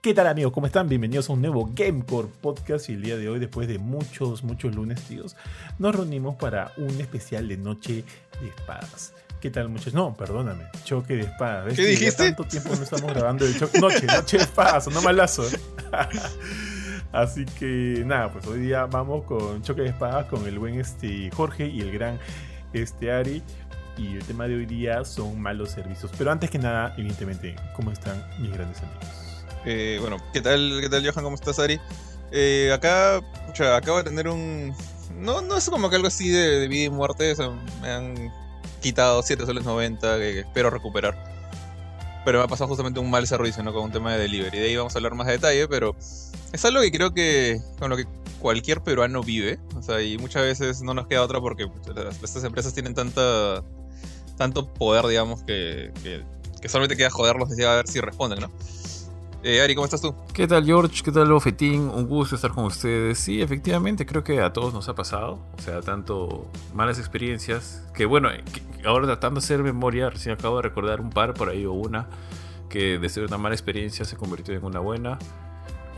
¿Qué tal amigos? ¿Cómo están? Bienvenidos a un nuevo Gamecore Podcast y el día de hoy, después de muchos, muchos lunes, tíos, nos reunimos para un especial de Noche de Espadas. ¿Qué tal muchachos? No, perdóname, choque de espadas. ¿Qué dijiste? Tanto tiempo no estamos grabando choque. Noche, noche de espadas, no malazo. Así que nada, pues hoy día vamos con choque de espadas con el buen este Jorge y el gran este Ari. Y el tema de hoy día son malos servicios. Pero antes que nada, evidentemente, ¿cómo están mis grandes amigos? Eh, bueno, ¿qué tal, ¿qué tal Johan? ¿Cómo estás, Ari? Eh, acá, pucha, acabo de tener un... No, no es como que algo así de, de vida y muerte, o sea, me han quitado 7 soles 90 que espero recuperar. Pero me ha pasado justamente un mal servicio, ¿no? Con un tema de delivery. De ahí vamos a hablar más de detalle, pero es algo que creo que con lo que cualquier peruano vive. O sea, y muchas veces no nos queda otra porque estas empresas tienen tanta tanto poder, digamos, que, que, que solamente queda joderlos y a ver si responden, ¿no? Eh, Ari, ¿cómo estás tú? ¿Qué tal George? ¿Qué tal Bofetín? Un gusto estar con ustedes. Sí, efectivamente, creo que a todos nos ha pasado. O sea, tanto malas experiencias, que bueno, que ahora tratando de hacer memoria, recién acabo de recordar un par por ahí o una, que de ser una mala experiencia se convirtió en una buena.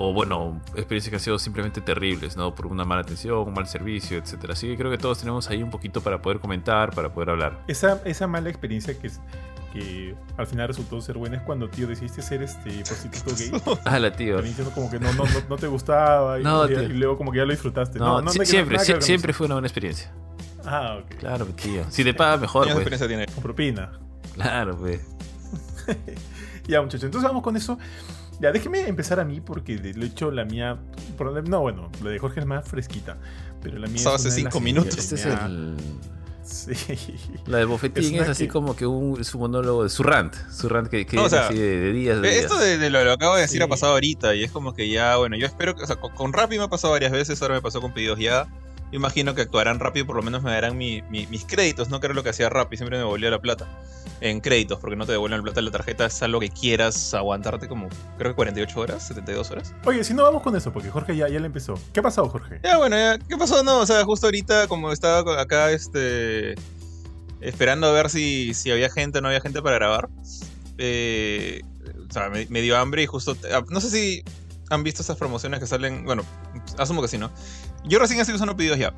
O bueno, experiencias que han sido simplemente terribles, ¿no? Por una mala atención, un mal servicio, etc. Así que creo que todos tenemos ahí un poquito para poder comentar, para poder hablar. Esa, esa mala experiencia que, es- que al final resultó ser buena es cuando, tío, decidiste ser este prostituto gay. Ah, la tío. Al inicio como que no, no, no, no te gustaba y, No, y- tío. y luego como que ya lo disfrutaste. No, no, si- siempre, con siempre fue una buena experiencia. Ah, ok. Claro, tío. Si te paga mejor, ¿Qué pues. experiencia tiene? Con propina. Claro, pues. Ya, muchachos, entonces vamos con eso. Ya, déjeme empezar a mí porque de hecho la mía. No, bueno, la de Jorge es más fresquita. Pero la mía. Es hace cinco minutos. Este es el. Sí. La del bofetín Es así que- como que un, es un monólogo de su rant. Su rant que, que No, o es así de, de días. De días. Esto de, de lo, lo acabo de decir Sí. ha pasado ahorita y es como que ya, bueno, yo espero que, o sea, con, con Rappi me ha pasado varias veces, ahora me pasó con pedidos ya. Yo imagino que actuarán rápido, por lo menos me darán mi- mi- mis créditos, ¿no? Que era lo que hacía Rappi, siempre me devolvía la plata. En créditos, porque no te devuelven la plata de la tarjeta, es algo que quieras aguantarte como, creo que 48 horas, 72 horas. Oye, si no vamos con eso, porque Jorge ya, ya le empezó. ¿Qué ha pasado, Jorge? Ya, bueno, ya, ¿qué pasó? No, o sea, justo ahorita, como estaba acá, este. Esperando a ver si, si había gente o no había gente para grabar. eh, o sea, me, me dio hambre y justo. ah, No sé si han visto esas promociones que salen. Bueno, asumo que sí, ¿no? Yo recién estoy usando pedidos ya.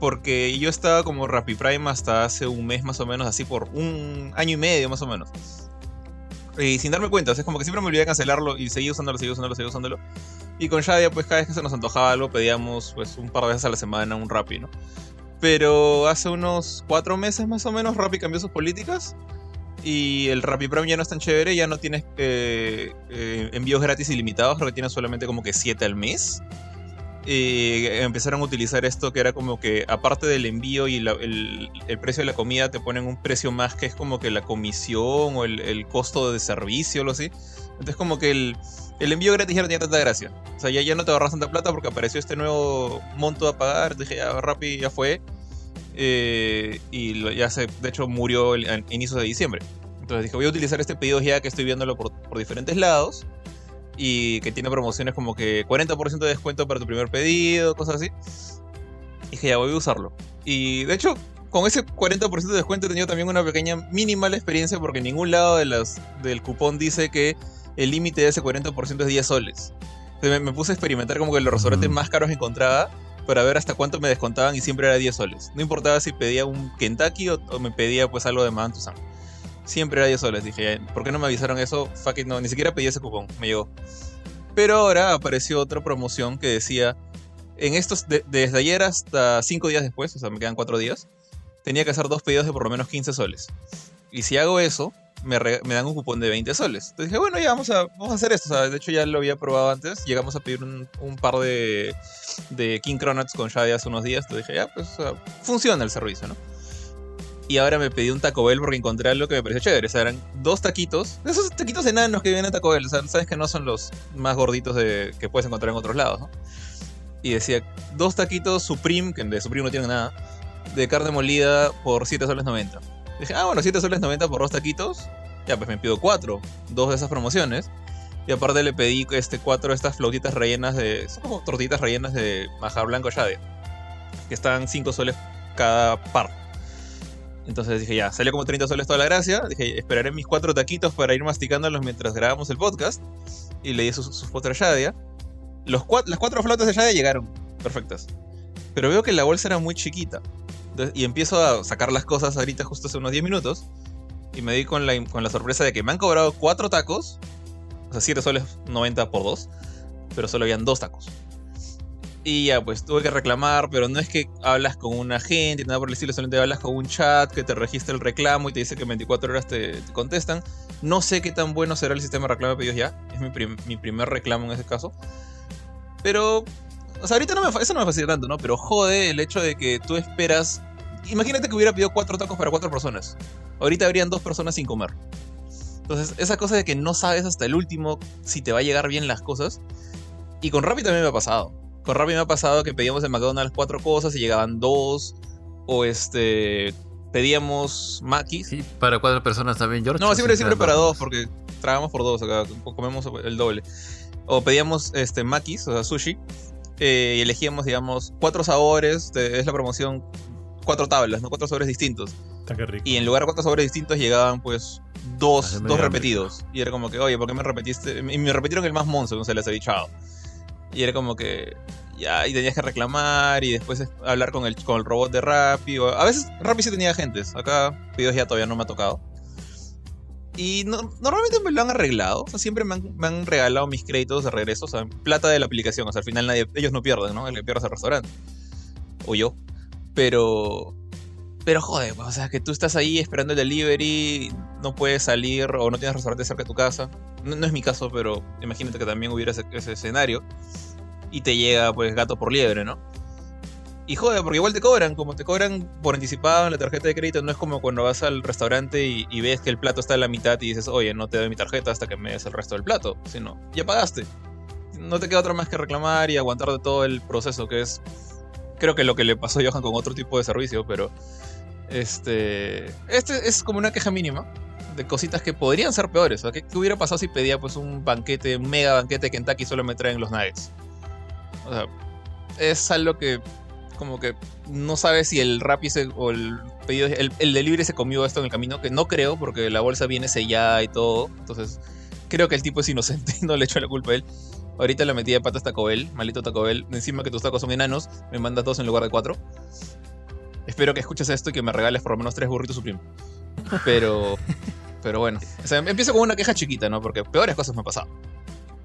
Porque yo estaba como Rappi Prime hasta hace un mes más o menos, así por un año y medio más o menos. Y sin darme cuenta, o sea, es como que siempre me olvidé de cancelarlo y seguía usándolo, seguía usándolo, seguía usándolo. Y con Shadia, pues cada vez que se nos antojaba algo, pedíamos pues un par de veces a la semana un Rappi, ¿no? Pero hace unos cuatro meses más o menos, Rappi cambió sus políticas. Y el Rappi Prime ya no es tan chévere, ya no tienes eh, eh, envíos gratis ilimitados, creo que tienes solamente como que siete al mes. Y empezaron a utilizar esto que era como que aparte del envío y la- el, el precio de la comida te ponen un precio más que es como que la comisión o el, el costo de servicio o algo así. Entonces como que el, el envío gratis ya no tenía tanta gracia. O sea, ya, ya no te ahorras tanta plata porque apareció este nuevo monto a pagar. Dije, ya, Rappi ya fue. Eh, y lo- ya se, de hecho, murió el, a inicios de diciembre. Entonces dije, voy a utilizar este pedido ya que estoy viéndolo por, por diferentes lados. Y que tiene promociones como que 40% de descuento para tu primer pedido, cosas así. Dije, ya voy a usarlo. Y de hecho, con ese 40% de descuento he tenido también una pequeña mínima experiencia porque en ningún lado de las, del cupón dice que el límite de ese 40% es 10 soles. Entonces me, me puse a experimentar como que los restaurantes Ujú. más caros encontraba para ver hasta cuánto me descontaban y siempre era 10 soles. No importaba si pedía un Kentucky o, me pedía pues algo de Tussauds. Siempre era 10 soles. Dije, ¿por qué no me avisaron eso? Fuck no, ni siquiera pedí ese cupón, me llegó. Pero ahora apareció otra promoción que decía, en estos, de- desde ayer hasta 5 días después, o sea, me quedan 4 días, tenía que hacer dos pedidos de por lo menos 15 soles. Y si hago eso, me, re- me dan un cupón de 20 soles. Entonces dije, bueno, ya vamos a, vamos a hacer esto. De hecho ya lo había probado antes. Llegamos a pedir un, un par de, de King Cronuts con Shadi hace unos días. Entonces dije, ya, pues funciona el servicio, ¿no? Y ahora me pedí un Taco Bell porque encontré algo que me pareció chévere. O sea, eran dos taquitos. Esos taquitos enanos que vienen en Taco Bell. O sea, sabes que no son los más gorditos de, que puedes encontrar en otros lados, ¿no? Y decía, dos taquitos Supreme, que de Supreme no tienen nada, de carne molida por 7 soles 90. Dije, ah, bueno, 7 soles 90 por dos taquitos. Ya, pues me pido cuatro. Dos de esas promociones. Y aparte le pedí este, cuatro de estas flautitas rellenas de. Son como tortitas rellenas de majar blanco shade. Que están 5 soles cada par. Entonces dije, ya, salió como 30 soles toda la gracia. Dije, esperaré mis cuatro taquitos para ir masticándolos mientras grabamos el podcast. y le di sus, sus fotos a Yadia. Los cua- las cuatro flautas de Yadia llegaron, perfectas. Pero veo que la bolsa era muy chiquita. Y empiezo a sacar las cosas ahorita justo hace unos 10 minutos. Y me di con la, con la sorpresa de que me han cobrado cuatro tacos. O sea, 7 soles 90 por 2. Pero solo habían dos tacos. Y ya, pues tuve que reclamar, pero no es que hablas con un agente, nada por el estilo, solamente hablas con un chat que te registra el reclamo y te dice que en 24 horas te, te contestan. No sé qué tan bueno será el sistema de reclamo de pedidos ya, es mi, mi primer reclamo en ese caso. Pero, o sea, ahorita no me, eso no me facilita tanto, ¿no? Pero jode el hecho de que tú esperas. Imagínate que hubiera pedido cuatro tacos para cuatro personas. Ahorita habrían dos personas sin comer. Entonces, esa cosa de que no sabes hasta el último si te va a llegar bien las cosas. Y con Rappi también me ha pasado. Con Rappi me ha pasado que pedíamos en McDonald's cuatro cosas y llegaban dos. O este. Pedíamos Maquis. Sí, para cuatro personas también, George. No, ¿o siempre, siempre para dos, porque trabajamos por dos acá, comemos el doble. O pedíamos este, makis, o sea, sushi, eh, y elegíamos, digamos, cuatro sabores, es la promoción, cuatro tablas, ¿no? Cuatro sabores distintos. Está que rico. Y en lugar de cuatro sabores distintos llegaban, pues, dos, dos repetidos. Y era como que, oye, ¿por qué me repetiste? Y me repitieron el más monzo, no se les había echado. Y era como que, ya, y tenías que reclamar y después es- hablar con el, con el robot de Rappi. o- a veces Rappi sí tenía agentes, acá pedidos ya todavía no me ha tocado. Y no- normalmente me lo han arreglado, o sea, siempre me han, me han regalado mis créditos de regreso, o sea, plata de la aplicación, o sea, al final nadie, ellos no pierden, ¿no? El que pierde es el restaurante. O yo. Pero... Pero joder, o sea, que tú estás ahí esperando el delivery, no puedes salir o no tienes restaurante cerca de tu casa. No, es mi caso, pero imagínate que también hubiera ese, ese escenario. Y te llega, pues, gato por liebre, ¿no? Y joder, porque igual te cobran, como te cobran por anticipado en la tarjeta de crédito, no es como cuando vas al restaurante y, ves que el plato está a la mitad y dices, oye, no te doy mi tarjeta hasta que me des el resto del plato, sino, ya pagaste. No te queda otra más que reclamar y aguantar de todo el proceso, que es, creo que lo que le pasó a Johan con otro tipo de servicio, pero, este, este es como una queja mínima de cositas que podrían ser peores. ¿Qué, qué hubiera pasado si pedía pues un banquete, un mega banquete de Kentucky y solo me traen los nuggets? O sea, es algo que como que no sabes si el se- o el pedido, el, el delivery se comió esto en el camino, que no creo, porque la bolsa viene sellada y todo. Entonces, creo que el tipo es inocente no le echo la culpa a él. Ahorita le metí de patas Taco Bell, malito Taco Bell. Encima que tus tacos son enanos, me mandas dos en lugar de cuatro. Espero que escuches esto y que me regales por lo menos tres burritos Supreme. Pero, pero bueno. O sea, empiezo con una queja chiquita, ¿no? Porque peores cosas me han pasado.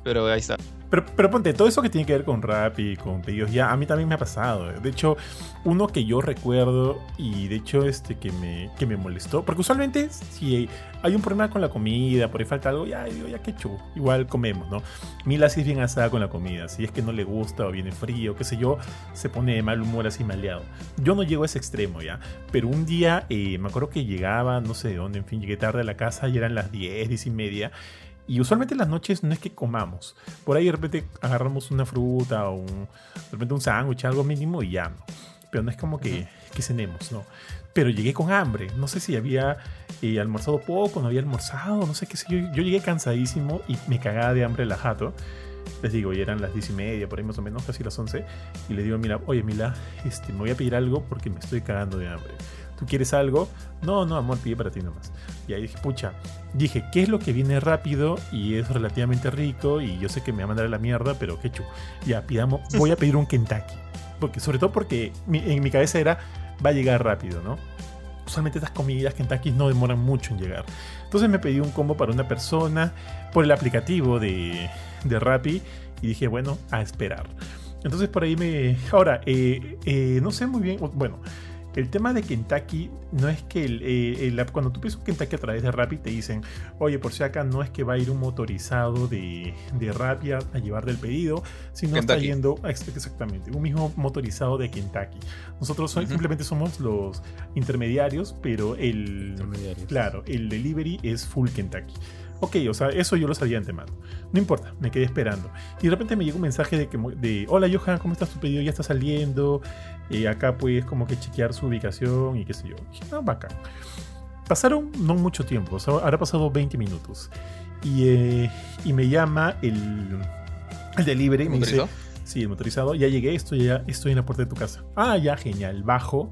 Pero ahí está. Pero, pero ponte, todo eso que tiene que ver con rap y con pedidos ya, a mí también me ha pasado. De hecho, uno que yo recuerdo y de hecho este que me, que me molestó, porque usualmente si hay un problema con la comida, por ahí falta algo, ya digo, ya que chu, igual comemos, ¿no? Mila sí es bien asada con la comida, si es que no le gusta o viene frío, qué sé yo, se pone de mal humor así maleado. Yo no llego a ese extremo, ¿ya? Pero un día, eh, me acuerdo que llegaba, no sé de dónde, en fin, llegué tarde a la casa y eran las 10, 10 y media. Y usualmente en las noches no es que comamos. Por ahí de repente agarramos una fruta o un, de repente un sándwich, algo mínimo y ya, ¿no? Pero no es como que, que cenemos, ¿no? Pero llegué con hambre. No sé si había eh, almorzado poco, no había almorzado, no sé qué sé yo. Yo llegué cansadísimo y me cagaba de hambre la jato. Les digo, ya eran las diez y media, por ahí más o menos, casi las 11. Y le digo, mira, oye, Mila, este, me voy a pedir algo porque me estoy cagando de hambre. ¿Tú quieres algo? No, no, amor, pide para ti nomás. Y ahí dije, pucha, dije, ¿qué es lo que viene rápido y es relativamente rico? Y yo sé que me va a mandar a la mierda, pero qué chu. Ya, pidamos, voy a pedir un Kentucky. Porque, sobre todo porque mi- en mi cabeza era, va a llegar rápido, ¿no? Usualmente estas comidas Kentucky no demoran mucho en llegar. Entonces me pedí un combo para una persona por el aplicativo de, de Rappi y dije, bueno, a esperar. Entonces por ahí me... Ahora, eh, eh, no sé muy bien, bueno, el tema de Kentucky no es que el, eh, el- cuando tú pides un Kentucky a través de Rappi te dicen, oye, por si acá no es que va a ir un motorizado de, de Rappi a, a llevar del pedido, sino está yendo ex- exactamente un mismo motorizado de Kentucky. Nosotros simplemente somos los intermediarios, pero el, claro, el delivery es full Kentucky. Ok, o sea, eso yo lo sabía de antemano. No importa, me quedé esperando. Y de repente me llegó un mensaje de que de hola Johan, ¿cómo estás? Tu pedido ya está saliendo. Eh, acá puedes como que chequear su ubicación y qué sé yo. Dije, ah, bacán. Pasaron no mucho tiempo, o sea, habrá pasado 20 minutos. Y, eh, y me llama el, el delivery y me dice, ¿Motorizado? Sí, el motorizado. Ya llegué, estoy, ya, estoy en la puerta de tu casa. Ah, ya, genial. Bajo.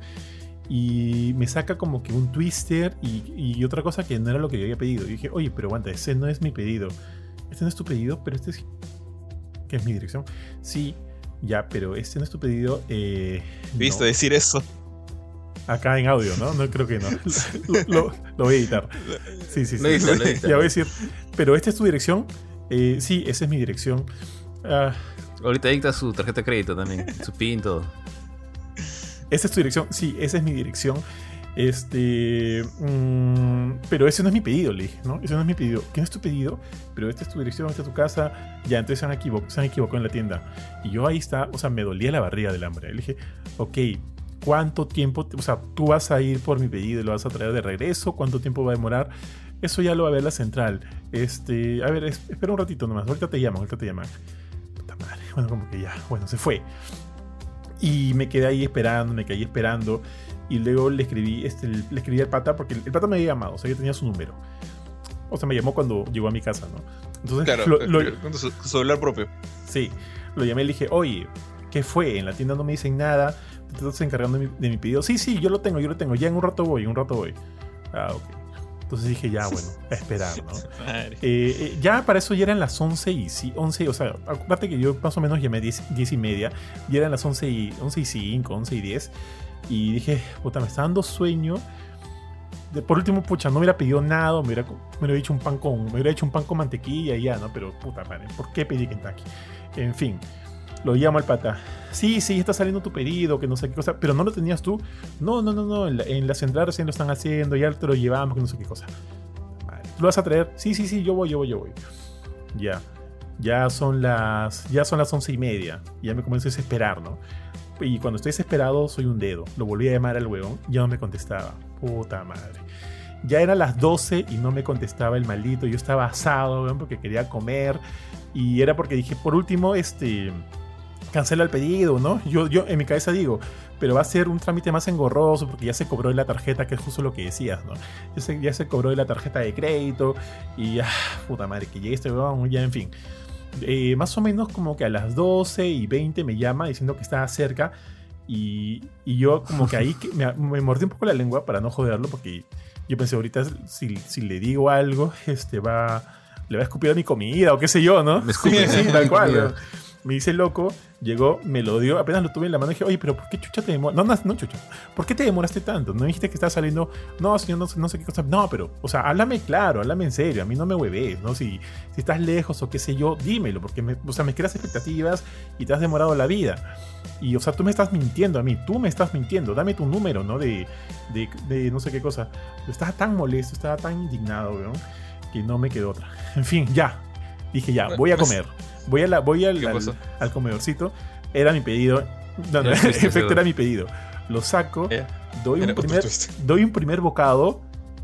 Y me saca como que un twister y, y otra cosa que no era lo que yo había pedido. Y dije, oye, pero aguanta, ese no es mi pedido. este no es tu pedido, pero este es, que es mi dirección. Sí, ya, pero este no es tu pedido. Eh, ¿Viste no. decir eso? Acá en audio, ¿no? No creo que no. Lo, lo- lo voy a editar. Sí, sí, sí. Lo edita, lo edita. Ya voy a decir, pero esta es tu dirección. Eh, sí, esa es mi dirección. Ah, Ahorita dicta su tarjeta de crédito también, su PIN, todo. Esa es tu dirección. Sí, esa es mi dirección. Este. mm, pero ese no es mi pedido, le dije, ¿no? Ese no es mi pedido. ¿Qué no es tu pedido? Pero esta es tu dirección, esta es tu casa. Ya, entonces se han, se han equivocado en la tienda. Y yo ahí está, o sea, me dolía la barriga del hambre. Le dije, ok, ¿cuánto tiempo? o sea, tú vas a ir por mi pedido y lo vas a traer de regreso. ¿Cuánto tiempo va a demorar? Eso ya lo va a ver la central. Este, a ver, es- espera un ratito nomás. Ahorita te llaman, ahorita te llaman. Puta madre. Bueno, como que ya, bueno, se fue. Y me quedé ahí esperando, me quedé esperando. Y luego le escribí, este, le escribí al pata, porque el, el pata me había llamado, o sea, yo tenía su número. O sea, me llamó cuando llegó a mi casa, ¿no? Entonces, Claro, lo- lo- con su, su celular propio. sí, lo llamé y le dije, oye, ¿qué fue? En la tienda no me dicen nada, te estás encargando de mi, de mi pedido. Sí, sí, yo lo tengo, yo lo tengo, ya en un rato voy, en un rato voy. Ah, ok. Entonces dije, ya, bueno, a esperar, ¿no? Eh, eh, ya para eso ya eran las 11 y sí, 11, o sea, acuérdate que yo más o menos llamé 10, 10 y media, ya eran las 11 y, 11 y 5, 11 y 10, y dije, puta, me está dando sueño. De, por último, pucha, no hubiera pedido nada, me hubiera, me hubiera hecho un pan con, me hubiera hecho un pan con mantequilla y ya, ¿no? Pero puta madre, ¿por qué pedí Kentucky? En fin, lo llamo al pata. Sí, sí, está saliendo tu pedido, que no sé qué cosa, pero no lo tenías tú. No, no, no, no, en la, en la central recién lo están haciendo, ya te lo llevamos, que no sé qué cosa. Madre, ¿Tú lo vas a traer? Sí, sí, sí, yo voy, yo voy, yo voy. Ya. Ya son las. Ya son las once y media. Ya me comencé a desesperar, ¿no? Y cuando estoy desesperado, soy un dedo. Lo volví a llamar al huevón, ya no me contestaba. Puta madre. Ya eran las 12 y no me contestaba el maldito. Yo estaba asado, weón, porque quería comer. Y era porque dije, por último, este. Cancela el pedido, ¿no? Yo, yo en mi cabeza digo, pero va a ser un trámite más engorroso porque ya se cobró de la tarjeta, que es justo lo que decías, ¿no? Ya se, ya se cobró de la tarjeta de crédito y ah, puta madre, que llegue este weón, ya en fin. Eh, más o menos como que a las 12 y 20 me llama diciendo que estaba cerca y, y yo como que ahí que me, me mordí un poco la lengua para no joderlo porque yo pensé ahorita si, si le digo algo, este va, le va a escupir a mi comida o qué sé yo, ¿no? Me escupe, sí, ¿no? tal cual. ¿No? Me dice loco, llegó, me lo dio, apenas lo tuve en la mano y dije, oye, pero ¿por qué chucha te demoras? No, no, no, chucha. ¿Por qué te demoraste tanto? ¿No dijiste que estaba saliendo? No, señor, no, no sé qué cosa. No, pero, o sea, háblame claro, háblame en serio, a mí no me hueves, ¿no? Si, si estás lejos o qué sé yo, dímelo, porque, me, o sea, me creas expectativas y te has demorado la vida. Y, o sea, tú me estás mintiendo a mí, tú me estás mintiendo, dame tu número, ¿no? De, de, no sé qué cosa. Estaba tan molesto, estaba tan indignado, weón, que no me quedó otra. En fin, ya. Dije, ya, voy a Pues- comer. Voy, a la, voy al, ¿Qué al, comedorcito. Era mi pedido. No, no, en efecto era mi pedido. Lo saco, Eh, doy un, primer, doy un primer bocado.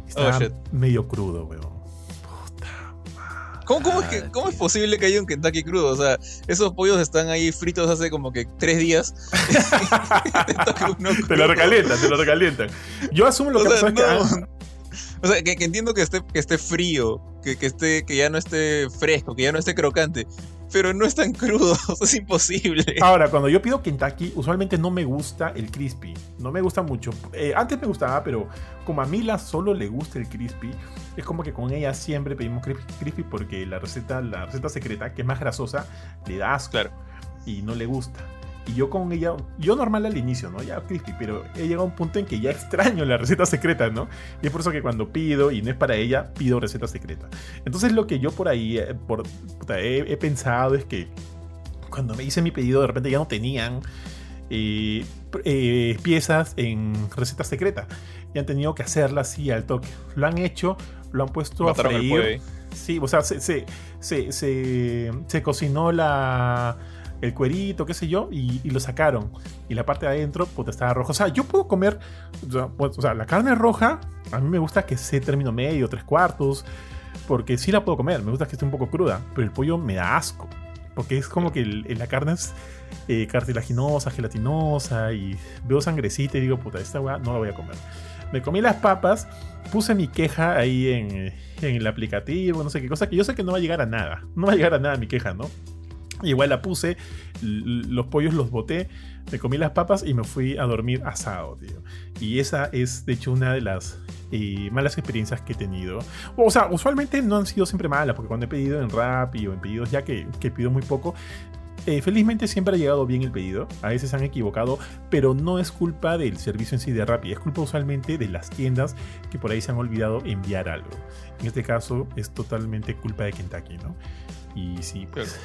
Estaba Oh, medio crudo, weón. Puta madre. ¿Cómo, cómo es que, ¿Cómo es posible que haya un Kentucky crudo? O sea, esos pollos están ahí fritos hace como que tres días. Te lo crudo. recalientan, te lo recalientan. Yo asumo lo O que sea, pasa es que. O sea, que, que entiendo que esté, que esté frío, que, que, esté, que ya no esté fresco, que ya no esté crocante, pero no es tan crudo, es imposible. Ahora, cuando yo pido Kentucky, usualmente no me gusta el crispy. No me gusta mucho. Eh, antes me gustaba, pero como a Mila solo le gusta el crispy, es como que con ella siempre pedimos cri- crispy porque la receta, la receta secreta, que es más grasosa, le da asco Claro. y no le gusta. Y yo con ella, yo normal al inicio, ¿no? Ya crispy, pero he llegado a un punto en que ya extraño la receta secreta, ¿no? Y es por eso que cuando pido, y no es para ella, pido receta secreta. Entonces lo que yo por ahí eh, por, puta, he, he pensado es que cuando me hice mi pedido, de repente ya no tenían eh, eh, piezas en receta secreta. Y han tenido que hacerla así al toque. Lo han hecho, lo han puesto Mataron a freír. Sí, o sea, se, se, se, se- se cocinó la, el cuerito, qué sé yo, y, lo sacaron. Y la parte de adentro, puta, estaba roja. O sea, yo puedo comer, o sea, pues, o sea, la carne roja, a mí me gusta que sea término medio, tres cuartos, porque sí la puedo comer, me gusta que esté un poco cruda, pero el pollo me da asco. Porque es como que el- la carne es eh, cartilaginosa, gelatinosa, y veo sangrecita y digo, puta, esta weá no la voy a comer. Me comí las papas, puse mi queja ahí en, en el aplicativo, no sé qué cosa, que yo sé que no va a llegar a nada. No va a llegar a nada mi queja, ¿no? Igual la puse, los pollos los boté, me comí las papas y me fui a dormir asado, tío. Y esa es, de hecho, una de las eh, malas experiencias que he tenido. O sea, usualmente no han sido siempre malas, porque cuando he pedido en Rappi o en pedidos ya que, que pido muy poco, eh, felizmente siempre ha llegado bien el pedido. A veces han equivocado, pero no es culpa del servicio en sí de Rappi. Es culpa usualmente de las tiendas que por ahí se han olvidado enviar algo. En este caso es totalmente culpa de Kentucky, ¿no? Y sí, pues...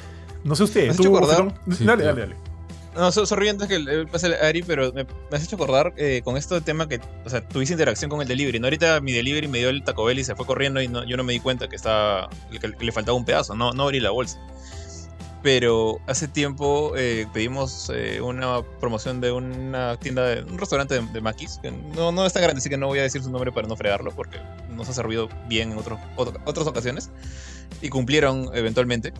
No sé usted. ¿Has ¿tú, hecho acordar? Sí, dale, claro. dale, dale. No, so- sorry antes que le pase a Ari, pero me, me has hecho acordar eh, con esto de tema que, o sea, tuviste interacción con el delivery. ¿no? Ahorita mi delivery me dio el Taco Bell y se fue corriendo y no- yo no me di cuenta que, estaba, que, que le faltaba un pedazo, no, no abrí la bolsa. Pero hace tiempo eh, pedimos eh, una promoción de una tienda, de un restaurante de, de maquis, que no, no es tan grande, así que no voy a decir su nombre para no fregarlo, porque nos ha servido bien en otros, otro- otras ocasiones. Y cumplieron eventualmente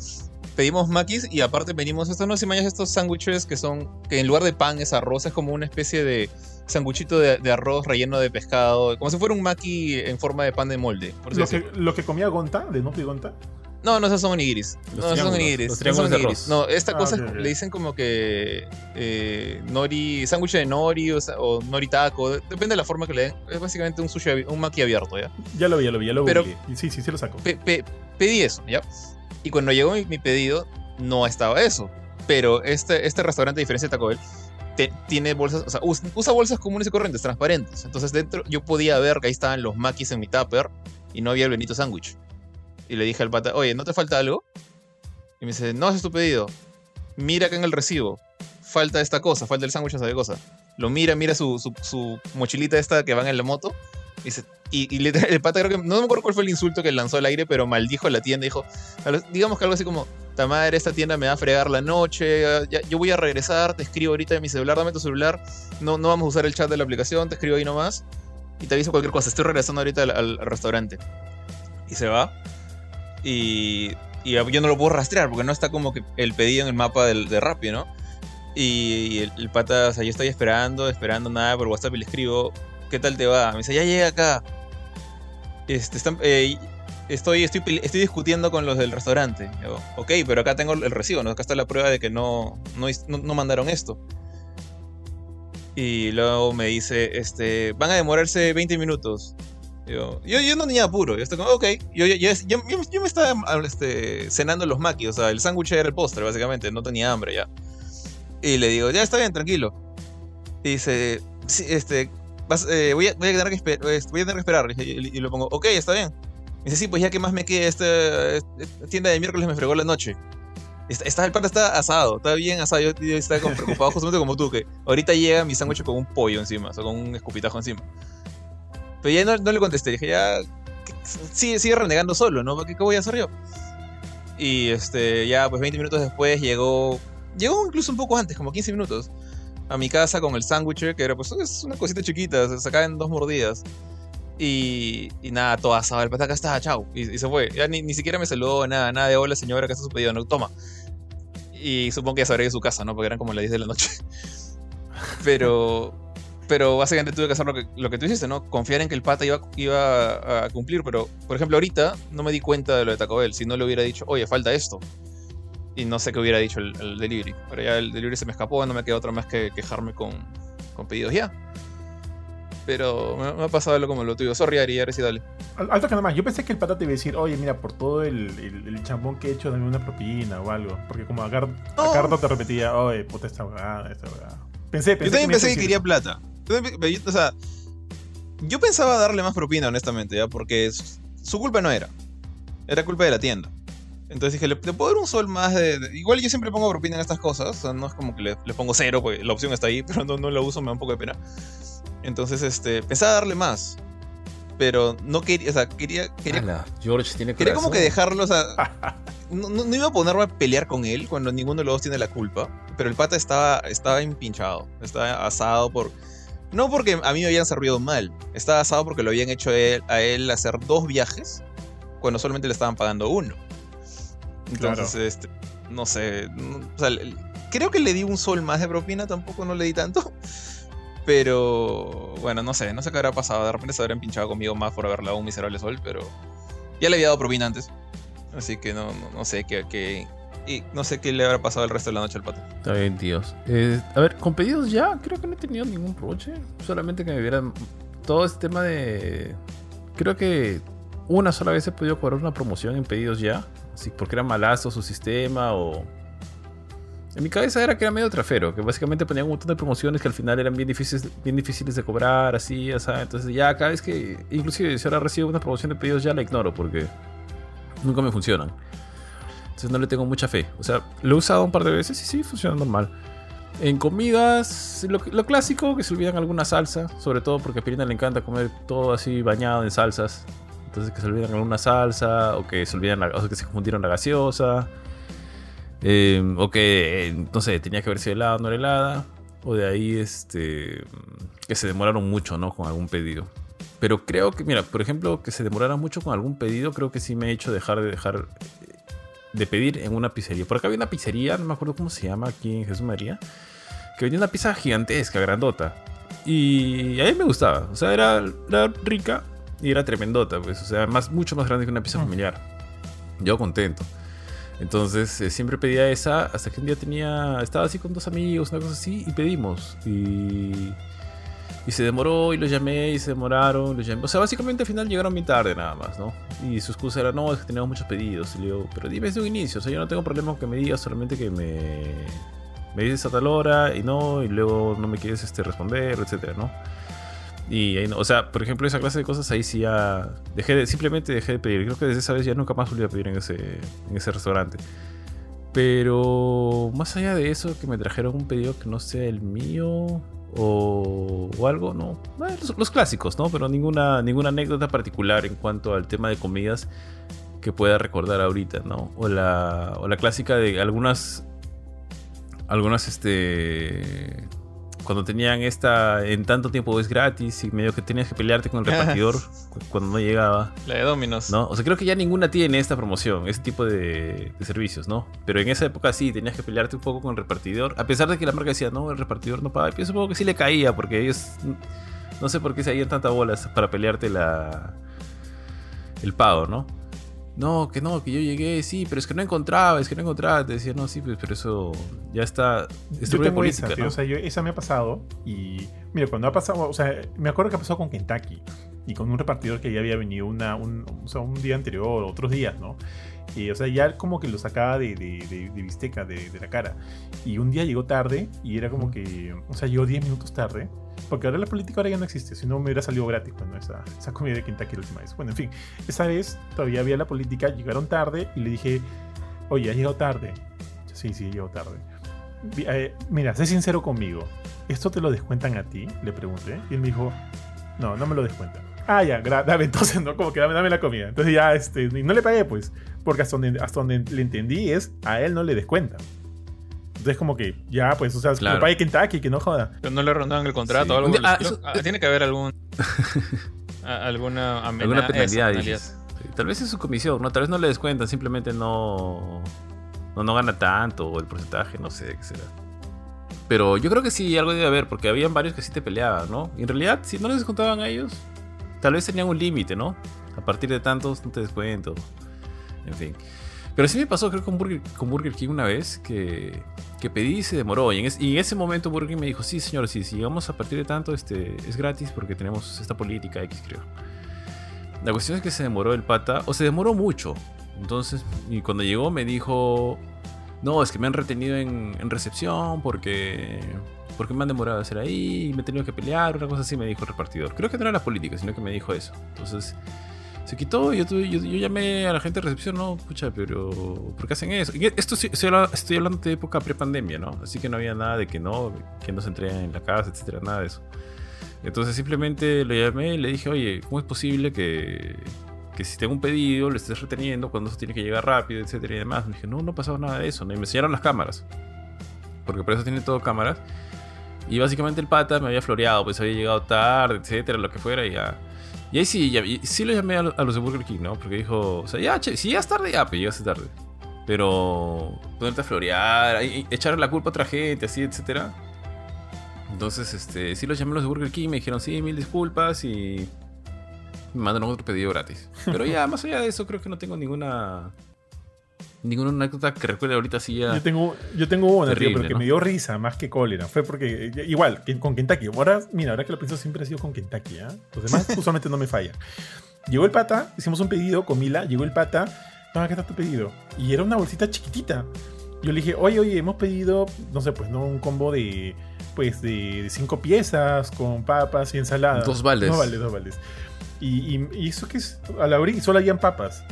pedimos maquis y aparte pedimos estos, no sé si mañas estos sándwiches que son, que en lugar de pan es arroz, es como una especie de sándwichito de, de arroz relleno de pescado, como si fuera un maki en forma de pan de molde. Por Lo que, lo que comía Gonta, de Nopi Gonta. No, no, esos son onigiris. No, esos son onigiris. los no triángulos son onigiris. arroz. No, esta Ah, cosa le dicen como que eh, nori, sándwich de nori o, nori taco, depende de la forma que le den. Es básicamente un sushi, un maki abierto, ¿ya? Ya lo vi, ya lo vi, ya lo. Y Sí, sí, sí lo saco. pe- pe- pedí eso, ¿ya? Y cuando llegó mi, pedido, no estaba eso. Pero este, este restaurante, a diferencia de Taco Bell, te- tiene bolsas, o sea, us- usa bolsas comunes y corrientes, transparentes. Entonces dentro yo podía ver que ahí estaban los maquis en mi tupper y no había el Benito sándwich. Y le dije al pata, oye, ¿no te falta algo? Y me dice, no, ese es tu pedido. Mira acá en el recibo. Falta esta cosa, falta el sándwich, esa cosa. Lo mira, mira su, su, su mochilita esta que van en la moto. Y, el pata creo que, no me acuerdo cuál fue el insulto que lanzó al aire, pero maldijo la tienda. Dijo, digamos que algo así como, ta madre, esta tienda me va a fregar la noche, ya- yo voy a regresar, te escribo ahorita de mi celular, dame tu celular, no, no vamos a usar el chat de la aplicación, te escribo ahí nomás. Y te aviso cualquier cosa, estoy regresando ahorita al, restaurante. Y se va. Y, yo no lo puedo rastrear porque no está como el pedido en el mapa del, de Rappi, ¿no? Y, y el, el pata, o sea, yo estoy esperando, esperando nada por WhatsApp y le escribo, ¿qué tal te va? Me dice, ya llega acá. Este, eh, estoy, estoy, estoy discutiendo con los del restaurante. Yo, ok, pero acá tengo el recibo, ¿no? Acá está la prueba de que no, no, no- mandaron esto. Y luego me dice, este, van a demorarse 20 minutos. Yo, yo, no tenía apuro, yo estoy como, ok, yo- yo- yo me estaba este, cenando los maquis, o sea, el sándwich era el postre, básicamente, no tenía hambre ya. Y le digo, ya está bien, tranquilo. Y dice, sí, este, vas- eh, voy, a, voy a tener que esper- eh, voy a tener que esperar. Y, y- y lo pongo, ok, está bien. Y dice, sí, pues ya que más me queda, esta, esta tienda de miércoles me fregó la noche. Está, está- el pata está asado, está bien asado. Yo, yo estaba como preocupado justamente como tú, que ahorita llega mi sándwich con un pollo encima, o sea, con un escupitajo encima. Pero ya no, no le contesté, dije, ya, sigue, sigue renegando solo, ¿no? ¿Qué, qué voy a hacer yo? Y este, ya, pues 20 minutos después llegó, llegó incluso un poco antes, como 15 minutos, a mi casa con el sándwich, que era pues es una cosita chiquita, se sacaba en dos mordidas. Y, nada, todo asado, el pata acá está, chao. Y, se fue. Ya ni, ni siquiera me saludó, nada, nada de hola señora, acá está su pedido, no, toma. Y supongo que ya sabré de su casa, ¿no? Porque eran como las 10 de la noche. Pero, pero básicamente tuve que hacer lo que, lo que tú hiciste, ¿no? Confiar en que el pata iba, iba a cumplir. Pero, por ejemplo, ahorita no me di cuenta de lo de Taco Bell. Si no le hubiera dicho, oye, falta esto. Y no sé qué hubiera dicho el, el delivery. Pero ya el delivery se me escapó, no me queda otra más que quejarme con, con pedidos ya. Pero me, me ha pasado algo como lo tuyo. Sorry, Ari, ahora sí dale. Al- Alto que nada más, yo pensé que el pata te iba a decir, oye, mira, por todo el, el, el chambón que he hecho, dame una propina o algo. Porque como a, Gar- a te repetía, oye, puta esta weá, esta weá. Pensé, pensé Yo también a pensé que quería plata. Yo O sea, yo pensaba darle más propina, honestamente, ¿ya? Porque su su culpa no era. Era culpa de la tienda. Entonces dije, ¿le, le puedo dar un sol más de, de- Igual yo siempre pongo propina en estas cosas. O sea, no es como que le, le pongo cero, porque la opción está ahí, pero no, no la uso, me da un poco de pena. Entonces, este, pensaba darle más. Pero no quería, o sea, quería, quería Ala, George tiene Quería como que dejarlo, o sea. No, no- no iba a ponerme a pelear con él cuando ninguno de los dos tiene la culpa. Pero el pata estaba, estaba empinchado. Estaba asado por. No porque a mí me habían servido mal. Estaba asado porque lo habían hecho él, a él hacer dos viajes cuando solamente le estaban pagando uno. Entonces, este. No sé. no- o sea, creo que le di un sol más de propina, tampoco no le di tanto. Pero bueno, no sé, no sé qué habrá pasado. De repente se habrá empinchado conmigo más por haberle dado un miserable sol, pero ya le había dado propina antes. Así que no, no, no sé qué, qué- y no sé qué le habrá pasado el resto de la noche al pato. Está bien, tíos. Eh, a ver, con pedidos ya, creo que no he tenido ningún broche. Solamente que me hubieran todo este tema de. Creo que una sola vez he podido cobrar una promoción en pedidos ya. Así, porque era malazo su sistema o. En mi cabeza era que era medio trafero, que básicamente ponían un montón de promociones que al final eran bien difíciles, bien difíciles de cobrar, así, ya sabes. Entonces ya cada vez que, inclusive si ahora recibo una promoción de pedidos ya la ignoro porque nunca me funcionan. Entonces no le tengo mucha fe. O sea, lo he usado un par de veces y sí, funciona normal. En comidas, lo, lo clásico, que se olvidan alguna salsa, sobre todo porque a Pirina le encanta comer todo así bañado en salsas. Entonces que se olvidan alguna salsa, o que se olvidan, la- o que se confundieron la gaseosa, eh, o que, eh, no sé, tenía que haber sido helada, no era helada, o de ahí, este, que se demoraron mucho, ¿no? Con algún pedido. Pero creo que, mira, por ejemplo, que se demoraran mucho con algún pedido, creo que sí me ha hecho dejar de dejar de pedir en una pizzería. Por acá había una pizzería, no me acuerdo cómo se llama aquí en Jesús María, que vendía una pizza gigantesca, grandota. Y a mí me gustaba. O sea, era, era rica y era tremendota, pues. O sea, más, mucho más grande que una pizza Mm. familiar. Yo contento. Entonces eh, siempre pedía esa hasta que un día tenía. Estaba así con dos amigos, una cosa así, y pedimos. Y. Y se demoró y los llamé y se demoraron. Los llamé. O sea, básicamente al final llegaron muy tarde nada más, ¿no? Y su excusa era, no, es que teníamos muchos pedidos. Y le digo, pero dime desde un inicio. O sea, yo no tengo problema con que me digas, solamente que me. Me dices a tal hora y no, y luego no me quieres este, responder, etcétera, ¿no? Y ahí no- o sea, por ejemplo, esa clase de cosas ahí sí ya. Dejé de, simplemente dejé de pedir. Creo que desde esa vez ya nunca más volví a pedir en ese, en ese restaurante. Pero más allá de eso, que me trajeron un pedido que no sea el mío o, o algo, no. Eh, Los, los clásicos, ¿no? Pero ninguna, ninguna anécdota particular en cuanto al tema de comidas que pueda recordar ahorita, ¿no? O la, o la clásica de algunas. Algunas, este. Cuando tenían esta. En tanto tiempo es gratis y medio que tenías que pelearte con el repartidor cu- cuando no llegaba. La de Dominos. ¿no? O sea, creo que ya ninguna tiene esta promoción, ese tipo de, de servicios, ¿no? Pero en esa época sí, tenías que pelearte un poco con el repartidor, a pesar de que la marca decía, no, el repartidor no paga. Yo supongo que sí le caía, porque ellos, no sé por qué se hacían tantas bolas para pelearte la, el pago, ¿no? No, que no, que yo llegué, sí, pero es que no encontraba, es que no encontraba. Te decía, no, sí, pues, pero eso ya está. Es Yo tengo política, esa, ¿no? o sea, yo- esa me ha pasado y mira, cuando ha pasado, o sea, me acuerdo que ha pasado con Kentucky y con un repartidor que ya había venido una, un, o sea, un día anterior, otros días, ¿no? Y, o sea, ya como que lo sacaba de, de, de- de bisteca, de, de la cara. Y un día llegó tarde y era como que, o sea, llegó 10 minutos tarde. Porque ahora la política ahora ya no existe, si no me hubiera salido gratis cuando esa, esa comida de Kentucky la última vez. Bueno, en fin, esa vez todavía había la política, llegaron tarde y le dije, oye, has llegado tarde. Sí, sí, llegó tarde. Eh, mira, sé sincero conmigo. ¿Esto te lo descuentan a ti? Le pregunté. Y él me dijo, no, no me lo descuentan. Ah, ya, dame entonces, ¿no? Como que dame, dame la comida. Entonces ya, este, y no le pagué, pues. Porque hasta donde, hasta donde le entendí es, a él no le descuentan. Entonces como que, ya, pues, o sea, que Claro. pague Kentucky, que no joda. Pero no le rondaban el contrato Sí. o algo. Ah, eso- Ah, tiene que haber algún. a- alguna amenaza. Alguna penalidad. Sí, Tal vez es su comisión, ¿no? Tal vez no le descuentan, simplemente no, no, no gana tanto, o el porcentaje, no sé qué será. Pero yo creo que sí, algo debe haber, porque habían varios que sí te peleaban, ¿no? Y en realidad, si no les descontaban a ellos, tal vez tenían un límite, ¿no? A partir de tantos no te descuento. En fin. Pero sí me pasó, creo, con Burger, con Burger King una vez, que, que pedí y se demoró. Y en, es- y en ese momento Burger King me dijo, sí, señor, sí, si llegamos a partir de tanto, este, es gratis porque tenemos esta política X, creo. La cuestión es que se demoró el pata, o se demoró mucho. Entonces, y cuando llegó me dijo, no, es que me han retenido en, en recepción porque, porque me han demorado a hacer ahí y me he tenido que pelear, una cosa así me dijo el repartidor. Creo que no era la política, sino que me dijo eso. Entonces, se quitó yo, tuve- yo, yo llamé a la gente de recepción, no, escucha, pero ¿por qué hacen eso? Y esto estoy, habla- estoy hablando de época prepandemia, ¿no? Así que no había nada de que no, que no se entregan en la casa, etcétera, nada de eso. Entonces simplemente lo llamé y le dije, oye, ¿cómo es posible que, que si tengo un pedido lo estés reteniendo cuando eso tiene que llegar rápido, etcétera y demás? Me dije, no, no ha pasado nada de eso. ¿no? Y me enseñaron las cámaras. Porque por eso tiene todo cámaras. Y básicamente el pata me había floreado, pues había llegado tarde, etcétera, lo que fuera, y ya. Y ahí sí, ya- sí lo llamé a, lo- a los de Burger King, ¿no? Porque dijo, o sea, ya, che, si llegas tarde, ya, pues llegaste tarde. Pero ponerte a florear, echarle la culpa a otra gente, así, etcétera. Entonces, este, sí los llamé a los de Burger King, me dijeron, sí, mil disculpas y me mandaron otro pedido gratis. Pero ya, más allá de eso, creo que no tengo ninguna Ninguna anécdota que recuerde ahorita sí ya. Yo tengo, yo tengo una, tío, Terrible, pero que ¿no? me dio risa más que cólera. Fue porque, eh, igual, con Kentucky. Ahora, mira, ahora que lo pienso, siempre ha sido con Kentucky. ¿ah? Los demás usualmente no me fallan. Llegó el pata, hicimos un pedido con Mila. Llegó el pata, no, ¿qué está tu pedido? Y era una bolsita chiquitita. Yo le dije, oye, oye, hemos pedido, no sé, pues, ¿no? Un combo de, pues, de, de cinco piezas con papas y ensalada. Dos baldes. Dos baldes, dos baldes. Y, y, y eso que es, a la abrí, solo habían papas.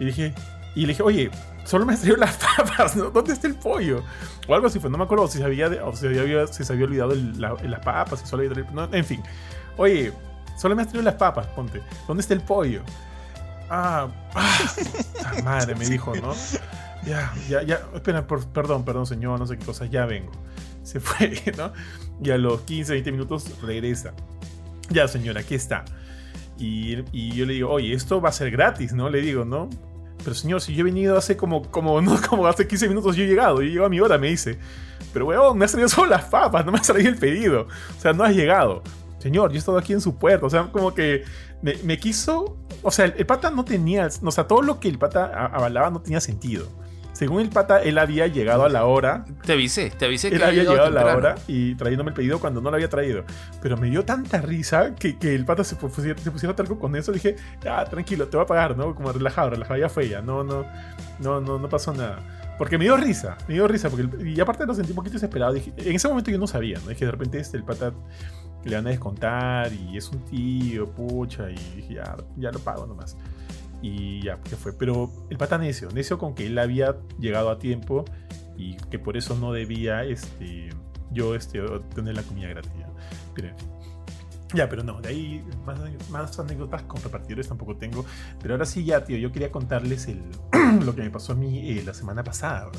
Y dije, y le dije, oye, solo me traído las papas, ¿no? ¿Dónde está el pollo? O algo así, pues no me acuerdo si se había, o si había, olvidado las papas, si solo había traído, no, en fin. Oye, solo me has traído las papas, ponte. ¿Dónde está el pollo? Ah, ah, madre, me dijo, ¿no? Ya, ya, ya, espera, perdón, perdón, señor, no sé qué cosa, ya vengo. Se fue, ¿no? Y a los 15, 20 minutos regresa. Ya, señora, aquí está. Y yo le digo, oye, esto va a ser gratis, ¿no? Le digo, ¿no? Pero señor, si yo he venido hace como, como, no, como hace 15 minutos yo he llegado, yo llego a mi hora, me dice. Pero weón, me has traído solo las papas, no me has traído el pedido. O sea, no has llegado. Señor, yo he estado aquí en su puerta. O sea, como que me, quiso. O sea, el, el pata no tenía. O sea, todo lo que el pata avalaba no tenía sentido. Según el pata, él había llegado a la hora Te avisé, te avisé él que había llegado a la hora y trayéndome el pedido cuando no lo había traído. Pero me dio tanta risa que, que el pata se pusiera, se pusiera talco con eso. Dije, ya, tranquilo, te voy a pagar, ¿no? Como relajado, relajado, ya fue ya. No, no, no, no, no pasó nada. Porque me dio risa, me dio risa. Porque y aparte lo sentí un poquito desesperado. Dije, en ese momento yo no sabía, ¿no? Dije, de repente este, el pata le van a descontar y es un tío, pucha. Y dije, ya, ya lo pago nomás. Y ya, que fue. Pero el pata necio, necio con que él había llegado a tiempo y que por eso no debía este, yo este, tener la comida gratis. ¿ya? Pero, ya, pero no, de ahí más, más anécdotas con repartidores tampoco tengo. Pero ahora sí, ya, tío, yo quería contarles el, lo que me pasó a mí eh, la semana pasada.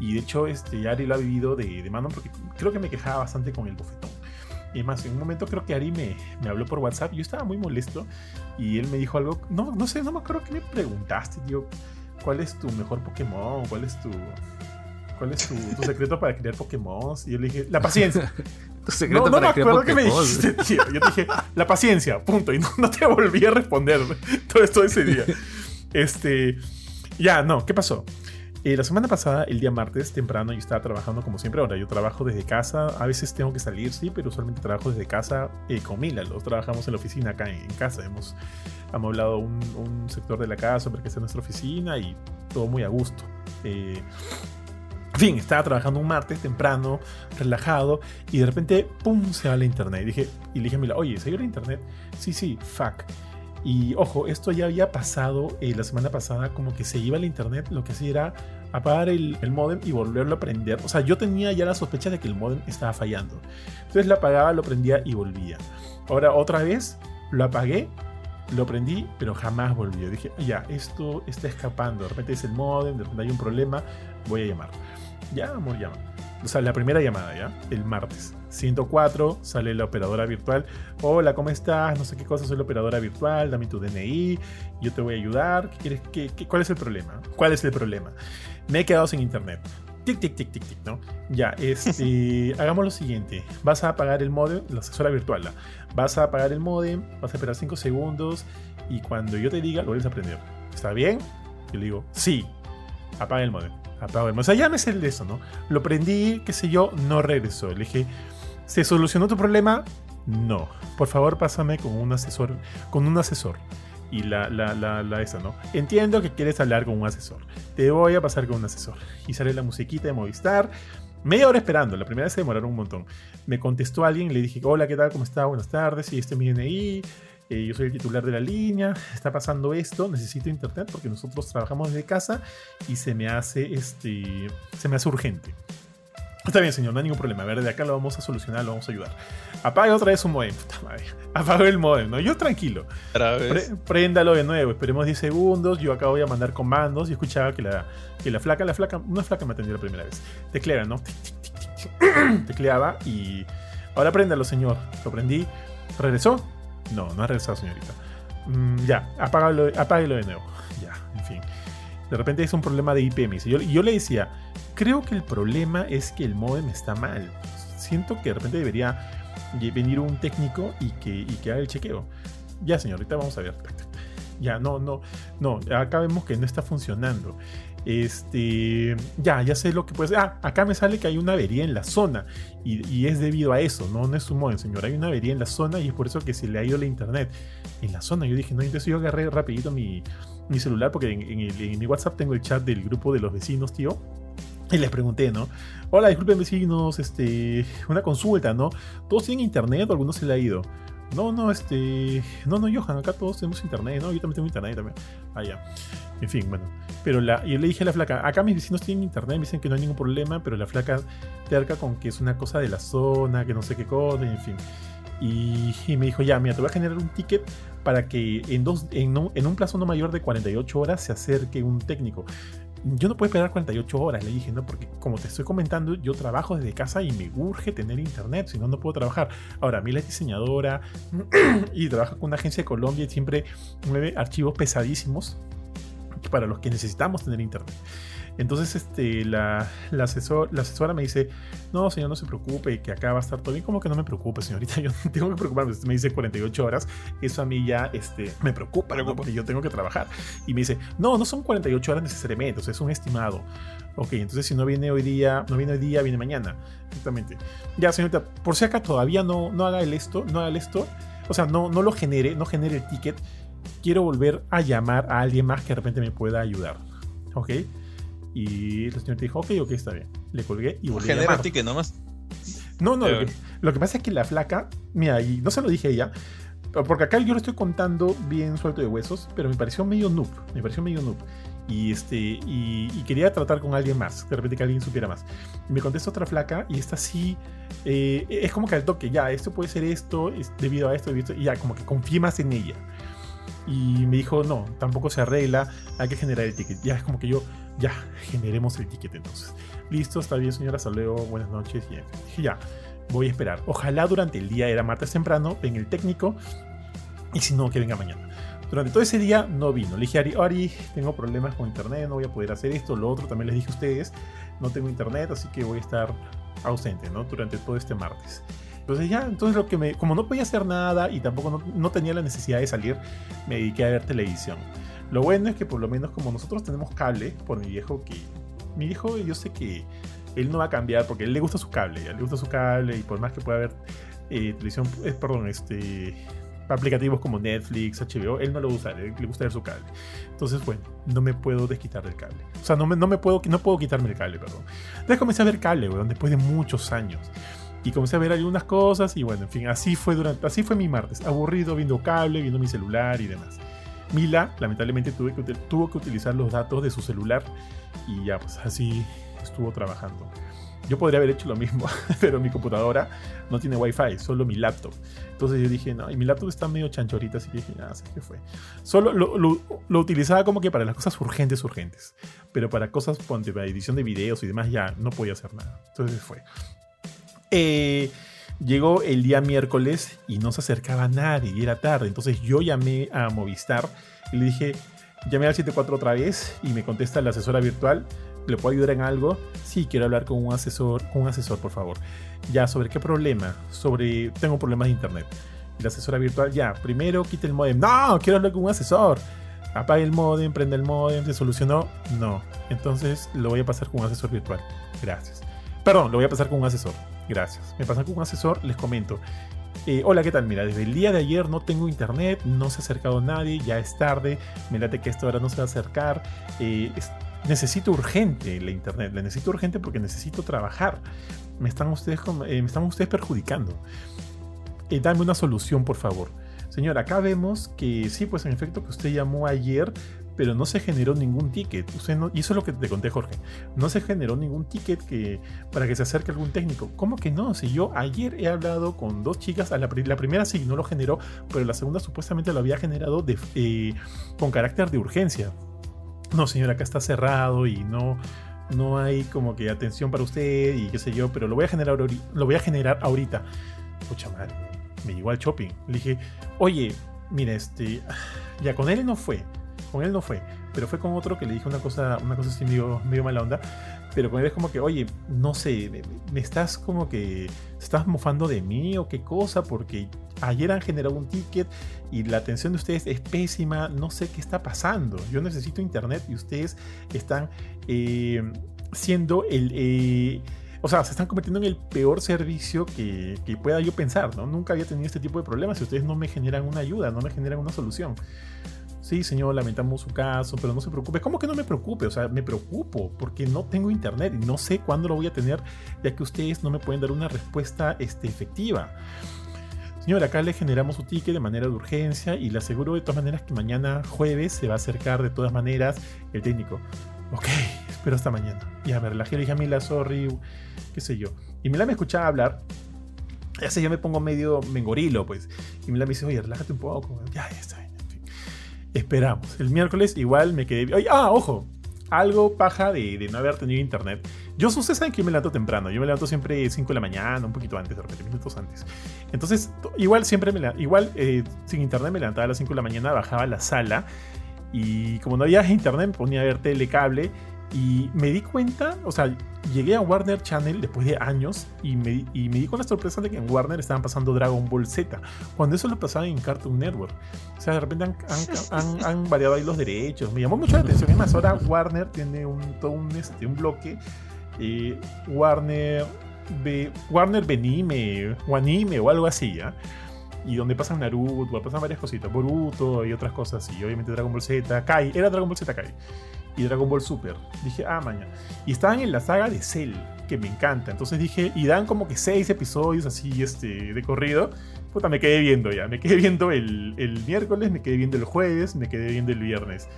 Y de hecho, este, Ari lo ha vivido de, de mano porque creo que me quejaba bastante con el bofetón. Y más, en un momento creo que Ari me, me habló por WhatsApp. Yo estaba muy molesto y él me dijo algo. No, no sé, no me acuerdo qué me preguntaste, tío. ¿Cuál es tu mejor Pokémon? ¿Cuál es tu, cuál es tu, tu secreto para crear Pokémon? Y yo le dije, la paciencia. Tu secreto No, no me para crear acuerdo qué me Pokémon. dijiste, tío. Yo te dije, la paciencia, punto. Y no, no te volví a responder todo esto ese día. Este. Ya, no, ¿qué pasó? Eh, la semana pasada, el día martes, temprano, yo estaba trabajando como siempre. Ahora, yo trabajo desde casa. A veces tengo que salir, sí, pero usualmente trabajo desde casa eh, con Mila. Los trabajamos en la oficina acá en, casa. Hemos amoblado un, un sector de la casa para que sea nuestra oficina y todo muy a gusto. Eh, en fin, estaba trabajando un martes temprano, relajado, y de repente, ¡pum! se va la internet. Y, dije, y dije a Mila, oye, ¿se iba la internet? Sí, sí, fuck. Y ojo, esto ya había pasado eh, la semana pasada, como que se iba la internet, lo que hacía era apagar el, el modem y volverlo a prender. O sea, yo tenía ya la sospecha de que el modem estaba fallando. Entonces lo apagaba, lo prendía y volvía. Ahora otra vez lo apagué, lo prendí, pero jamás volvió. Dije, ya, esto está escapando. De repente es el modem, de repente hay un problema, voy a llamar. Ya, amor, llama. O sea, la primera llamada, ¿ya? El martes. 104, sale la operadora virtual. Hola, ¿cómo estás? No sé qué cosa, soy la operadora virtual, dame tu DNI, yo te voy a ayudar. ¿Qué quieres? ¿Qué, qué- cuál es el problema? ¿Cuál es el problema? Me he quedado sin internet. Tic, tic, tic, tic, tic, ¿no? Ya, este, hagamos lo siguiente. Vas a apagar el modem, la asesora virtual, vas a apagar el modem, vas a esperar 5 segundos y cuando yo te diga, lo vuelves a prender. ¿Está bien? Yo le digo, sí, apaga el modem. Apaga el modem. O sea, ya me sé el de eso, ¿no? Lo prendí, qué sé yo, no regresó. Le dije, ¿se solucionó tu problema? No. Por favor, pásame con un asesor. Con un asesor. Y la, la, la, la esa, ¿no? Entiendo que quieres hablar con un asesor. Te voy a pasar con un asesor. Y sale la musiquita de Movistar. Media hora esperando. La primera vez se demoraron un montón. Me contestó alguien, le dije, hola, ¿qué tal? ¿Cómo está? Buenas tardes. Y este es mi DNI. yo soy el titular de la línea. Está pasando esto. Necesito internet porque nosotros trabajamos desde casa y se me hace este. Se me hace urgente. Está bien, señor, no hay ningún problema. A ver, de acá lo vamos a solucionar, lo vamos a ayudar. Apaga otra vez su modem. Puta madre. El modem, ¿no? Yo tranquilo. Pre- préndalo de nuevo, esperemos 10 segundos. Yo acá voy a mandar comandos y escuchaba que la, que la flaca, la flaca, una flaca me atendió la primera vez. Tecleaba, ¿no? Tecleaba y. Ahora préndalo, señor. Lo prendí. ¿Regresó? No, no ha regresado, señorita. Mm, ya, apágalo, apáguelo de nuevo. Ya, en fin. De repente es un problema de IP, me dice. Yo, y yo le decía, creo que el problema es que el modem está mal. Siento que de repente debería venir un técnico y que, haga el chequeo. Ya, señorita, vamos a ver. Ya, no, no, no. Acá vemos que no está funcionando. Este, ya, ya sé lo que puede ser. Ah, acá me sale que hay una avería en la zona. Y, es debido a eso, no, no es un modem, señor. Hay una avería en la zona y es por eso que se le ha ido la internet. En la zona, yo dije, no, entonces yo agarré rapidito mi, mi celular porque en, en mi WhatsApp tengo el chat del grupo de los vecinos, tío. Y les pregunté, ¿no? Hola, disculpen vecinos, este, una consulta, ¿no? ¿Todos tienen internet o alguno se le ha ido? No, no, este. No, no, Johan, acá todos tenemos internet, ¿no? Yo también tengo internet también. Ah, ya. En fin, bueno. Pero la, yo le dije a la flaca, acá mis vecinos tienen internet, me dicen que no hay ningún problema, pero la flaca terca con que es una cosa de la zona, que no sé qué cosa, en fin. Y, me dijo, ya, mira, te voy a generar un ticket para que en, dos, en, en un plazo no mayor de 48 horas se acerque un técnico yo no puedo esperar 48 horas, le dije, ¿no? Porque como te estoy comentando, yo trabajo desde casa y me urge tener internet, si no, no puedo trabajar. Ahora, Mila es diseñadora y trabaja con una agencia de Colombia y siempre mueve archivos pesadísimos para los que necesitamos tener internet. Entonces, este, la, la, asesor, la asesora me dice, no, señor, no se preocupe, que acá va a estar todo bien. Como que no me preocupe, señorita, yo no tengo que preocuparme. Usted me dice 48 horas, eso a mí ya este, me preocupa, porque yo tengo que trabajar. Y me dice, no, no son 48 horas necesariamente, o sea, es un estimado. Ok, entonces si no viene hoy día, no viene hoy día, viene mañana. Exactamente. Ya, señorita, por si acá todavía no, no haga el esto, no haga el esto, o sea, no, no lo genere, no genere el ticket. Quiero volver a llamar a alguien más que de repente me pueda ayudar. ¿Ok? Y el señor dijo, ok, ok, está bien. Le colgué y volví a llamar. ticket nomás. No, no, lo que, pasa es que la flaca, mira, y no se lo dije a ella, porque acá yo lo estoy contando bien suelto de huesos, pero me pareció medio noob, me pareció medio noob. Y, este, y, quería tratar con alguien más, de repente que alguien supiera más. Y me contesta otra flaca y esta sí, eh, es como que al toque, ya, esto puede ser esto, es debido a esto, debido a esto, y ya, como que confía más en ella. Y me dijo, no, tampoco se arregla, hay que generar el ticket. Ya es como que yo, ya, generemos el ticket entonces. Listo, está bien, señora, hasta buenas noches. Y dije, ya, voy a esperar. Ojalá durante el día, era martes temprano, venga el técnico. Y si no, que venga mañana. Durante todo ese día no vino. Le dije a Ari, Ari, tengo problemas con internet, no voy a poder hacer esto, lo otro. También les dije a ustedes, no tengo internet, así que voy a estar ausente, ¿no? Durante todo este martes. Entonces ya, entonces lo que me, como no podía hacer nada y tampoco no, no tenía la necesidad de salir, me dediqué a ver televisión. Lo bueno es que por lo menos como nosotros tenemos cable por mi viejo, que mi viejo yo sé que él no va a cambiar porque a él le gusta su cable, a él le gusta su cable y por más que pueda haber eh, televisión, eh, perdón, este aplicativos como Netflix, HBO, él no lo usa, él le gusta ver su cable. Entonces, bueno, no me puedo desquitar del cable. O sea, no me, no me puedo, no puedo quitarme el cable, perdón. Entonces comencé a ver cable, weón, después de muchos años. Y comencé a ver algunas cosas y bueno, en fin, así fue durante, así fue mi martes, aburrido viendo cable, viendo mi celular y demás. Mila, lamentablemente, tuve que, tuvo que utilizar los datos de su celular y ya, pues así estuvo trabajando. Yo podría haber hecho lo mismo, pero mi computadora no tiene wifi, solo mi laptop. Entonces yo dije, no, y mi laptop está medio chanchorita, así que dije, nada, sé qué fue. Solo lo, utilizaba como que para las cosas urgentes, urgentes. Pero para cosas, para edición de videos y demás, ya no podía hacer nada. Entonces fue. Eh, llegó el día miércoles y no se acercaba nadie y era tarde. Entonces yo llamé a Movistar y le dije, llamé al 74 otra vez y me contesta la asesora virtual. ¿Le puedo ayudar en algo? Sí, quiero hablar con un asesor, con un asesor, por favor. Ya, ¿sobre qué problema? Sobre, tengo problemas de internet. La asesora virtual, ya, primero quite el modem. No, quiero hablar con un asesor. Apague el modem, prende el modem, ¿se solucionó? No. Entonces lo voy a pasar con un asesor virtual. Gracias. Perdón, lo voy a pasar con un asesor. Gracias. Me pasan con un asesor, les comento. Eh, hola, ¿qué tal? Mira, desde el día de ayer no tengo internet, no se ha acercado nadie, ya es tarde, me late que esta hora no se va a acercar. Eh, necesito urgente la internet, la necesito urgente porque necesito trabajar. Me están ustedes, eh, me están ustedes perjudicando. dame una solución, por favor. Señor, acá vemos que sí, pues en efecto que usted llamó ayer, pero no se generó ningún ticket. Y eso es lo que te conté, Jorge. No se generó ningún ticket que, para que se acerque algún técnico. ¿Cómo que no? Si yo ayer he hablado con dos chicas, la, primera sí no lo generó, pero la segunda supuestamente lo había generado eh, con carácter de urgencia. No, señor, acá está cerrado y no, no hay como que atención para usted y qué sé yo, pero lo voy a generar, lo voy a generar ahorita. Pucha madre, me llegó al shopping. Le dije, oye, mira, este, ya con él no fue con él no fue, pero fue con otro que le dije una cosa, una cosa así medio, medio mala onda. pero cuando es como que, oye, no sé, me, me estás como que, ¿estás mofando de mí o qué cosa? Porque ayer han generado un ticket y la atención de ustedes es pésima, no sé qué está pasando. Yo necesito internet y ustedes están eh, siendo el... Eh, o sea, se están convirtiendo en el peor servicio que, que, pueda yo pensar, ¿no? Nunca había tenido este tipo de problemas y ustedes no me generan una ayuda, no me generan una solución. Sí, señor, lamentamos su caso, pero no se preocupe. ¿Cómo que no me preocupe? O sea, me preocupo porque no tengo internet y no sé cuándo lo voy a tener, ya que ustedes no me pueden dar una respuesta este, efectiva. Señor, acá le generamos su ticket de manera de urgencia y le aseguro de todas maneras que mañana jueves se va a acercar de todas maneras el técnico. Ok, espero hasta mañana. Ya me relajé, le dije a Mila, sorry, qué sé yo. Y Mila me escuchaba hablar. Ya sé, yo me pongo medio mengorilo, pues. Y Mila me dice, oye, relájate un poco. Ya, ya está. Esperamos. El miércoles igual me quedé. Oye, ah, ojo. Algo paja de, de no haber tenido internet. Yo, ustedes saben que yo me levanto temprano. Yo me levanto siempre 5 de la mañana, un poquito antes, de repente, minutos antes. Entonces, igual siempre me igual eh, sin internet me levantaba a las 5 de la mañana, bajaba a la sala. Y como no había internet, me ponía a ver telecable. Y me di cuenta, o sea, llegué a Warner Channel después de años y me, y me di con la sorpresa de que en Warner estaban pasando Dragon Ball Z, cuando eso lo pasaban en Cartoon Network. O sea, de repente han, han, han, variado ahí los derechos. Me llamó mucho la atención. Es más, ahora Warner tiene un, todo un, este, un bloque eh, Warner, Be, Warner Benime o Anime o algo así, ¿ya? Y donde pasan Naruto, pasan varias cositas, Boruto y otras cosas y obviamente Dragon Ball Z, Kai, era Dragon Ball Z Kai y Dragon Ball Super. Dije, ah, mañana. Y estaban en la saga de Cell, que me encanta. Entonces dije, y dan como que seis episodios así este, de corrido. Puta, me quedé viendo ya. Me quedé viendo el, el miércoles, me quedé viendo el jueves, me quedé viendo el viernes.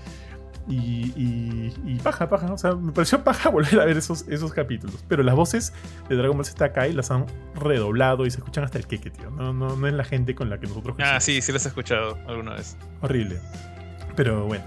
Y, y, y, paja, paja. O sea, me pareció paja volver a ver esos, esos capítulos. Pero las voces de Dragon Ball Z Kai las han redoblado y se escuchan hasta el queque, tío. No, no, no es la gente con la que nosotros. Ah, sí, sí las he escuchado alguna vez. Horrible. Pero bueno.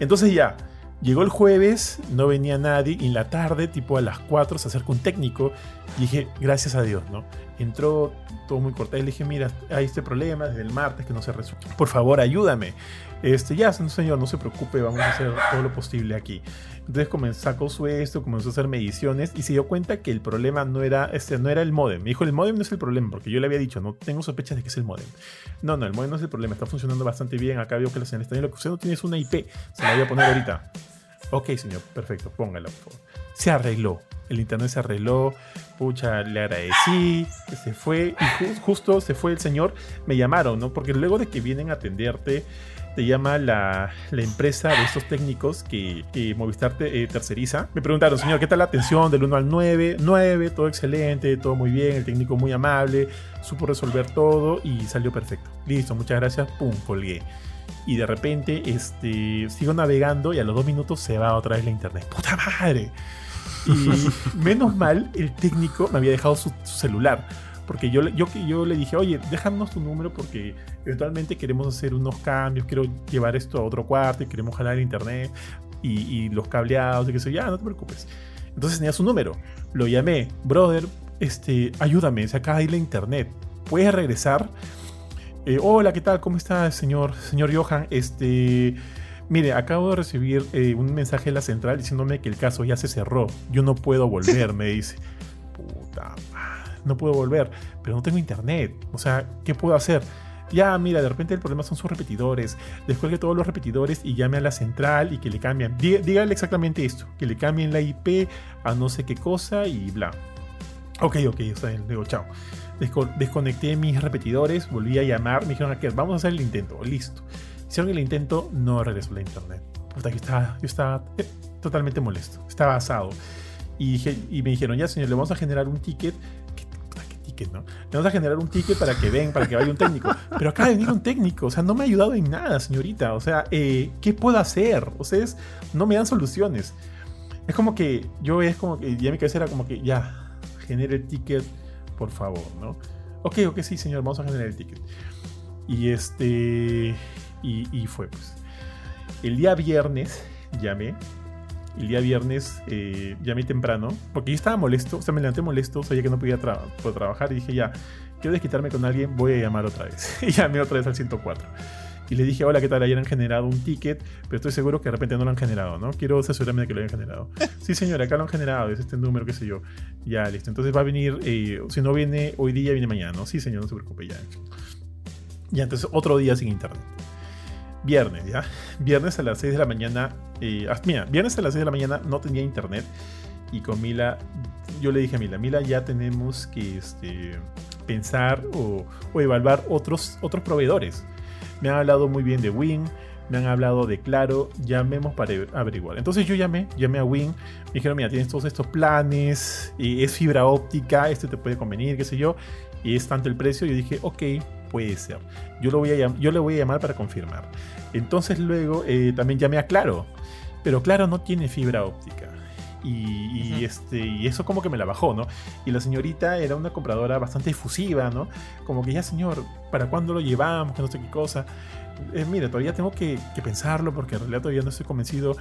Entonces ya. Llegó el jueves, no venía nadie, y en la tarde, tipo a las 4, se acerca un técnico. Y dije, gracias a Dios, ¿no? Entró todo muy cortado y le dije, mira, hay este problema desde el martes que no se resuelve. Por favor, ayúdame. Este, ya, señor, no se preocupe, vamos a hacer todo lo posible aquí. Entonces comenzó, sacó su esto, comenzó a hacer mediciones y se dio cuenta que el problema no era, este, no era el modem. Me dijo, el modem no es el problema, porque yo le había dicho, no tengo sospechas de que es el modem. No, no, el modem no es el problema, está funcionando bastante bien. Acá veo que la señal está bien. Lo que usted no tiene es una IP. Se la voy a poner ahorita. Ok, señor, perfecto, póngala, por favor. Se arregló. El internet se arregló. Pucha, le agradecí. Se fue. Y ju justo se fue el señor. Me llamaron, ¿no? Porque luego de que vienen a atenderte, te llama la, la empresa de estos técnicos que, Movistar eh, terceriza. Me preguntaron, señor, ¿qué tal la atención del 1 al 9? 9, todo excelente, todo muy bien. El técnico muy amable. Supo resolver todo y salió perfecto. Listo, muchas gracias. Pum, colgué y de repente este, sigo navegando y a los dos minutos se va otra vez la internet. ¡Puta madre! Y menos mal, el técnico me había dejado su, su celular. Porque yo, yo, yo le dije, oye, déjanos tu número porque eventualmente queremos hacer unos cambios, quiero llevar esto a otro cuarto y queremos jalar el internet y, y los cableados y que sé ya, no te preocupes. Entonces tenía su número. Lo llamé, brother, este, ayúdame, se acaba de ir la internet. ¿Puedes regresar? Eh, hola, ¿qué tal? ¿Cómo está, señor, señor Johan? Este, mire, acabo de recibir eh, un mensaje de la central diciéndome que el caso ya se cerró. Yo no puedo volver, me dice. Puta madre, no puedo volver, pero no tengo internet. O sea, ¿qué puedo hacer? Ya, mira, de repente el problema son sus repetidores. Descuelgue todos los repetidores y llame a la central y que le cambien. Dígale exactamente esto: que le cambien la IP a no sé qué cosa y bla. Ok, ok, está bien, digo, chao desconecté mis repetidores, volví a llamar, me dijeron, vamos a hacer el intento, listo. Hicieron el intento, no regresó la internet. Puta, yo estaba, yo estaba eh, totalmente molesto, estaba asado. Y, y, me dijeron, ya señor, le vamos a generar un ticket. ¿Qué, no? Le vamos a generar un ticket para que venga, para que vaya un técnico. Pero acaba de venir un técnico, o sea, no me ha ayudado en nada, señorita. O sea, eh, ¿qué puedo hacer? Ustedes no me dan soluciones. Es como que yo es como que ya mi cabeza era como que ya, genere el ticket por favor, ¿no? Ok, ok, sí, señor, vamos a generar el ticket. Y este. Y, fue, pues. El día viernes llamé. El día viernes eh, llamé temprano. Porque yo estaba molesto. O sea, me levanté molesto. Sabía que no podía tra trabajar. Y dije, ya, quiero desquitarme con alguien. Voy a llamar otra vez. y llamé otra vez al 104. Y le dije, hola, ¿qué tal? Ayer han generado un ticket, pero estoy seguro que de repente no lo han generado, ¿no? Quiero asegurarme de que lo hayan generado. sí, señora, acá lo han generado, es este número, qué sé yo. Ya, listo. Entonces va a venir, eh, si no viene hoy día, viene mañana, ¿no? Sí, señor, no se preocupe, ya. Ya, entonces otro día sin internet. Viernes, ¿ya? Viernes a las 6 de la mañana. Eh, ah, mira, viernes a las 6 de la mañana no tenía internet. Y con Mila, yo le dije a Mila, Mila, ya tenemos que este, pensar o, o evaluar otros, otros proveedores. Me han hablado muy bien de Wing, me han hablado de Claro, llamemos para averiguar. Entonces yo llamé, llamé a Wing, me dijeron, mira, tienes todos estos planes, es fibra óptica, este te puede convenir, qué sé yo, y es tanto el precio. Yo dije, ok, puede ser. Yo, lo voy a yo le voy a llamar para confirmar. Entonces luego eh, también llamé a Claro, pero Claro no tiene fibra óptica. Y, este, y eso como que me la bajó, ¿no? Y la señorita era una compradora bastante efusiva, ¿no? Como que ya, señor, ¿para cuándo lo llevamos? Que no sé qué cosa. Eh, mire, todavía tengo que, pensarlo porque en realidad todavía no estoy convencido.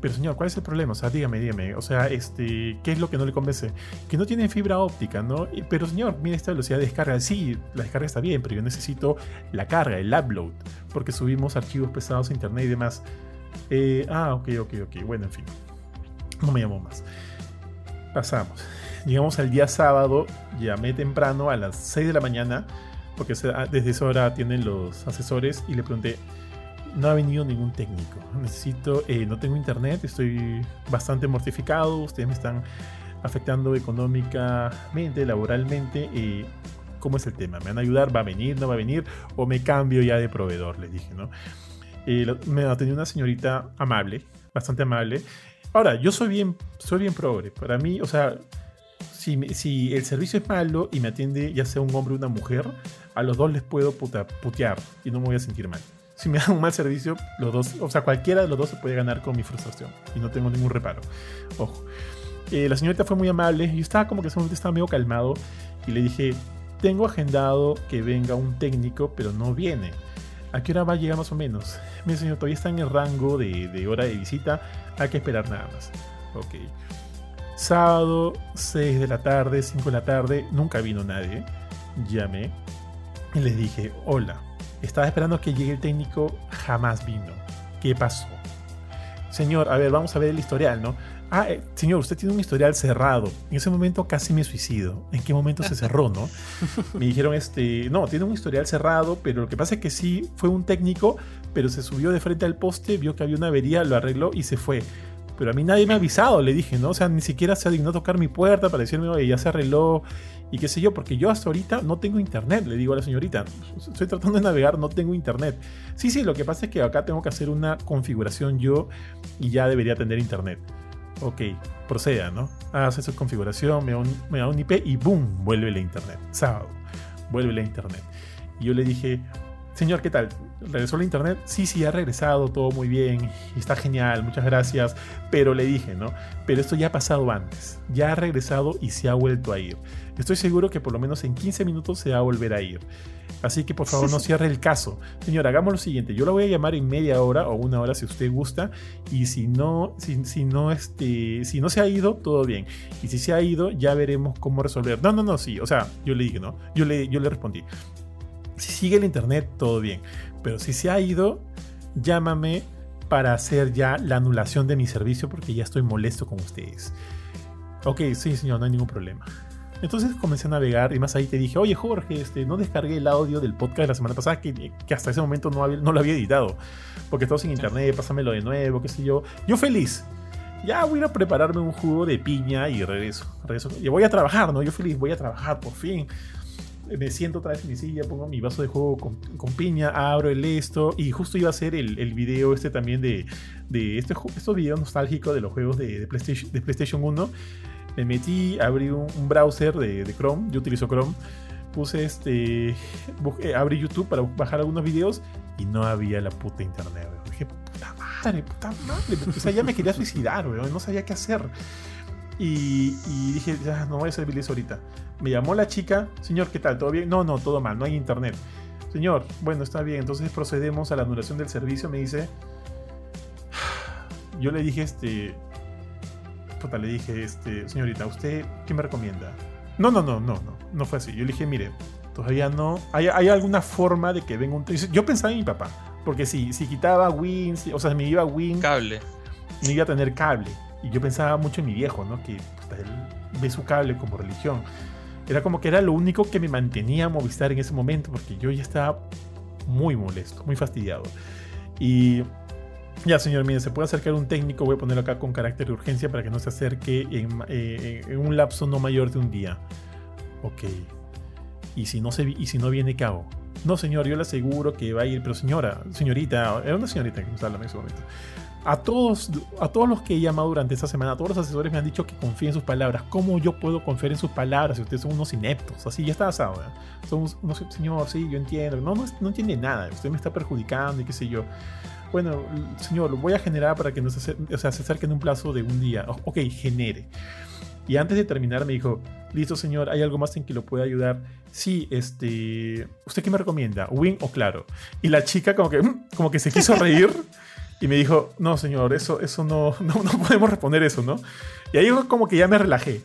Pero señor, ¿cuál es el problema? O sea, dígame, dígame. O sea, este, ¿qué es lo que no le convence? Que no tienen fibra óptica, ¿no? Pero señor, mire esta velocidad de descarga. Sí, la descarga está bien, pero yo necesito la carga, el upload, porque subimos archivos pesados a internet y demás. Eh, ah, ok, ok, ok. Bueno, en fin. No me llamo más. Pasamos. Llegamos al día sábado, llamé temprano a las 6 de la mañana, porque desde esa hora tienen los asesores y le pregunté, no ha venido ningún técnico. Necesito, eh, no tengo internet, estoy bastante mortificado, ustedes me están afectando económicamente, laboralmente. Eh, ¿Cómo es el tema? ¿Me van a ayudar? ¿Va a venir? ¿No va a venir? ¿O me cambio ya de proveedor? Les dije, ¿no? Eh, me atendió una señorita amable, bastante amable. Ahora, yo soy bien, soy bien progre. Para mí, o sea, si, si, el servicio es malo y me atiende ya sea un hombre o una mujer, a los dos les puedo putear y no me voy a sentir mal. Si me dan un mal servicio, los dos, o sea, cualquiera de los dos se puede ganar con mi frustración y no tengo ningún reparo. Ojo. Eh, la señorita fue muy amable. y estaba como que ese momento estaba medio calmado y le dije, tengo agendado que venga un técnico, pero no viene. ¿A qué hora va a llegar más o menos? Mi señor, todavía está en el rango de, de hora de visita. Hay que esperar nada más. Ok. Sábado, 6 de la tarde, 5 de la tarde, nunca vino nadie. Llamé y les dije, hola, estaba esperando que llegue el técnico, jamás vino. ¿Qué pasó? Señor, a ver, vamos a ver el historial, ¿no? Ah, eh, señor, usted tiene un historial cerrado. En ese momento casi me suicido. ¿En qué momento se cerró, no? Me dijeron, este, no, tiene un historial cerrado, pero lo que pasa es que sí fue un técnico, pero se subió de frente al poste, vio que había una avería, lo arregló y se fue. Pero a mí nadie me ha avisado, le dije, ¿no? O sea, ni siquiera se dignó a tocar mi puerta para decirme, oye, ya se arregló y qué sé yo, porque yo hasta ahorita no tengo internet, le digo a la señorita. Estoy tratando de navegar, no tengo internet. Sí, sí, lo que pasa es que acá tengo que hacer una configuración yo y ya debería tener internet. Ok, proceda, ¿no? Hace su configuración, me da, un, me da un IP y ¡boom! Vuelve la internet. Sábado, vuelve la internet. Y yo le dije, Señor, ¿qué tal? ¿Regresó la internet? Sí, sí, ha regresado, todo muy bien, está genial, muchas gracias. Pero le dije, ¿no? Pero esto ya ha pasado antes, ya ha regresado y se ha vuelto a ir. Estoy seguro que por lo menos en 15 minutos se va a volver a ir. Así que por favor no cierre el caso. Señor, hagamos lo siguiente. Yo la voy a llamar en media hora o una hora si usted gusta. Y si no, si, no, este, si no se ha ido, todo bien. Y si se ha ido, ya veremos cómo resolver. No, no, no, sí. O sea, yo le dije, ¿no? Yo le, yo le respondí. Si sigue el internet, todo bien. Pero si se ha ido, llámame para hacer ya la anulación de mi servicio porque ya estoy molesto con ustedes. Ok, sí, señor, no hay ningún problema. Entonces comencé a navegar y más ahí te dije, oye Jorge, este, no descargué el audio del podcast de la semana pasada que, hasta ese momento no, no lo había editado. Porque estaba sin internet, pásamelo de nuevo, qué sé yo. Yo feliz. Ya voy a prepararme un jugo de piña y regreso. regreso. Y voy a trabajar, ¿no? Yo feliz, voy a trabajar, por fin me siento otra vez en mi silla, pongo mi vaso de jugo con, piña, abro el esto y justo iba a hacer el, el video este también de, de este, estos videos nostálgicos de los juegos de, PlayStation, de PlayStation 1. Me metí, abrí un, browser de, de, Chrome, yo utilizo Chrome, puse este, abrí YouTube para bajar algunos videos y no había la puta internet. Dije, puta madre, puta madre, o sea, ya me quería suicidar, no sabía qué hacer. Y, dije, ya, no voy a servirles ahorita. Me llamó la chica, señor, ¿qué tal? ¿Todo bien? No, no, todo mal, no hay internet. Señor, bueno, está bien, entonces procedemos a la anulación del servicio. Me dice, yo le dije, este, puta, le dije, este, señorita, ¿usted qué me recomienda? No, no, no, no, no, no fue así. Yo le dije, mire, todavía no, ¿hay, hay alguna forma de que venga un... Yo pensaba en mi papá, Porque si, si quitaba Win, o sea, me iba Win. Cable. No iba a tener cable. Y yo pensaba mucho en mi viejo, ¿no? Que él ve su cable como religión. Era como que era lo único que me mantenía Movistar en ese momento, porque yo ya estaba muy molesto, muy fastidiado. Y ya, señor, mire, se puede acercar un técnico, voy a ponerlo acá con carácter de urgencia para que no se acerque en, eh, un lapso no mayor de un día. Ok. ¿Y si no, se, y si no viene, ¿qué hago? No, señor, yo le aseguro que va a ir, pero señora, señorita, era una señorita que me estaba en ese momento. A todos, a todos los que he llamado durante esta semana, a todos los asesores me han dicho que confíe en sus palabras. ¿Cómo yo puedo confiar en sus palabras si ustedes son unos ineptos? Así ya está asado. ¿eh? Son unos, señor, sí, yo entiendo. No, no, no entiende nada. Usted me está perjudicando y qué sé yo. Bueno, señor, lo voy a generar para que nos o sea, se acerque en un plazo de un día. Ok, genere. Y antes de terminar me dijo, listo señor, ¿hay algo más en que lo pueda ayudar? Sí, este... ¿Usted qué me recomienda? ¿Win o Claro? Y la chica como que, mm, como que se quiso reír y me dijo, no señor, eso, eso no, no, podemos responder eso, ¿no? Y ahí como que ya me relajé.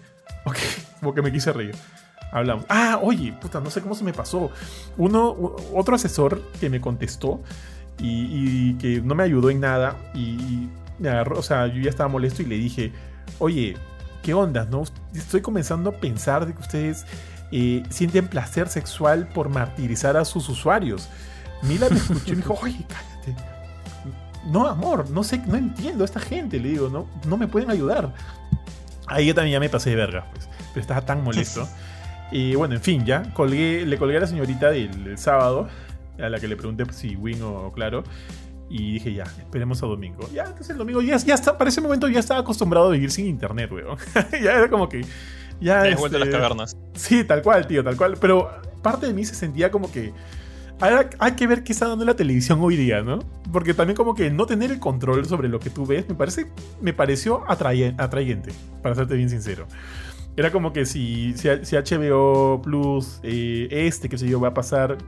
Ok, como que me quise reír. Hablamos. Ah, oye, puta, no sé cómo se me pasó. Uno, otro asesor que me contestó y, que no me ayudó en nada y, me agarró, o sea, yo ya estaba molesto y le dije, oye, ¿qué onda? No? Estoy comenzando a pensar de que ustedes eh, sienten placer sexual por martirizar a sus usuarios. Mila me escuchó y me dijo, oye, cállate. No, amor, no sé, no entiendo a esta gente, le digo, no, no me pueden ayudar. Ahí yo también ya me pasé de verga, pues, pero estaba tan molesto. y bueno, en fin, ya colgué, le colgué a la señorita del, sábado, a la que le pregunté si Win o Claro. Y dije, ya, esperemos a domingo. Ya, entonces el domingo ya, ya está, para ese momento ya estaba acostumbrado a vivir sin internet, weón. ya era como que. Ya. He vuelto a las este, cavernas. Sí, tal cual, tío, tal cual. Pero parte de mí se sentía como que. hay que ver qué está dando la televisión hoy día, ¿no? Porque también como que no tener el control sobre lo que tú ves me parece me pareció atrayente, para serte bien sincero. Era como que si, si, HBO Plus, eh, este, que sé yo, va a pasar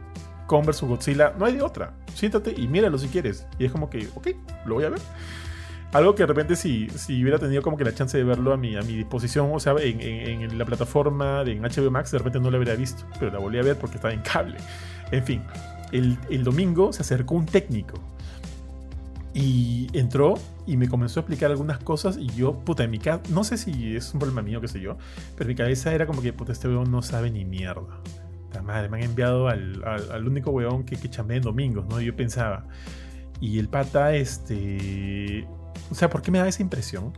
Converse o Godzilla, no hay de otra. Siéntate y míralo si quieres. Y es como que, ok, lo voy a ver. Algo que de repente si, si hubiera tenido como que la chance de verlo a mi, a mi disposición, o sea, en, en, la plataforma de en HBO Max, de repente no lo habría visto, pero la volví a ver porque estaba en cable. En fin, el, el domingo se acercó un técnico y entró y me comenzó a explicar algunas cosas y yo, puta, en mi casa, no sé si es un problema mío, qué sé yo, pero en mi cabeza era como que, puta, este weón no sabe ni mierda madre, me han enviado al, al, único weón que, que en domingos, ¿no? Yo pensaba. Y el pata, este. O sea, ¿por qué me da esa impresión?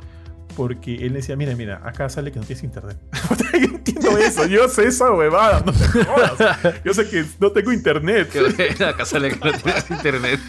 Porque él decía, mira, mira, acá sale que no tienes internet. yo entiendo eso, yo sé esa huevada, no te jodas. Yo sé que no tengo internet. acá sale que no tienes internet.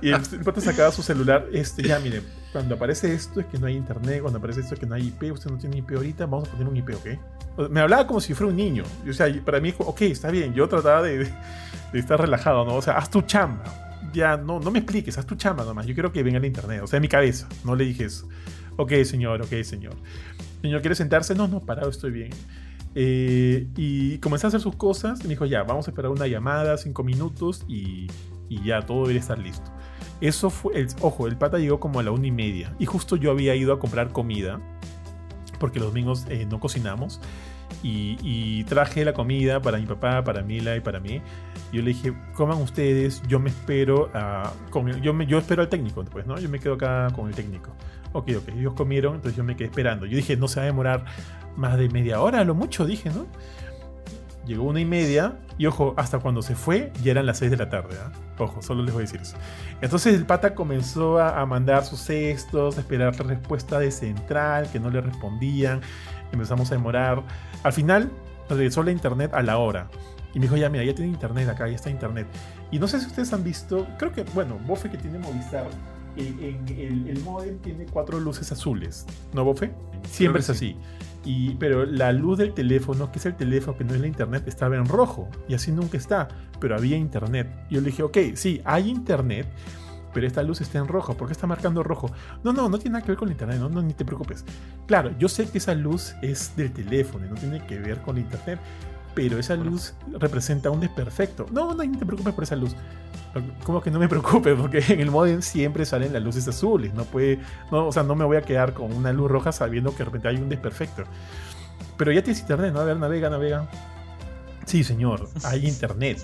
y el, pata sacaba su celular, este, ya, mire, cuando aparece esto es que no hay internet, cuando aparece esto es que no hay IP, usted no tiene IP ahorita, vamos a poner un IP, ¿ok? Me hablaba como si fuera un niño. O sea, para mí, ok, está bien, yo trataba de, de estar relajado, ¿no? O sea, haz tu chamba. Ya, no, no me expliques, haz tu chamba nomás. Yo quiero que venga el internet, o sea, en mi cabeza. No le dije eso. Ok, señor, ok, señor. Señor, ¿quiere sentarse? No, no, parado, estoy bien. Eh, y comenzó a hacer sus cosas. Me dijo, ya, vamos a esperar una llamada, cinco minutos y, y ya todo debería estar listo. Eso fue, el, ojo, el pata llegó como a la una y media. Y justo yo había ido a comprar comida, porque los domingos eh, no cocinamos. Y, traje la comida para mi papá, para Mila y para mí. Yo le dije, coman ustedes, yo me espero a, con yo, me, yo espero al técnico, pues, ¿no? Yo me quedo acá con el técnico. Ok, ok, ellos comieron, entonces yo me quedé esperando. Yo dije, no se va a demorar más de media hora, lo mucho, dije, ¿no? Llegó una y media, y ojo, hasta cuando se fue, ya eran las seis de la tarde, ¿ah? Ojo, solo les voy a decir eso. Entonces el pata comenzó a, mandar sus cestos, a esperar la respuesta de central, que no le respondían. Empezamos a demorar. Al final, regresó la internet a la hora. Y me dijo, ya, mira, ya tiene internet acá, ya está internet. Y no sé si ustedes han visto, creo que, bueno, Bofe que tiene Movistar, en, el, el, modem tiene cuatro luces azules, ¿no, Bofe? Siempre es así. Y, pero la luz del teléfono, que es el teléfono, que no es la internet, estaba en rojo. Y así nunca está. Pero había internet. Y yo le dije, ok, sí, hay internet, pero esta luz está en rojo. ¿Por qué está marcando rojo? No, no, no tiene nada que ver con el internet, no, no, ni te preocupes. Claro, yo sé que esa luz es del teléfono y no tiene que ver con el internet pero esa luz representa un desperfecto. No, no, te preocupes por esa luz. ¿Cómo que no me preocupe? Porque en el modem siempre salen las luces azules. No puede, no, o sea, no me voy a quedar con una luz roja sabiendo que de repente hay un desperfecto. Pero ya tienes internet, ¿no? A ver, navega, navega. Sí, señor, hay internet.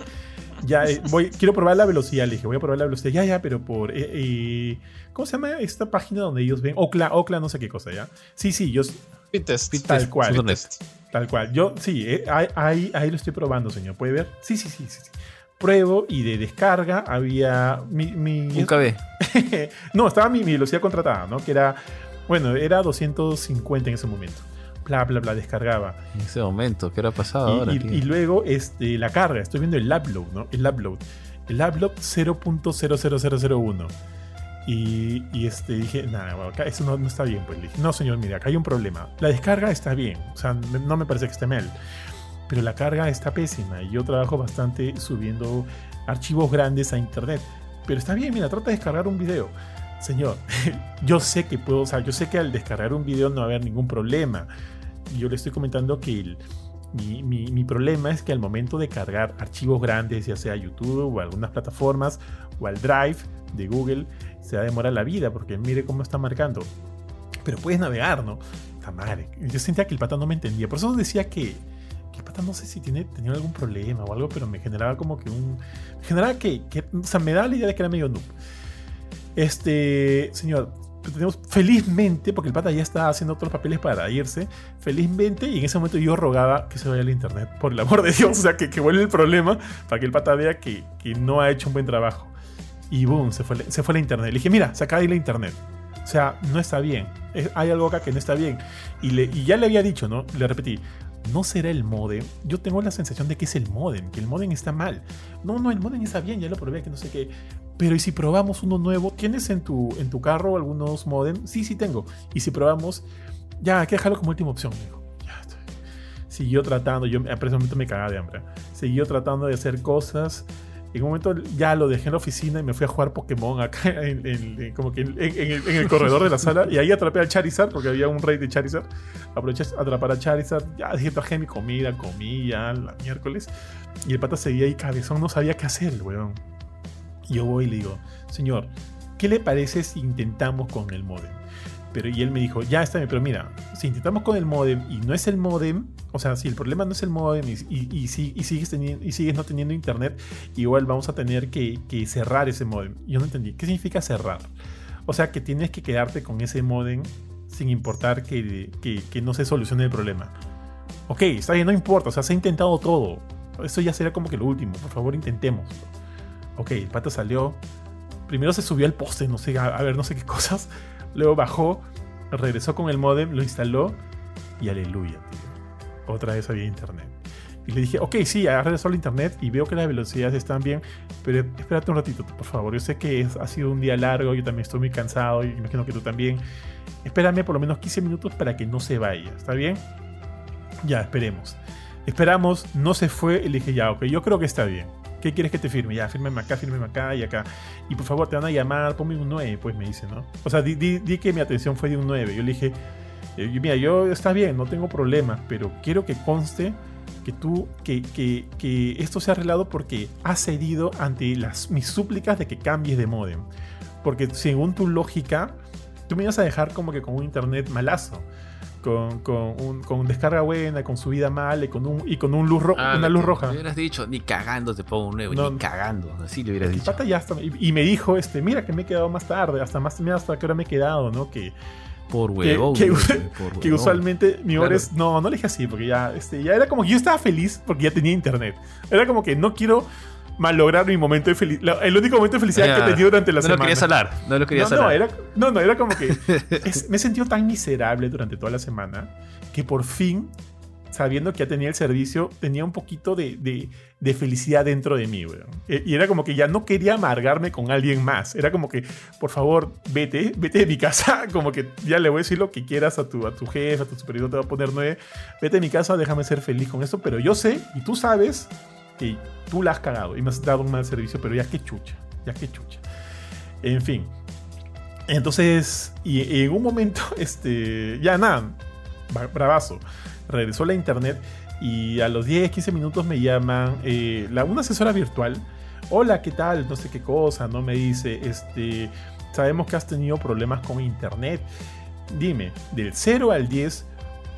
ya, eh, voy, quiero probar la velocidad. Le dije, voy a probar la velocidad. Ya, ya, pero por. Eh, eh, ¿Cómo se llama esta página donde ellos ven? Ocla, Ocla, no sé qué cosa, ¿ya? Sí, sí, yo. Speedtest. Tal cual. Speedtest. Tal cual. Yo, sí, eh, ahí, ahí, lo estoy probando, señor. ¿Puede ver? Sí, sí, sí, sí. sí. Pruebo y de descarga había mi. mi Un KB. no, estaba mi, mi velocidad contratada, ¿no? Que era. Bueno, era 250 en ese momento. Bla, bla, bla, descargaba. En ese momento, ¿qué era pasado Y, ahora? y- y luego este, la carga. Estoy viendo el upload, ¿no? El upload. El upload 0.00001. Y, este, dije, nada, acá eso no, está bien. Pues le dije, no, señor, mire, acá hay un problema. La descarga está bien. O sea, no me parece que esté mal. Pero la carga está pésima. Y yo trabajo bastante subiendo archivos grandes a internet. Pero está bien, mira, trata de descargar un video. Señor, yo sé que puedo, o sea, yo sé que al descargar un video no va a haber ningún problema. Yo le estoy comentando que mi- mi problema es que al momento de cargar archivos grandes, ya sea YouTube o algunas plataformas o al Drive de Google, se va a demorar la vida porque mire cómo está marcando. Pero puedes navegar, ¿no? Está madre. Yo sentía que el pata no me entendía. Por eso decía que, que el pata no sé si tiene, tenía algún problema o algo, pero me generaba como que un. Me generaba que, que- me daba la idea de que era medio noob. Este. Señor. Tenemos, felizmente, porque el pata ya estaba haciendo otros papeles para irse, felizmente, y en ese momento yo rogaba que se vaya al internet, por el amor de Dios, o sea, que, que vuelva el problema para que el pata vea que, que no ha hecho un buen trabajo. Y boom, se fue, se fue la internet. Le dije, mira, se acaba de ir la internet. O sea, no está bien. Es- hay algo acá que no está bien. Y, le, y ya le había dicho, ¿no? Le repetí, no será el modem. Yo tengo la sensación de que es el modem, que el modem está mal. No, no, el modem está bien, ya lo probé, que no sé qué. Pero ¿y si probamos uno nuevo? ¿Tienes en tu, en tu carro algunos modem? Sí, sí tengo. Y si probamos, ya, hay que dejarlo como última opción, me dijo. Ya estoy. Siguió tratando, yo a ese momento me cagaba de hambre. Siguió tratando de hacer cosas. En un momento ya lo dejé en la oficina y me fui a jugar Pokémon acá, en, como que en, el, corredor de la sala. Y ahí atrapé al Charizard, porque había un rey de Charizard. Aproveché a atrapar a Charizard. Ya dije, traje mi comida, comí ya la miércoles. Y el pata seguía ahí cabezón, no sabía qué hacer, weón. Y yo voy y le digo, señor, ¿qué le parece si intentamos con el modem? Y él me dijo, ya está bien, pero mira, si intentamos con el modem y no es el modem, o sea, si el problema no es el modem y, y- y si- y sigues, teniendo, y sigues no teniendo internet, igual vamos a tener que, cerrar ese modem. Yo no entendí, ¿qué significa cerrar? O sea, que tienes que quedarte con ese modem sin importar que, que- no se solucione el problema. Ok, está bien, no importa, o sea, se ha intentado todo. Eso ya será como que lo último, por favor intentemos. Ok, el pata salió. Primero se subió al poste, no sé, a ver, no sé qué cosas. Luego bajó, regresó con el modem, lo instaló y aleluya, tío. Otra vez había internet. Y le dije, ok, sí, regresado al internet y veo que las velocidades están bien, pero espérate un ratito, por favor. Yo sé que ha sido un día largo, yo también estoy muy cansado y imagino que tú también. Espérame por lo menos 15 minutos para que no se vaya, ¿está bien? Ya, esperemos. Esperamos, no se fue y le dije, ya, ok, yo creo que está bien. ¿Qué quieres que te firme? Ya, fírmeme acá, fírmeme acá y acá. Y por favor, te van a llamar, ponme un 9, pues me dice, ¿no? O sea, di, di- di que mi atención fue de un 9. Yo le dije, eh, mira, yo está bien, no tengo problemas, pero quiero que conste que tú, que, que, que esto se ha arreglado porque has cedido ante las, mis súplicas de que cambies de modem. Porque según tu lógica, tú me ibas a dejar como que con un internet malazo. Con, con, un- con descarga buena, con subida mala y con, un, y con un luz Ah, una luz roja. Le hubieras dicho, ni cagando te pongo un nuevo, No. ni cagando. Así le hubieras dicho. pata ya hasta- y, y me dijo, este, mira que me he quedado más tarde, hasta más mira hasta qué hora me he quedado, ¿no? Que, Por huevón. que- güey, que- por que huevón. usualmente mi hora Claro. es. No, no le dije así, porque ya, este, ya era como que yo estaba feliz porque ya tenía internet. Era como que no quiero malograr mi momento de felicidad. El único momento de felicidad que he tenido durante la no semana. lo querías hablar, no lo querías no, no, era, no, no, era como que es- me he sentido tan miserable durante toda la semana que por fin, sabiendo que ya tenía el servicio, tenía un poquito de, de- de felicidad dentro de mí, weón. E- Y era como que ya no quería amargarme con alguien más. Era como que, por favor, vete, vete de mi casa. Como que ya le voy a decir lo que quieras a tu, a tu jefe, a tu superior, te va a poner nueve. Vete de mi casa, déjame ser feliz con esto. Pero yo sé, y tú sabes, que tú la has cagado y me has dado un mal servicio, pero ya que chucha, ya que chucha. En fin. Entonces, y en un momento, este, ya nada, bravazo. Regresó la internet y a los 10, 15 minutos me llaman eh, la, una asesora virtual. Hola, ¿qué tal? No sé qué cosa, ¿no? Me dice, este, sabemos que has tenido problemas con internet. Dime, del 0 al 10,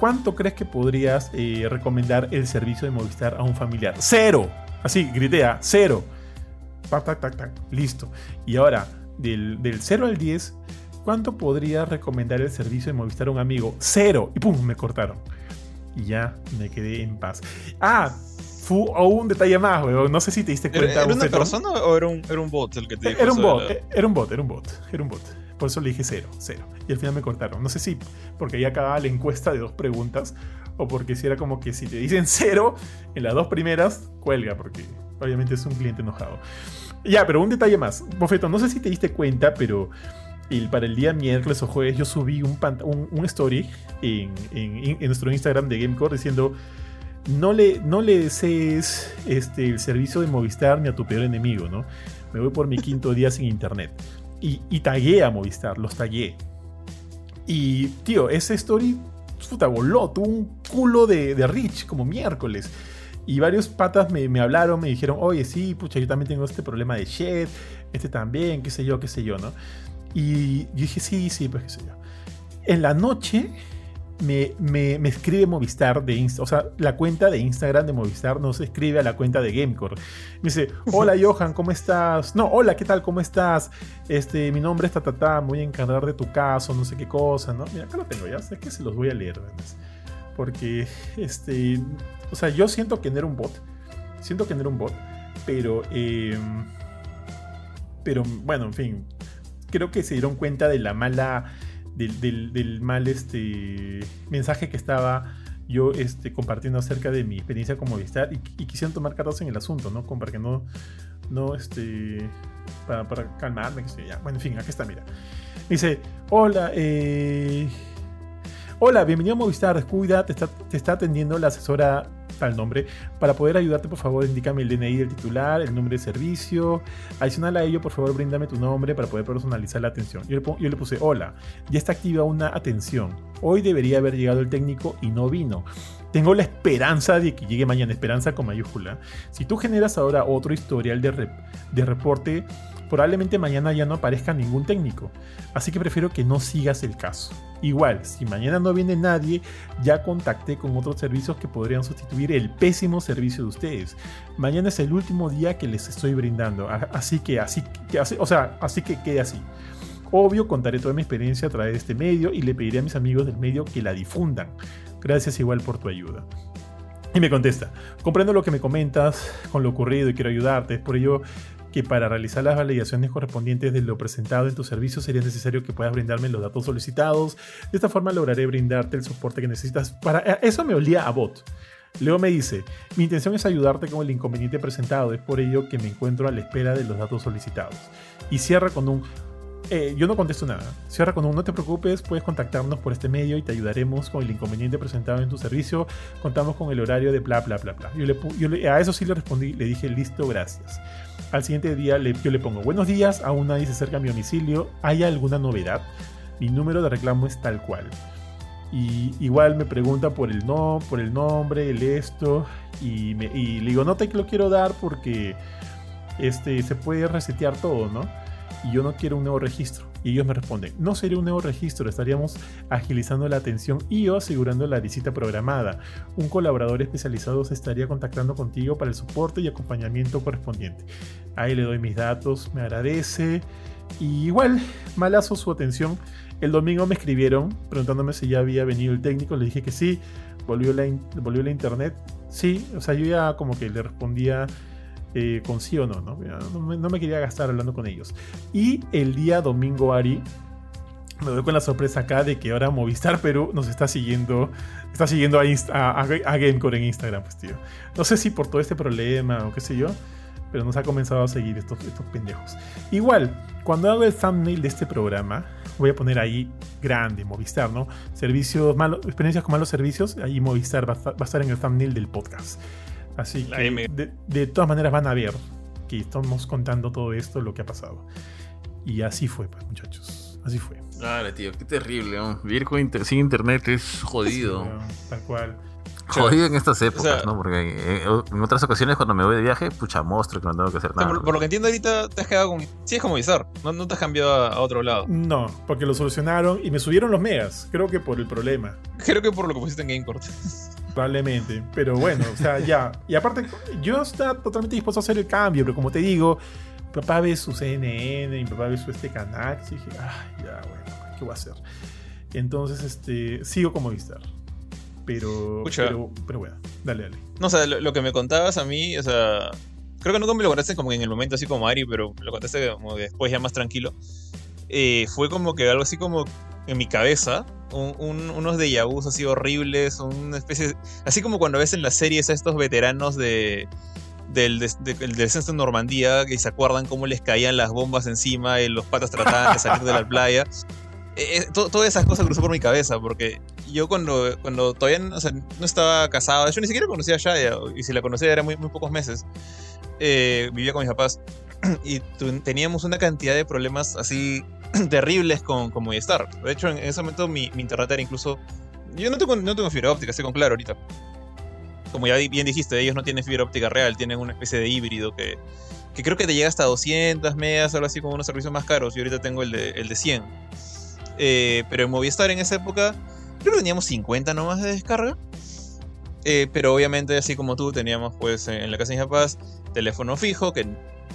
¿cuánto crees que podrías eh, recomendar el servicio de Movistar a un familiar? ¡Cero! Así, gritea, cero. Tac, tac, tac, tac. Listo. Y ahora, del, del 0 al 10, ¿cuánto podría recomendar el servicio de Movistar a un amigo? Cero. Y pum, me cortaron. Y ya me quedé en paz. Ah, fue o un detalle más, weón. No sé si te diste cuenta. ¿Era, era una persona o era un, era un bot el que te dijo Era un bot, la- eh, era un bot, era un bot, era un bot. Por eso le dije cero, cero. Y al final me cortaron. No sé si porque ya acababa la encuesta de dos preguntas o porque si era como que si te dicen cero en las dos primeras, cuelga, porque obviamente es un cliente enojado. Ya, pero un detalle más. Bofeto, no sé si te diste cuenta, pero el- para el día miércoles o jueves yo subí un, un, un story en, en- en nuestro Instagram de Gamecore diciendo no le, no le desees este, el servicio de Movistar ni a tu peor enemigo, ¿no? Me voy por mi quinto día sin internet. Y, y tagué a Movistar, los tagué. Y, tío, ese story, puta, voló, tuvo un culo de, de reach, como miércoles. Y varios patas me, me hablaron, me dijeron, oye, sí, pucha, yo también tengo este problema de shed, este también, qué sé yo, qué sé yo, ¿no? Y yo dije, sí, sí, pues qué sé yo. En la noche me, me- me escribe Movistar de Insta, o sea, la cuenta de Instagram de Movistar nos escribe a la cuenta de Gamecore. Me dice, hola Johan, ¿cómo estás? No, hola, ¿qué tal? ¿Cómo estás? Este, mi nombre es Tatata, me voy a encargar de tu caso, no sé qué cosa, ¿no? Mira, acá lo tengo ya, sé que se los voy a leer, además. Porque, este, o sea, yo siento que no era un bot, siento que no era un bot, pero, eh, pero bueno, en fin, creo que se dieron cuenta de la mala del, mal este mensaje que estaba yo este, compartiendo acerca de mi experiencia con Movistar y, quisieron tomar cartas en el asunto, ¿no? Como para que no, no, este, para, calmarme. Bueno, en fin, aquí está, mira. Dice, hola, eh, hola, bienvenido a Movistar, descuida, te está, te está atendiendo la asesora tal nombre. Para poder ayudarte, por favor, indícame el DNI del titular, el nombre de servicio. Adicional a ello, por favor, bríndame tu nombre para poder personalizar la atención. Yo le, puse, hola, ya está activa una atención. Hoy debería haber llegado el técnico y no vino. Tengo la esperanza de que llegue mañana, esperanza con mayúscula. Si tú generas ahora otro historial de, de reporte, probablemente mañana ya no aparezca ningún técnico. Así que prefiero que no sigas el caso. Igual, si mañana no viene nadie, ya contacté con otros servicios que podrían sustituir el pésimo servicio de ustedes. Mañana es el último día que les estoy brindando, así que así, que así- o sea, así que quede así. Obvio, contaré toda mi experiencia a través de este medio y le pediré a mis amigos del medio que la difundan. Gracias igual por tu ayuda. Y me contesta, comprendo lo que me comentas con lo ocurrido y quiero ayudarte, por ello que para realizar las validaciones correspondientes de lo presentado en tu servicio sería necesario que puedas brindarme los datos solicitados. De esta forma lograré brindarte el soporte que necesitas. Para eh, eso me olía a bot. Luego me dice, mi intención es ayudarte con el inconveniente presentado, es por ello que me encuentro a la espera de los datos solicitados. Y cierra con un, eh, yo no contesto nada. Cierra con un no te preocupes, puedes contactarnos por este medio y te ayudaremos con el inconveniente presentado en tu servicio. Contamos con el horario de bla bla bla bla. Yo, le, yo a eso sí le respondí, le dije listo, gracias. Al siguiente día yo le pongo buenos días, aún nadie se acerca a mi domicilio. ¿Hay alguna novedad? Mi número de reclamo es tal cual. Y igual me pregunta por el no, por el nombre, el esto. Y, me- y le digo, no te lo quiero dar porque este, se puede resetear todo, ¿no? Y yo no quiero un nuevo registro. Y ellos me responden, no sería un nuevo registro, estaríamos agilizando la atención y o asegurando la visita programada. Un colaborador especializado se estaría contactando contigo para el soporte y acompañamiento correspondiente. Ahí le doy mis datos, me agradece. Y igual, malazo su atención. El domingo me escribieron preguntándome si ya había venido el técnico, le dije que sí, volvió la, volvió la internet. Sí, o sea, yo ya como que le respondía eh, con sí o no, ¿no? No me, no me quería gastar hablando con ellos. Y el día domingo, Ari, me doy con la sorpresa acá de que ahora Movistar Perú nos está siguiendo, está siguiendo a, a, a- Gamecore en Instagram, pues tío. No sé si por todo este problema o qué sé yo, pero nos ha comenzado a seguir estos, estos pendejos. Igual, cuando hago el thumbnail de este programa, voy a poner ahí grande, Movistar, ¿no? Servicios malos, experiencias con malos servicios, ahí Movistar va va a estar en el thumbnail del podcast. Así que de, de todas maneras van a ver que estamos contando todo esto, lo que ha pasado. Y así fue, pues, muchachos. Así fue. Claro, tío, qué terrible. ¿no? Vivir con inter- sin internet es jodido. Sí, weón, tal cual. Jodido en estas épocas, sea- ¿no? Porque eh, en otras ocasiones cuando me voy de viaje, pucha, monstruo que no tengo que hacer O nada. por, por lo que entiendo ahorita te has quedado con... Sí, es como Bizarre. No, no te has cambiado a, a otro lado. No, porque lo solucionaron y me subieron los megas. Creo que por el problema. Creo que por lo que pusiste en GameCourt. Probablemente, pero bueno, o sea, ya. Y aparte, yo estaba totalmente dispuesto a hacer el cambio, pero como te digo, mi papá ve su CNN, mi papá ve su este canal, y dije, ah, ya, bueno, ¿qué voy a hacer? Entonces, este, sigo como Movistar. Pero, pero, pero, bueno, dale, dale. No, o sea, lo, que me contabas a mí, o sea, creo que nunca me lo contaste como en el momento así como Ari, pero lo contaste como después ya más tranquilo. Eh, fue como que algo así como en mi cabeza, unos de vus así horribles, una especie, así como cuando ves en las series a estos veteranos de del, descenso en Normandía, que se acuerdan cómo les caían las bombas encima y los patas trataban de salir de la playa. Eh, eh, todas esas cosas cruzó por mi cabeza, porque yo cuando, cuando todavía no, estaba casado, yo ni siquiera conocía a Shaya, y si la conocía era muy, muy pocos meses, eh, vivía con mis papás, y teníamos una cantidad de problemas así terribles con, con Movistar. De hecho, en ese momento mi, internet era incluso... Yo no tengo, no tengo fibra óptica, estoy con claro ahorita. Como ya bien dijiste, ellos no tienen fibra óptica real, tienen una especie de híbrido que, que creo que te llega hasta 200 megas, algo así como unos servicios más caros. Y ahorita tengo el de, el de 100. Eh, pero en Movistar en esa época, creo que teníamos 50 nomás de descarga. Eh, pero obviamente, así como tú, teníamos pues en la casa de mis papás teléfono fijo, que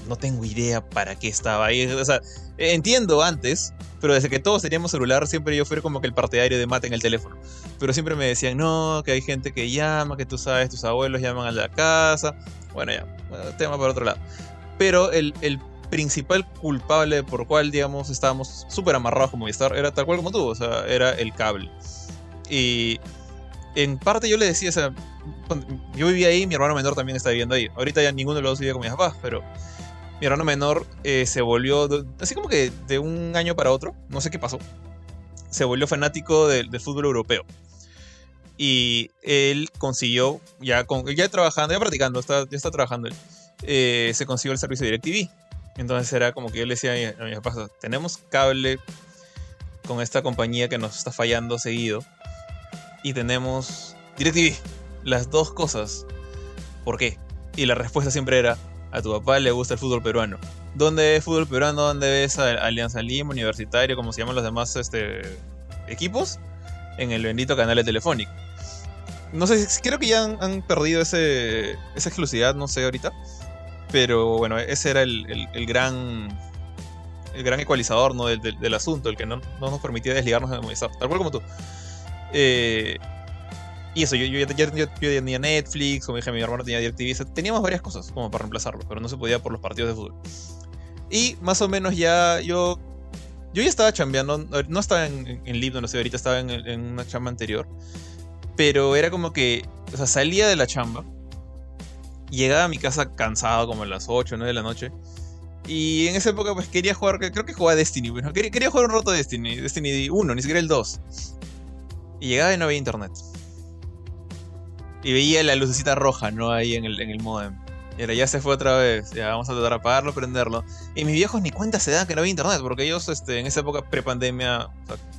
no tengo idea para qué estaba ahí. O sea, entiendo antes, pero desde que todos teníamos celular, siempre yo fui como que el partidario de mate en el teléfono. Pero siempre me decían, no, que hay gente que llama, que tú sabes, tus abuelos llaman a la casa. Bueno, ya, tema para otro lado. Pero el, el principal culpable por cual, digamos, estábamos súper amarrados como Movistar era tal cual como tú, o sea, era el cable. Y en parte yo le decía, o sea, yo vivía ahí, mi hermano menor también está viviendo ahí. Ahorita ya ninguno de los dos vive con mis papás, pero mi hermano menor eh, se volvió, así como que de un año para otro, no sé qué pasó, se volvió fanático del, fútbol europeo. Y él consiguió, ya, con, ya trabajando, ya practicando, está, ya está trabajando él, eh, se consiguió el servicio de DirecTV. Entonces era como que yo le decía a, mi, mis papás, tenemos cable con esta compañía que nos está fallando seguido. Y tenemos DirecTV. Las dos cosas. ¿Por qué? Y la respuesta siempre era, a tu papá le gusta el fútbol peruano. ¿Dónde ves fútbol peruano? ¿Dónde ves Alianza Lima, Universitario, como se llaman los demás este, equipos? En el bendito canal de Telefónico. No sé, creo que ya han, perdido ese, esa exclusividad, no sé ahorita. Pero bueno, ese era el, gran el gran ecualizador ¿no? del, asunto, el que no, nos permitía desligarnos de Movistar, tal cual como tú. Eh, y eso, yo, yo, tenía Netflix, como dije, mi hermano tenía DirecTV, teníamos varias cosas como para reemplazarlo, pero no se podía por los partidos de fútbol. Y más o menos ya yo yo ya estaba chambeando, no estaba en, en Lib, no sé, ahorita estaba en, en, una chamba anterior. Pero era como que, o sea, salía de la chamba, llegaba a mi casa cansado como a las 8 o 9 de la noche. Y en esa época pues quería jugar, creo que jugaba Destiny, bueno, quería, quería jugar un rato Destiny, Destiny 1, ni siquiera el 2. Y llegaba y no había internet. Y veía la lucecita roja, ¿no? Ahí en el, en el modem. Y ahora ya se fue otra vez. Ya vamos a tratar de apagarlo, prenderlo. Y mis viejos ni cuenta se dan que no había internet, porque ellos este, en esa época pre-pandemia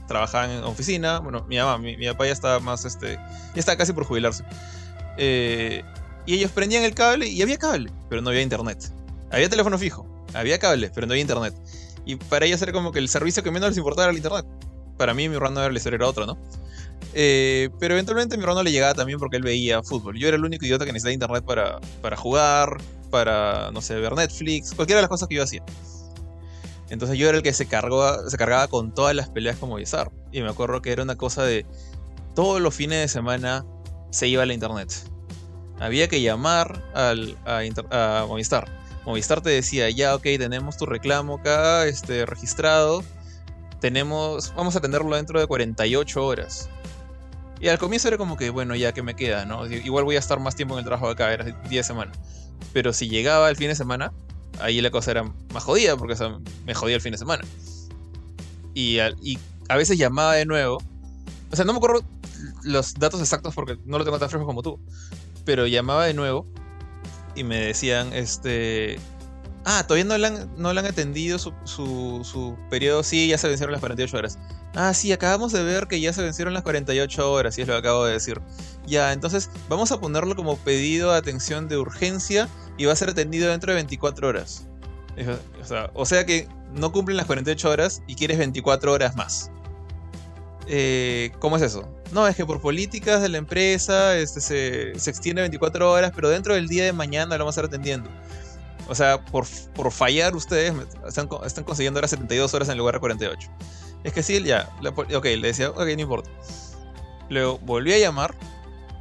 trabajaban en oficina. Bueno, mi mamá, mi, papá ya estaba más, este, ya estaba casi por jubilarse. Eh, y ellos prendían el cable y había cable, pero no había internet. Había teléfono fijo, había cable, pero no había internet. Y para ellos era como que el servicio que menos les importaba era el internet. Para mí mi random era otro, ¿no? Eh, pero eventualmente mi hermano le llegaba también porque él veía fútbol. Yo era el único idiota que necesitaba internet para, para jugar, para, no sé, ver Netflix, cualquiera de las cosas que yo hacía. Entonces yo era el que se, cargó, se cargaba con todas las peleas como Movistar. Y me acuerdo que era una cosa de todos los fines de semana se iba a la internet. Había que llamar a, Movistar. Movistar te decía, ya, ok, tenemos tu reclamo acá este, registrado. Tenemos, vamos a atenderlo dentro de 48 horas. Y al comienzo era como que, bueno, ya que me queda, ¿no? Igual voy a estar más tiempo en el trabajo de acá, era 10 semanas. Pero si llegaba el fin de semana, ahí la cosa era más jodida, porque me jodía el fin de semana. Y, a veces llamaba de nuevo. O sea, no me acuerdo los datos exactos porque no lo tengo tan fresco como tú. Pero llamaba de nuevo y me decían, este... Ah, todavía no le han, no han atendido su, su, su periodo. Sí, ya se vencieron las 48 horas. Ah, sí, acabamos de ver que ya se vencieron las 48 horas, y es lo que acabo de decir. Ya, entonces vamos a ponerlo como pedido de atención de urgencia y va a ser atendido dentro de 24 horas. O sea, que no cumplen las 48 horas y quieres 24 horas más. eh, ¿cómo es eso? No, es que por políticas de la empresa este, se, se extiende 24 horas, pero dentro del día de mañana lo vamos a estar atendiendo. O sea, por, por fallar ustedes están, están consiguiendo ahora 72 horas en lugar de 48. Es que sí, ya, ok, le decía, ok, no importa. Luego volví a llamar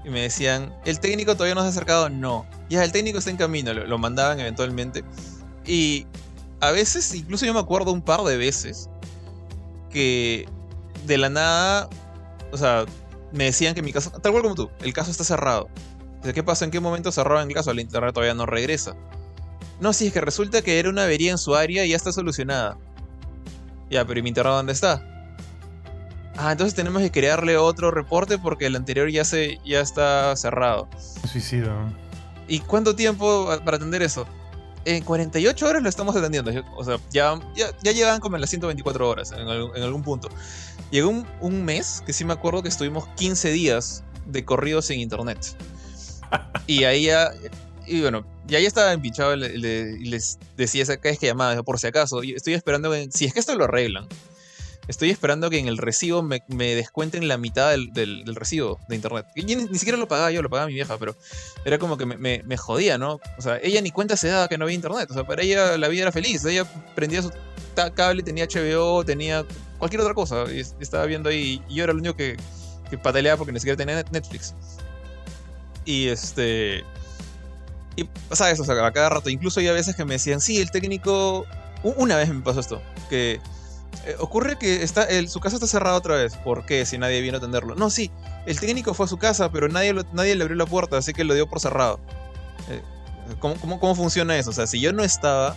y me decían, ¿el técnico todavía no se ha acercado? No. Ya, el técnico está en camino, lo, lo mandaban eventualmente. Y a veces, incluso yo me acuerdo un par de veces, que de la nada, o sea, me decían que mi caso, tal cual como tú, el caso está cerrado. ¿Qué pasa? ¿En qué momento cerraron el caso? El internet todavía no regresa. No, sí, es que resulta que era una avería en su área y ya está solucionada. Ya, pero ¿y mi internet dónde está? Ah, entonces tenemos que crearle otro reporte porque el anterior ya se ya está cerrado. Suicidio. ¿Y cuánto tiempo para atender eso? En 48 horas lo estamos atendiendo. O sea, ya, ya, llevan como en las 124 horas en, algún punto. Llegó un, mes que sí me acuerdo que estuvimos 15 días de corridos en internet. Y ahí ya. Y bueno, ya ahí estaba empinchado y les decía esa vez que llamaba, por si acaso. estoy esperando, si es que esto lo arreglan, estoy esperando que en el recibo me, descuenten la mitad del, recibo de internet. Y ni, siquiera lo pagaba yo, lo pagaba mi vieja, pero era como que me, jodía, ¿no? O sea, ella ni cuenta se daba que no había internet. O sea, para ella la vida era feliz. Ella prendía su cable, tenía HBO, tenía cualquier otra cosa. Y, estaba viendo ahí. Y yo era el único que, que pataleaba porque ni siquiera tenía Netflix. Y este. Y, ¿sabes? O sea, a cada rato. Incluso hay veces que me decían, sí, el técnico. Una vez me pasó esto. Que eh, ocurre que está, su casa está cerrada otra vez. ¿Por qué? Si nadie vino a atenderlo. No, sí. El técnico fue a su casa, pero nadie, nadie le abrió la puerta, así que lo dio por cerrado. Eh, ¿cómo, cómo, funciona eso? O sea, si yo no estaba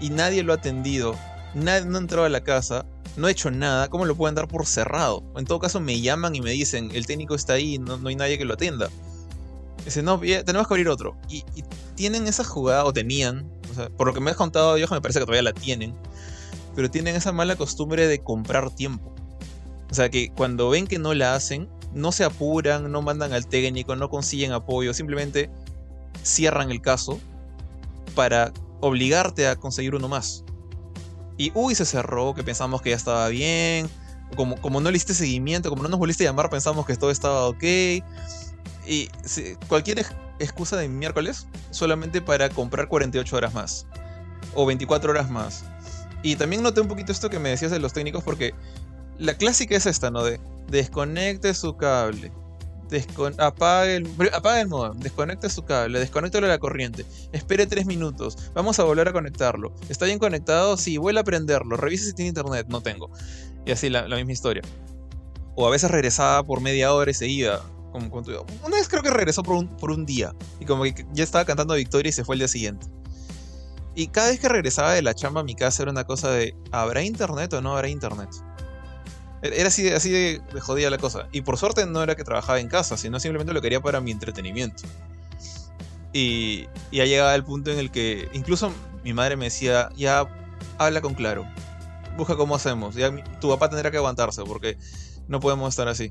y nadie lo ha atendido, nadie no entró a la casa, no he hecho nada, ¿cómo lo pueden dar por cerrado? En todo caso, me llaman y me dicen, el técnico está ahí, no, no hay nadie que lo atienda. Dice, no, tenemos que abrir otro. Y, tienen esa jugada, o tenían, o sea, por lo que me has contado, yo me parece que todavía la tienen pero tienen esa mala costumbre de comprar tiempo. O sea que cuando ven que no la hacen, no se apuran, no mandan al técnico, no consiguen apoyo, simplemente cierran el caso para obligarte a conseguir uno más. Y uy, se cerró, que pensamos que ya estaba bien. Como, como no le hiciste seguimiento, como no nos volviste a llamar, pensamos que todo estaba ok. Y cualquier excusa de miércoles solamente para comprar 48 horas más. O 24 horas más. Y también noté un poquito esto que me decías de los técnicos, porque la clásica es esta, ¿no? De desconecte su cable. apague, el, apague el desconecte su cable, desconecte la corriente, espere tres minutos, vamos a volver a conectarlo. ¿Está bien conectado? Sí, vuelve a prenderlo, revise si tiene internet, no tengo. Y así la, misma historia. O a veces regresaba por media hora y se. Como, una vez creo que regresó por un, por un día y como que ya estaba cantando victoria y se fue el día siguiente. Y cada vez que regresaba de la chamba a mi casa era una cosa de, ¿habrá internet o no habrá internet? E-, era así, así de, jodida la cosa. Y por suerte no era que trabajaba en casa, sino simplemente lo quería para mi entretenimiento. Y, ya llegaba el punto en el que incluso mi madre me decía, ya habla con Claro, busca cómo hacemos, ya tu papá tendrá que aguantarse porque no podemos estar así.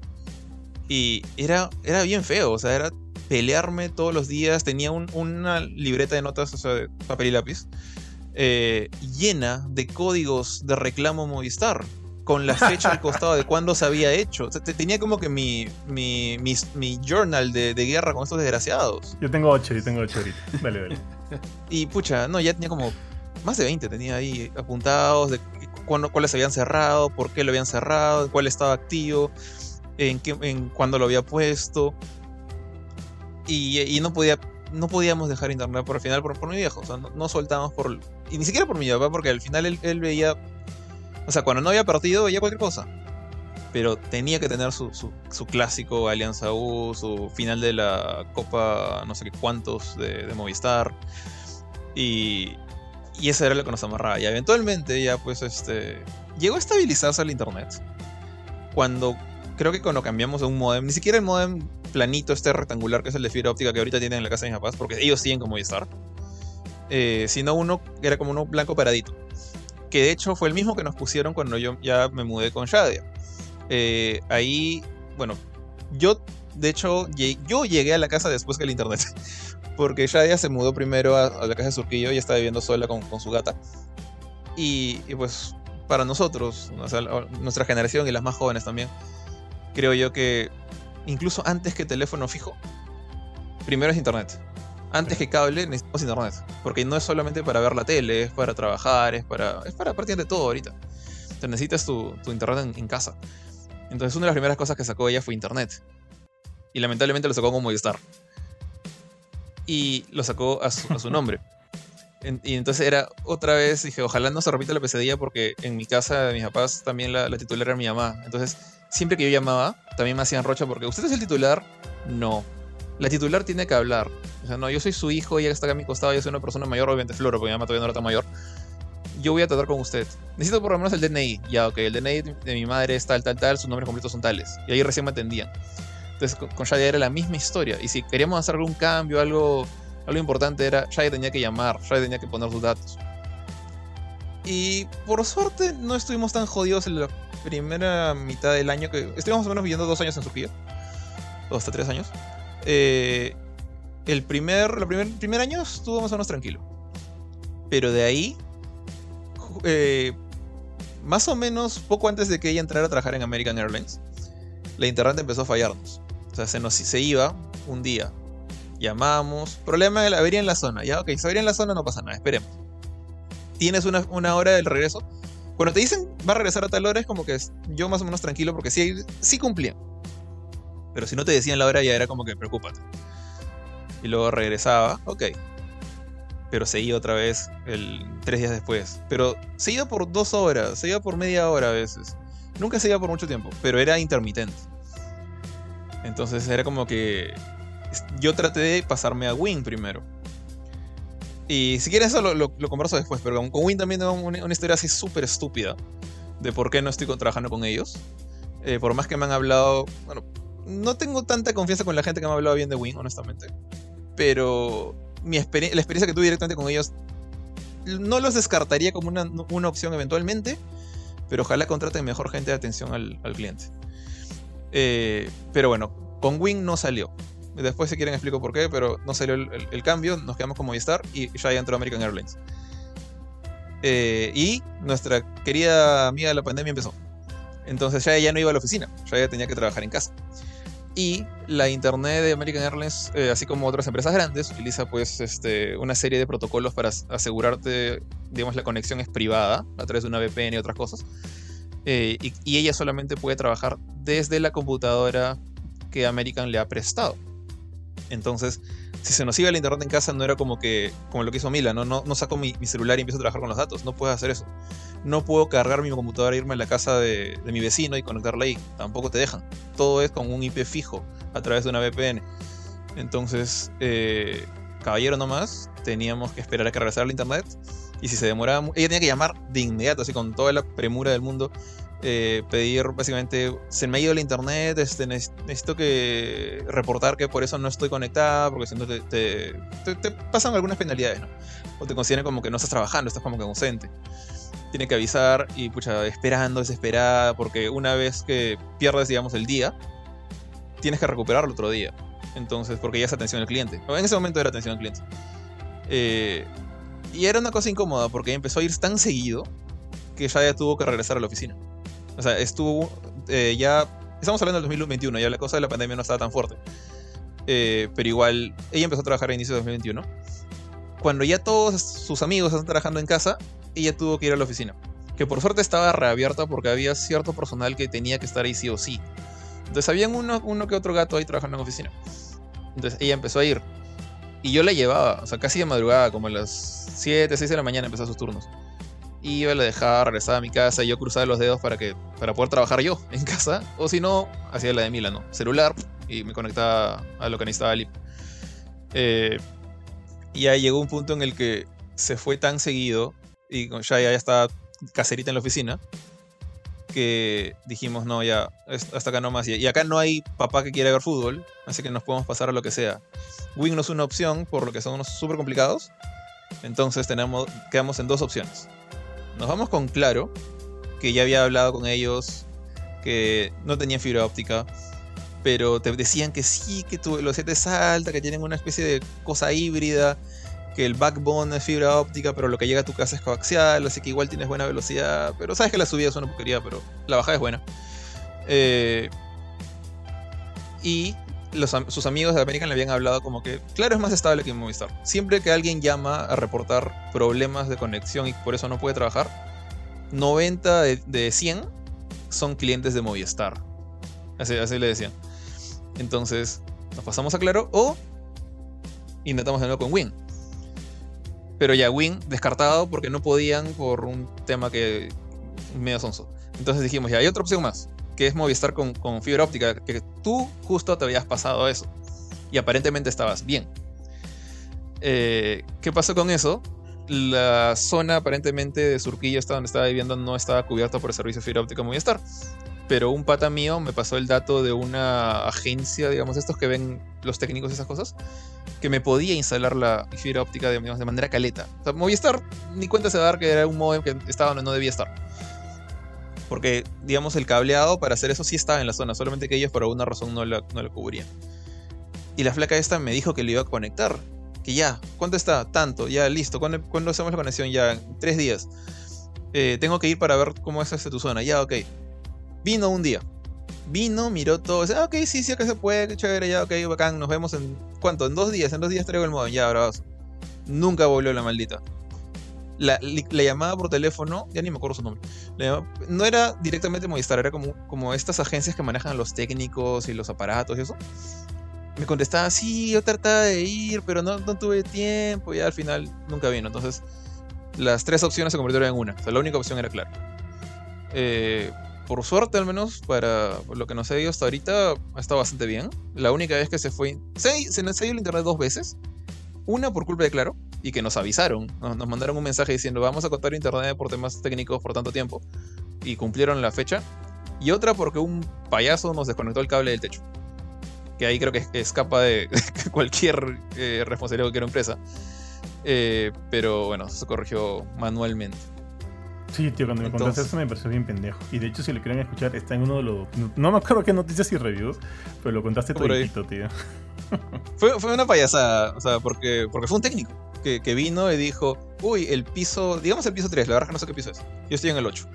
Y era, era bien feo, o sea, era pelearme todos los días. Tenía una libreta de notas, o sea, de papel y lápiz, eh, llena de códigos de reclamo Movistar. Con la fecha al costado de cuándo se había hecho. tenía como que mi, mi, mi, journal de, guerra con estos desgraciados. Yo tengo 8, yo tengo 8 ahorita. Dale, dale. y pucha, no, ya tenía como más de 20 tenía ahí apuntados de cuáles habían cerrado, por qué lo habían cerrado, cuál estaba activo, en, cuándo lo había puesto. Y, no podía no podíamos dejar internet por el final por, por mi viejo. O sea, no, soltamos por. Y ni siquiera por mi papá, porque al final él, veía. O sea, cuando no había partido, veía cualquier cosa. Pero tenía que tener su, su, clásico Alianza U, su final de la Copa, no sé qué cuántos de, Movistar. Y, y eso era lo que nos amarraba. Y eventualmente ya, pues, este. Llegó a estabilizarse el internet. Cuando. Creo que cuando cambiamos de un modem, ni siquiera el modem planito este rectangular que es el de fibra óptica que ahorita tienen en la casa de mis papás, porque ellos siguen como Movistar. Eh, sino uno era como uno blanco paradito. Que de hecho fue el mismo que nos pusieron cuando yo ya me mudé con Shadia. Eh, ahí, bueno, yo de hecho yo llegué a la casa después que el internet. Porque Shadia se mudó primero a, la casa de Surquillo y estaba viviendo sola con, su gata. Y, pues para nosotros, nuestra generación y las más jóvenes también, creo yo que incluso antes que teléfono fijo, primero es internet. Antes que cable necesitamos internet. Porque no es solamente para ver la tele, es para trabajar, es para. es para partir de todo ahorita. Entonces necesitas tu, internet en, casa. Entonces una de las primeras cosas que sacó ella fue internet. Y lamentablemente lo sacó como Movistar. Y lo sacó a su, nombre. y entonces era otra vez, dije, ojalá no se repita la pesadilla porque en mi casa de mis papás también la, la titular era mi mamá. Entonces, siempre que yo llamaba, también me hacían rocha porque usted es el titular. No, la titular tiene que hablar. O sea, no, yo soy su hijo, ella está acá a mi costado, yo soy una persona mayor, obviamente Floro, porque mi mamá todavía no era tan mayor. Yo voy a tratar con usted. Necesito por lo menos el DNI. Ya, ok, el DNI de mi madre es tal, tal, tal, sus nombres completos son tales. Y ahí recién me atendían. Entonces con, con era la misma historia. Y si queríamos hacer algún cambio, algo, algo importante, era Shadia tenía que llamar, Shadia tenía que poner sus datos. Y por suerte no estuvimos tan jodidos en la primera mitad del año que estuvimos más o menos viviendo dos años en Surquía. Dos hasta tres años. Eh, el primer, primer, primer año estuvo más o menos tranquilo. Pero de ahí, eh, más o menos poco antes de que ella entrara a trabajar en American Airlines, la internet empezó a fallarnos. O sea, se nos se iba un día. Llamamos. Problema de la avería en la zona. Ya, ok, se avería en la zona, no pasa nada, esperemos. Tienes una, una hora del regreso. Cuando te dicen va a regresar a tal hora, es como que yo más o menos tranquilo porque sí, sí. Pero si no te decían la hora ya era como que preocúpate. Y luego regresaba, ok. Pero seguía otra vez el, tres días después. Pero se iba por dos horas, se iba por media hora a veces. Nunca se iba por mucho tiempo, pero era intermitente. Entonces era como que yo traté de pasarme a Win primero. Y si quieres eso lo, converso después, pero con, Win también tengo una, una historia así súper estúpida de por qué no estoy trabajando con ellos. Eh, por más que me han hablado, bueno, no tengo tanta confianza con la gente que me ha hablado bien de Wing, honestamente. Pero mi la experiencia que tuve directamente con ellos, no los descartaría como una, opción eventualmente, pero ojalá contraten mejor gente de atención al, cliente. Eh, pero bueno, con Wing no salió. Después, si quieren, explico por qué, pero no salió el, cambio, nos quedamos con Movistar y ya entró American Airlines. Eh, y nuestra querida amiga de la pandemia empezó. Entonces ya ella no iba a la oficina, ya ella tenía que trabajar en casa. Y la internet de American Airlines, eh, así como otras empresas grandes, utiliza pues este, una serie de protocolos para asegurarte, digamos, la conexión es privada a través de una VPN y otras cosas. Eh, y, ella solamente puede trabajar desde la computadora que American le ha prestado. Entonces, si se nos iba el internet en casa, no era como que como lo que hizo Mila, no, no, no saco mi, celular y empiezo a trabajar con los datos. No puedes hacer eso no puedo cargar mi computadora e irme a la casa de, mi vecino y conectarla ahí. Tampoco te dejan. Todo es con un IP fijo a través de una VPN. Entonces, eh, caballero nomás, teníamos que esperar a que regresara el internet. Y si se demoraba, ella tenía que llamar de inmediato, así con toda la premura del mundo. Eh, pedir básicamente, se me ha ido el internet, este, necesito que reportar que por eso no estoy conectada, porque si no te, te, pasan algunas penalidades, ¿no? O te consideran como que no estás trabajando, estás como que ausente tiene que avisar y pucha, esperando, desesperada, porque una vez que pierdes, digamos, el día, tienes que recuperarlo otro día. Entonces, porque ya es atención al cliente. En ese momento era atención al cliente. Eh, y era una cosa incómoda porque empezó a ir tan seguido que ya, ya tuvo que regresar a la oficina. O sea, estuvo eh, ya... Estamos hablando del 2021, ya la cosa de la pandemia no estaba tan fuerte. Eh, pero igual, ella empezó a trabajar a inicio de 2021. Cuando ya todos sus amigos están trabajando en casa, ella tuvo que ir a la oficina. Que por suerte estaba reabierta porque había cierto personal que tenía que estar ahí sí o sí. Entonces había uno, uno que otro gato ahí trabajando en la oficina. Entonces ella empezó a ir. Y yo la llevaba, o sea, casi de madrugada, como a las 7, 6 de la mañana empezó sus turnos. Iba, la dejaba, regresaba a mi casa y yo cruzaba los dedos para, que, para poder trabajar yo en casa. O si no, hacía la de Mila, ¿no? Celular y me conectaba a lo que necesitaba el eh, y ahí llegó un punto en el que se fue tan seguido y ya, ya estaba caserita en la oficina, que dijimos, no, ya, hasta acá nomás. Y acá no hay papá que quiera ver fútbol, así que nos podemos pasar a lo que sea. Wing no es una opción, por lo que son unos súper complicados. Entonces tenemos, quedamos en dos opciones. Nos vamos con Claro, que ya había hablado con ellos, que no tenían fibra óptica, pero te decían que sí, que tu velocidad es alta, que tienen una especie de cosa híbrida, que el backbone es fibra óptica, pero lo que llega a tu casa es coaxial, así que igual tienes buena velocidad. Pero sabes que la subida es una porquería, pero la bajada es buena. Eh, Y sus amigos de American le habían hablado como que, claro, es más estable que Movistar. Siempre que alguien llama a reportar problemas de conexión y por eso no puede trabajar, 90 de, de 100 son clientes de Movistar. Así, le decían. Entonces, nos pasamos a Claro o intentamos de con Win. Pero ya Win descartado porque no podían por un tema que medio sonso. Entonces dijimos, ya hay otra opción más, que es Movistar con, con fibra óptica, que tú justo te habías pasado eso. Y aparentemente estabas bien. Eh, ¿Qué pasó con eso? La zona aparentemente de Surquillo, hasta donde estaba viviendo, no estaba cubierta por el servicio de fibra óptica Movistar. Pero un pata mío me pasó el dato de una agencia, digamos, estos que ven los técnicos y esas cosas, que me podía instalar la fibra óptica de, manera caleta. O sea, Movistar ni cuenta se va a dar que era un modem que estaba donde no debía estar. Porque, digamos, el cableado para hacer eso sí estaba en la zona, solamente que ellos por alguna razón no la, no la cubrían. Y la flaca esta me dijo que le iba a conectar. Ya, ¿cuánto está? Tanto, ya, listo. ¿Cuándo, cuándo hacemos la conexión? Ya, tres días. Eh, tengo que ir para ver cómo es este, tu zona. Ya, ok. Vino un día. Vino, miró todo. Dice, ah, ok, sí, sí, acá se puede, qué chévere, ya, ok, bacán. Nos vemos en. ¿Cuánto? En dos días. En dos días traigo el modem. Ya, bravos. Nunca volvió la maldita. La, la llamaba por teléfono, ya ni me acuerdo su nombre. No era directamente Movistar, era como, como estas agencias que manejan los técnicos y los aparatos y eso. Me contestaba, sí, yo trataba de ir, pero no, no tuve tiempo. Y al final nunca vino. Entonces, las tres opciones se convirtieron en una. O sea, la única opción era claro. Eh, por suerte, al menos, para lo que nos ha ido hasta ahorita, ha estado bastante bien. La única vez que se fue. Se, se nos ha ido el internet dos veces. Una por culpa de Claro, y que nos avisaron. Nos, nos mandaron un mensaje diciendo: Vamos a cortar internet por temas técnicos por tanto tiempo. Y cumplieron la fecha. Y otra porque un payaso nos desconectó el cable del techo. Que ahí creo que es- escapa de cualquier eh, responsabilidad de cualquier empresa. Eh, pero bueno, se corrigió manualmente. Sí, tío, cuando me contaste eso me pareció bien pendejo. Y de hecho, si lo quieren escuchar, está en uno de los. No me acuerdo qué noticias y reviews, pero lo contaste todito, tío. Fue, fue una payasada, o sea, porque, porque fue un técnico que, que vino y dijo, uy, el piso, digamos el piso 3, la verdad que no sé qué piso es, yo estoy en el 8.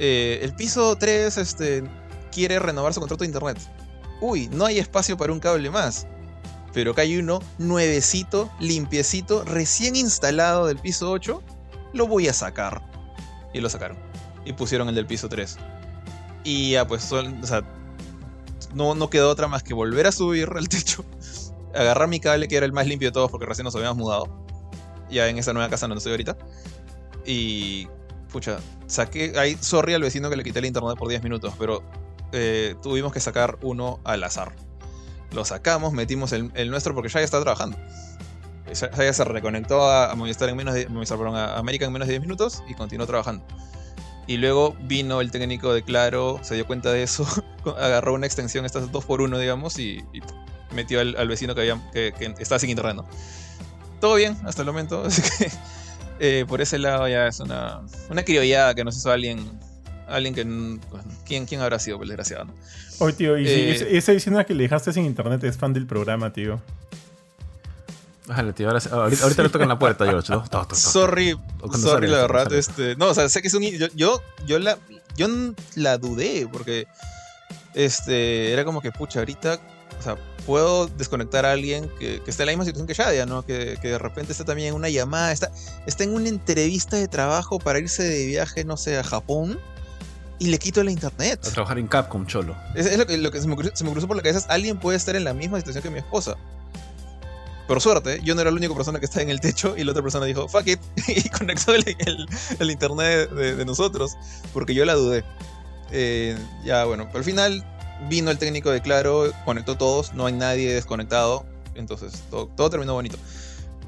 Eh, el piso 3 este, quiere renovar su contrato de internet. Uy, no hay espacio para un cable más. Pero acá hay uno nuevecito, limpiecito, recién instalado del piso 8. Lo voy a sacar. Y lo sacaron. Y pusieron el del piso 3. Y ya, pues, o sea, no, no quedó otra más que volver a subir al techo, agarrar mi cable, que era el más limpio de todos porque recién nos habíamos mudado, ya en esa nueva casa donde estoy ahorita, y pucha, saqué, ahí, sorry al vecino que le quité el internet por 10 minutos, pero eh, tuvimos que sacar uno al azar. Lo sacamos, metimos el, el nuestro porque ya está trabajando. Ya, ya se reconectó a, a Movistar en menos de, Movistar, perdón, a América en menos de 10 minutos y continuó trabajando. Y luego vino el técnico de Claro, se dio cuenta de eso, agarró una extensión, estas 2x1, digamos, y, y metió al, al vecino que, había, que, que estaba sin internet. Todo bien hasta el momento, así que eh, por ese lado ya es una, una criollada que nos hizo alguien. Alguien que. pues, ¿quién, ¿Quién habrá sido, pues, desgraciado? ¿no? Oye, tío, y si Eh, ese, ese vecino que le dejaste sin internet es fan del programa, tío. Bájale, tío. Ahora, ahorita, ahorita le tocan la puerta, George. ¿no? Toc, toc, toc. Sorry, sorry, sale la verdad. Este, no, o sea, sé que es un. Yo, yo, yo la. Yo la dudé, porque. Este. Era como que, pucha, ahorita. O sea, puedo desconectar a alguien que, que esté en la misma situación que Shadia, ¿no? Que, que de repente está también en una llamada, está, está en una entrevista de trabajo para irse de viaje, no sé, a Japón. Y le quito la internet. A trabajar en Capcom, cholo. Es, es lo que, lo que se, me cruzó, se me cruzó por la cabeza. es, Alguien puede estar en la misma situación que mi esposa. Por suerte, yo no era la única persona que estaba en el techo y la otra persona dijo, fuck it, y conectó el, el- el internet de, de nosotros, porque yo la dudé. Eh, ya, bueno, al final vino el técnico de Claro, conectó todos, no hay nadie desconectado, entonces todo, todo terminó bonito.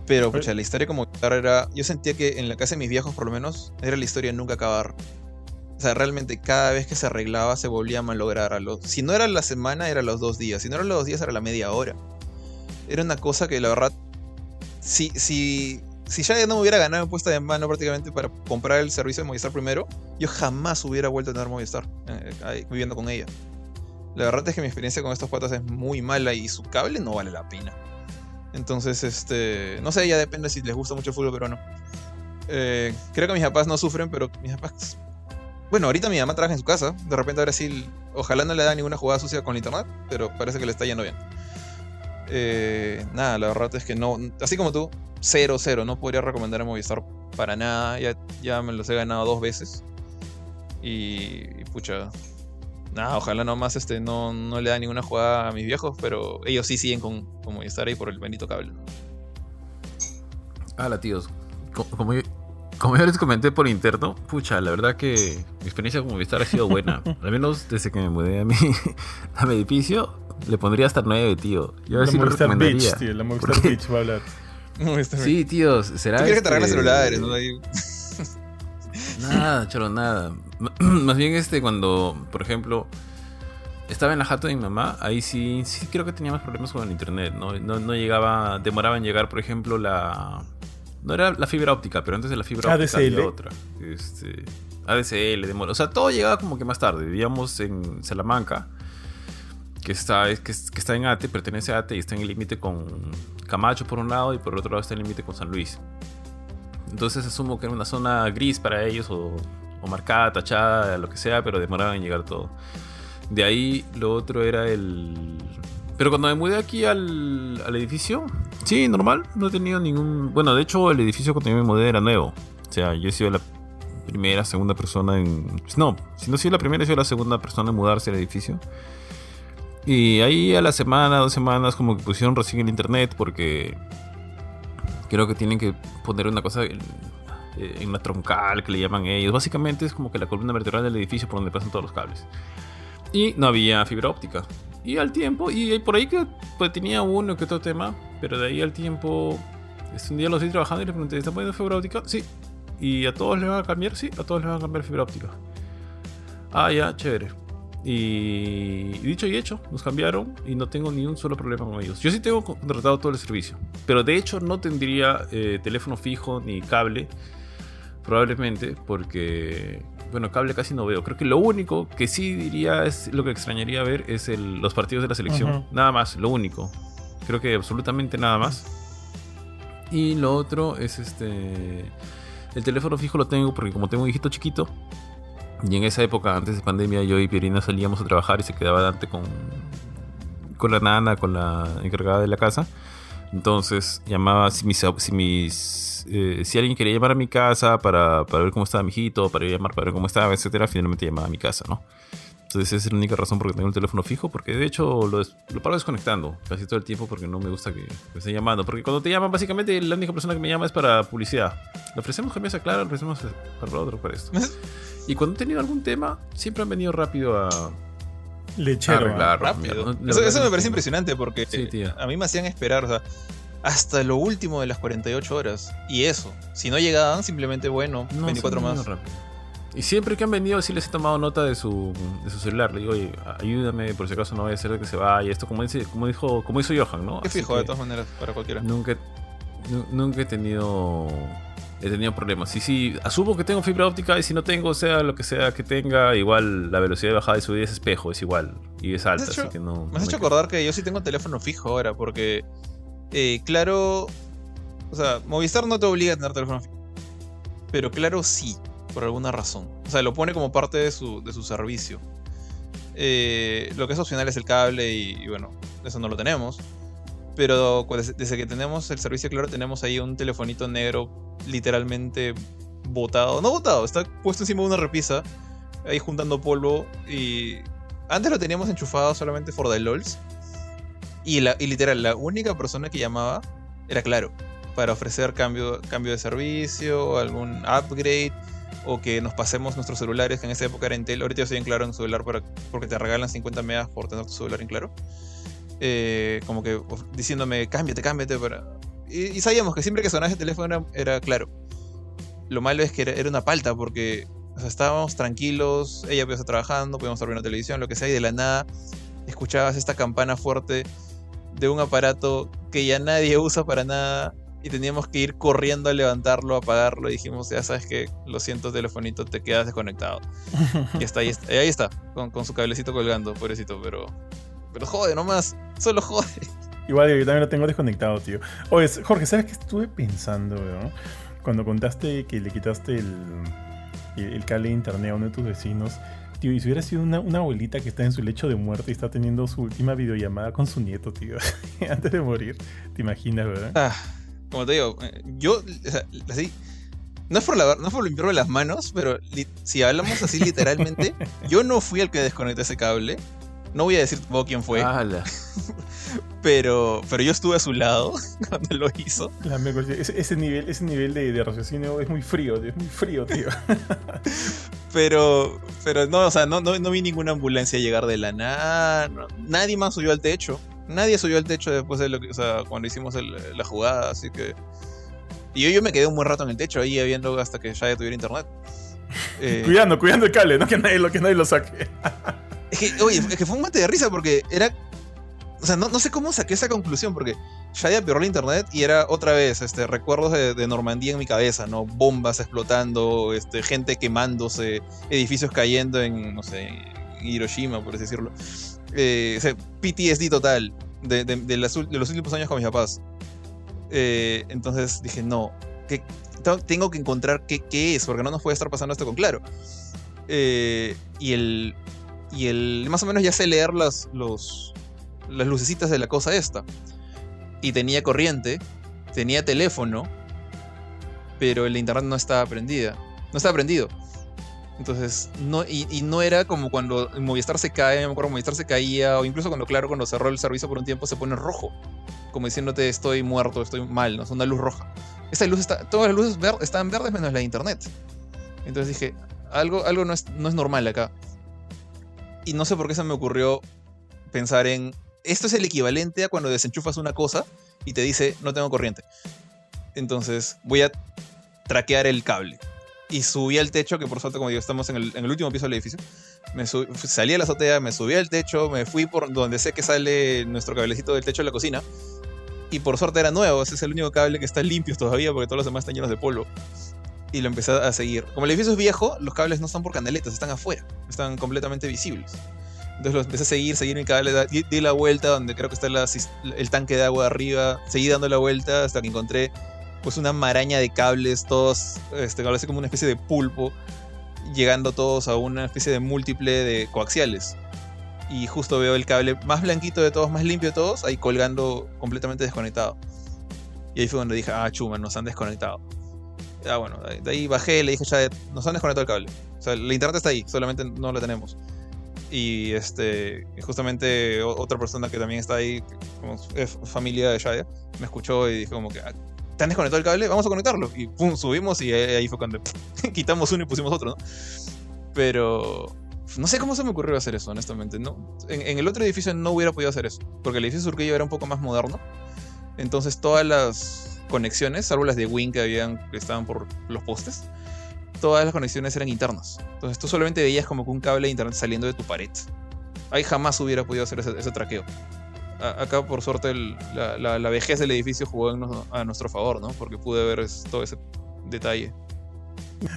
Pero, pucha, la historia como tal era. Yo sentía que en la casa de mis viejos, por lo menos, era la historia de nunca acabar. O sea, realmente cada vez que se arreglaba se volvía a malograr. A los, si no era la semana, era los dos días. Si no eran los dos días, era la media hora. Era una cosa que la verdad. Si, si, si ya no me hubiera ganado en puesta de mano prácticamente para comprar el servicio de Movistar primero, yo jamás hubiera vuelto a tener Movistar eh, viviendo con ella. La verdad es que mi experiencia con estos patas es muy mala y su cable no vale la pena. Entonces, este. No sé, ya depende si les gusta mucho el fútbol, pero no. Eh, creo que mis papás no sufren, pero mis papás Bueno, ahorita mi mamá trabaja en su casa. De repente ahora sí, ojalá no le da ninguna jugada sucia con el internet, pero parece que le está yendo bien. Eh, nada, la verdad es que no, así como tú, cero, cero, no podría recomendar a Movistar para nada. Ya, ya me los he ganado dos veces. Y, pucha, nada, ojalá nomás este, no, no le da ninguna jugada a mis viejos, pero ellos sí siguen con, con Movistar ahí por el bendito cable. Hala, tíos. Co- Como yo, como yo les comenté por interno, pucha, la verdad que mi experiencia con Movistar ha sido buena. Al menos desde que me mudé a mi, a mi edificio, le pondría hasta 9, tío. Yo La sí lo Movistar recomendaría. Beach, tío. La Movistar Porque- Beach va a hablar. Movistar. Sí, tíos, será. Tú quieres que te regalen este- celulares, ¿no? Ahí- Nada, choro, nada. Más bien este cuando, por ejemplo, estaba en la jato de mi mamá, ahí sí, sí creo que tenía más problemas con el internet, ¿no? No, no llegaba, demoraba en llegar, por ejemplo, la... No era la fibra óptica, pero antes de la fibra óptica ADSL. había otra. Este, ADSL, demora. O sea, todo llegaba como que más tarde. Vivíamos en Salamanca, que está, es- que, que está en ATE, pertenece a ATE y está en el límite con Camacho por un lado y por otro lado está en el límite con San Luis. Entonces asumo que era una zona gris para ellos o, o marcada, tachada, lo que sea, pero demoraba en llegar todo. De ahí lo otro era el... Pero cuando me mudé aquí al, al edificio, sí, normal, no he tenido ningún... Bueno, de hecho el edificio cuando yo me mudé era nuevo. O sea, yo he sido la primera, segunda persona en... No, si no he sido la primera, he sido la segunda persona en mudarse al edificio. Y ahí a la semana, dos semanas, como que pusieron recién el internet porque creo que tienen que poner una cosa en, en la troncal que le llaman ellos. Básicamente es como que la columna vertebral del edificio por donde pasan todos los cables. Y no había fibra óptica. Y al tiempo, y por ahí que pues, tenía uno que otro tema, pero de ahí al tiempo, este, un día los vi trabajando y les pregunté, ¿están poniendo fibra óptica? Sí. ¿Y a todos les van a cambiar? Sí, a todos les van a cambiar fibra óptica. Ah, ya, chévere. Y dicho y hecho, nos cambiaron y no tengo ni un solo problema con ellos. Yo sí tengo contratado todo el servicio, pero de hecho no tendría eh, teléfono fijo ni cable, probablemente, porque, bueno, cable casi no veo. Creo que lo único que sí diría es lo que extrañaría ver es el- los partidos de la selección. Ujú. Nada más, lo único. Creo que absolutamente nada más. Y lo otro es este. El teléfono fijo lo tengo porque como tengo un hijito chiquito, y en esa época, antes de pandemia, yo y Pierina salíamos a trabajar y se quedaba Dante con, con la nana, con la encargada de la casa. Entonces llamaba si mis, si mis eh, si alguien quería llamar a mi casa para, para ver cómo estaba mi hijito, para llamar para ver cómo estaba, etcétera, finalmente llamaba a mi casa, ¿no? Entonces esa es la única razón por la que tengo el teléfono fijo, porque de hecho lo, des- lo paro desconectando casi todo el tiempo porque no me gusta que me estén llamando. Porque cuando te llaman, básicamente la única persona que me llama es para publicidad. Le ofrecemos que me hace claro, le ofrecemos para lo otro, para esto. Y cuando he tenido algún tema, siempre han venido rápido a, a Lechero. ¿ah? arreglarlo. Rápido. mira, ¿no? Eso, eso me parece impresionante porque Sí, a mí me hacían esperar, o sea, hasta lo último de las 48 horas. Y eso, si no llegaban, simplemente, bueno, No, 24 sí, han más. Y siempre que han venido, sí les he tomado nota de su, de su celular. Le digo, oye, ayúdame, por si acaso no vaya a ser que se vaya. Esto, como, dice, como, dijo, como hizo Johan, ¿no? Qué Así fijo, de todas maneras, para cualquiera. Nunca, nu- nunca he tenido. He tenido problemas. Y sí, asumo que tengo fibra óptica y si no tengo, sea lo que sea que tenga, igual la velocidad de bajada y subida es espejo, es igual. Y es alta, hecho, así que no. Me has no hecho me- acordar que yo sí tengo teléfono fijo ahora, porque, eh, claro, o sea, Movistar no te obliga a tener teléfono. Pero claro, sí, por alguna razón. O sea, lo pone como parte de su, de su servicio. Eh, lo que es opcional es el cable y, y bueno, eso no lo tenemos. Pero desde, desde que tenemos el servicio claro, tenemos ahí un telefonito negro literalmente botado. No botado, está puesto encima de una repisa, ahí juntando polvo. Y antes lo teníamos enchufado solamente for the LOLs. Y, la, y literal, la única persona que llamaba era Claro. Para ofrecer cambio, cambio de servicio, algún upgrade. O que nos pasemos nuestros celulares, que en esa época era Intel. Ahorita yo estoy en Claro en celular para, porque te regalan 50 megas por tener tu celular en Claro. Eh, como que diciéndome, cámbiate, cámbiate. Para... Y, sabíamos que siempre que sonaba ese teléfono era, Claro. Lo malo es que era, una palta porque estábamos tranquilos, ella podía estar trabajando, podíamos estar viendo televisión, lo que sea, y de la nada escuchabas esta campana fuerte de un aparato que ya nadie usa para nada y teníamos que ir corriendo a levantarlo, a apagarlo y dijimos, ya sabes que lo siento telefonito, te quedas desconectado. Y está ahí, está, ahí está, con, con su cablecito colgando, pobrecito, pero... Pero jode nomás, solo jode. Igual yo también lo tengo desconectado, tío. Oye, Jorge, ¿sabes qué estuve pensando, weón? Cuando contaste que le quitaste el, el, el cable de internet a uno de tus vecinos. Tío, y si hubiera sido una, una abuelita que está en su lecho de muerte y está teniendo su última videollamada con su nieto, tío, antes de morir, ¿te imaginas, verdad? Ah, como te digo, eh, yo, o sea, así, no es por lavar, no es por limpiarme las manos, pero si hablamos así literalmente, yo no fui el que desconecté ese cable. No voy a decir tampoco quién fue, Ala. pero, pero yo estuve a su lado cuando lo hizo. La ese, ese nivel, ese nivel de, de raciocinio es muy frío, tío, es muy frío, tío. Pero, pero no, o sea, no, no, no vi ninguna ambulancia llegar de la nada. no- nadie más subió al techo. Nadie subió al techo después de lo que, o sea, cuando hicimos el- la jugada, así que. Y yo, yo me quedé un buen rato en el techo ahí viendo hasta que ya tuviera internet. Eh, cuidando, cuidando el cable, no que nadie lo, que nadie lo saque. Es que, oye, es que fue un mate de risa porque era. O sea, no, no sé cómo saqué esa conclusión, porque Shadia perdió el internet y era otra vez este, recuerdos de, Normandía en mi cabeza, ¿no? Bombas explotando, este, gente quemándose, edificios cayendo en, no sé, Hiroshima, por así decirlo. Eh, o sea, PTSD total de, de- de los últimos años con mis papás. Eh, entonces dije, no, que, te- tengo que encontrar qué, qué es, porque no nos puede estar pasando esto con claro. Eh, y el. Y el. Más o menos ya sé leer las, los, las lucecitas de la cosa esta. Y tenía corriente, tenía teléfono, pero el internet no estaba prendida. No estaba prendido. Entonces, no, y, no era como cuando Movistar se cae, me acuerdo, Movistar se caía, o incluso cuando, claro, cuando cerró el servicio por un tiempo se pone rojo. Como diciéndote, estoy muerto, estoy mal, no es una luz roja. Esta luz está, todas las luces ver- estaban verdes menos la internet. Entonces dije, algo, algo no, es, no es normal acá. Y no sé por qué se me ocurrió pensar en, esto es el equivalente a cuando desenchufas una cosa y te dice, no tengo corriente. Entonces voy a traquear el cable. Y subí al techo, que por suerte, como digo, estamos en el, en el último piso del edificio. Me sub- salí a la azotea, me subí al techo, me fui por donde sé que sale nuestro cablecito del techo de la cocina. Y por suerte era nuevo, ese es el único cable que está limpio todavía porque todos los demás están llenos de polvo. Y lo empecé a seguir. Como el edificio es viejo, los cables no están por canaletas, están afuera, están completamente visibles. Entonces lo empecé a seguir, seguir mi cable, di, la vuelta donde creo que está el tanque de agua arriba, seguí dando la vuelta hasta que encontré pues una maraña de cables, todos, este, como una especie de pulpo, llegando todos a una especie de múltiple de coaxiales. Y justo veo el cable más blanquito de todos, más limpio de todos, ahí colgando completamente desconectado. Y ahí fue donde dije, ah, chuma, nos han desconectado. Ah, bueno, de ahí- bajé, le dije, ya, nos han desconectado el cable. O sea, la internet está ahí, solamente no lo tenemos. Y este, justamente otra persona que también está ahí, como es familia de Shaya, me escuchó y dijo como que, "Ah, ¿te han desconectado el cable? Vamos a conectarlo. Y pum, subimos y ahí fue cuando quitamos uno y pusimos otro, ¿no? Pero no sé cómo se me ocurrió hacer eso, honestamente. No, en, en el otro edificio no hubiera podido hacer eso, porque el edificio Surquillo era un poco más moderno. Entonces todas las conexiones, salvo las de Wing que, habían, que estaban por los postes, todas las conexiones eran internas. Entonces tú solamente veías como que un cable de internet saliendo de tu pared. Ahí jamás hubiera podido hacer ese, ese traqueo. A- acá, por suerte, el- la, la- la vejez del edificio jugó en a nuestro favor, ¿no? Porque pude ver todo ese detalle.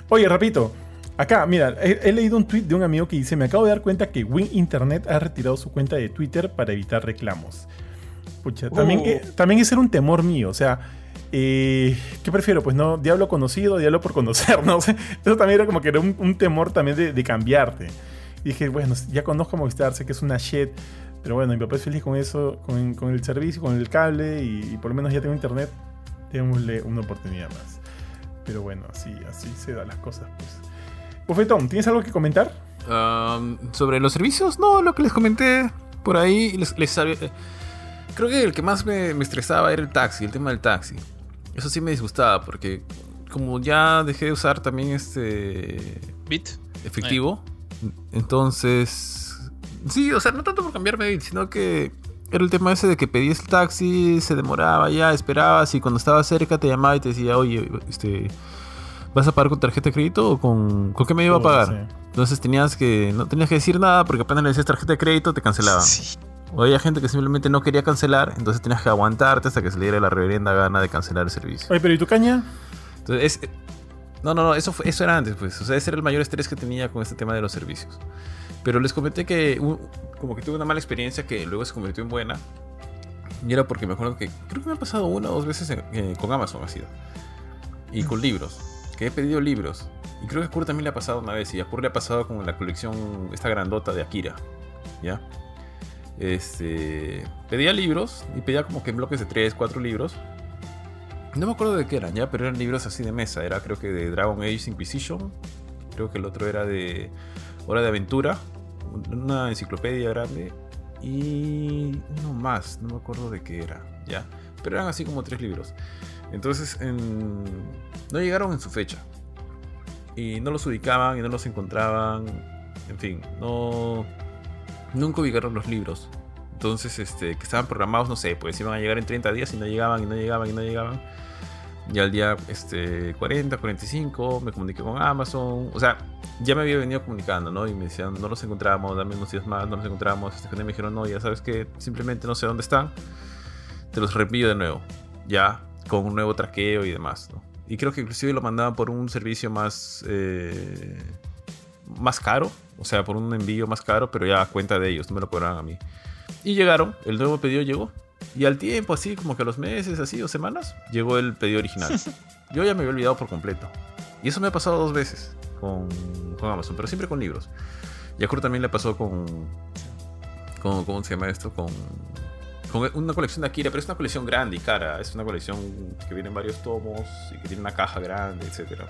Oye, repito. Acá, mira, he, he leído un tweet de un amigo que dice: Me acabo de dar cuenta que Win Internet ha retirado su cuenta de Twitter para evitar reclamos. Pucha, también, Uh. también ese era un temor mío. O sea, ¿qué prefiero? Pues no, diablo conocido, diablo por conocer, ¿no? Sea, eso también era como que era un, temor también de, de cambiarte. Dije, bueno, ya conozco Movistar, sé que es una shit. Pero bueno, mi papá es feliz con eso, con, con el servicio, con el cable y, por lo menos ya tengo internet. Démosle una oportunidad más. Pero bueno, así, así se dan las cosas, pues. Bufetón, ¿tienes algo que comentar? Sobre los servicios, no, lo que les comenté por ahí, les, les creo que el que más me estresaba era el taxi, el tema del taxi. Eso sí me disgustaba porque como ya dejé de usar también este ¿Bit? efectivo, entonces sí, o sea, no tanto por cambiarme de bit, sino que era el tema ese de que pedías el taxi, se demoraba ya, esperabas y cuando estaba cerca te llamaba y te decía, oye, este, ¿vas a pagar con tarjeta de crédito o con, con qué me iba a pagar? Sí. Entonces tenías que no tenías que decir nada porque apenas le decías tarjeta de crédito te cancelaban. Sí. O había gente que simplemente no quería cancelar, entonces tenías que aguantarte hasta que se le diera la reverenda gana de cancelar el servicio. Oye, pero ¿y tu caña? Entonces, es- no, no, no, eso, fue- eso era antes, pues. O sea, ese era el mayor estrés que tenía con este tema de los servicios. Pero les comenté que un- como que tuve una mala experiencia que luego se convirtió en buena. Y era porque me acuerdo que creo que me ha pasado una o dos veces en- eh, con Amazon ha sido. Y con libros. Que he pedido libros. Y creo que a Kurt también le ha pasado una vez. Y a Kurt le ha pasado con la colección, esta grandota de Akira. ¿Ya? Este. Pedía libros y pedía como que en bloques de 3, 4 libros. No me acuerdo de qué eran, ya, pero eran libros así de mesa. Era creo que de Dragon Age Inquisition. Creo que el otro era de Hora de Aventura. Una enciclopedia grande. Y uno más, no me acuerdo de qué era, ya. Pero eran así como tres libros. Entonces no llegaron en su fecha. Y no los ubicaban y no los encontraban. En fin, no. Nunca ubicaron los libros. Entonces, este, que estaban programados, no sé, pues iban a llegar en 30 días y no llegaban y no llegaban y no llegaban. Y al día este, 40, 45 me comuniqué con Amazon. O sea, ya me había venido comunicando, ¿no? Y me decían, no los encontramos, dame unos días más, no los encontramos. Este, me dijeron, no, ya sabes que simplemente no sé dónde están. Te los reenvío de nuevo. Ya, con un nuevo traqueo y demás, ¿no? Y creo que inclusive lo mandaban por un servicio más, eh, más caro. O sea, por un envío más caro, pero ya a cuenta de ellos, no me lo cobraban a mí. Y llegaron, el nuevo pedido llegó. Y al tiempo, así como que a los meses, así, o semanas, llegó el pedido original. Yo ya me había olvidado por completo. Y eso me ha pasado dos veces con, con Amazon, pero siempre con libros. Y a Kurt también le pasó con, con. ¿Cómo se llama esto? Con, con una colección de Akira, pero es una colección grande y cara. Es una colección que viene en varios tomos y que tiene una caja grande, etc.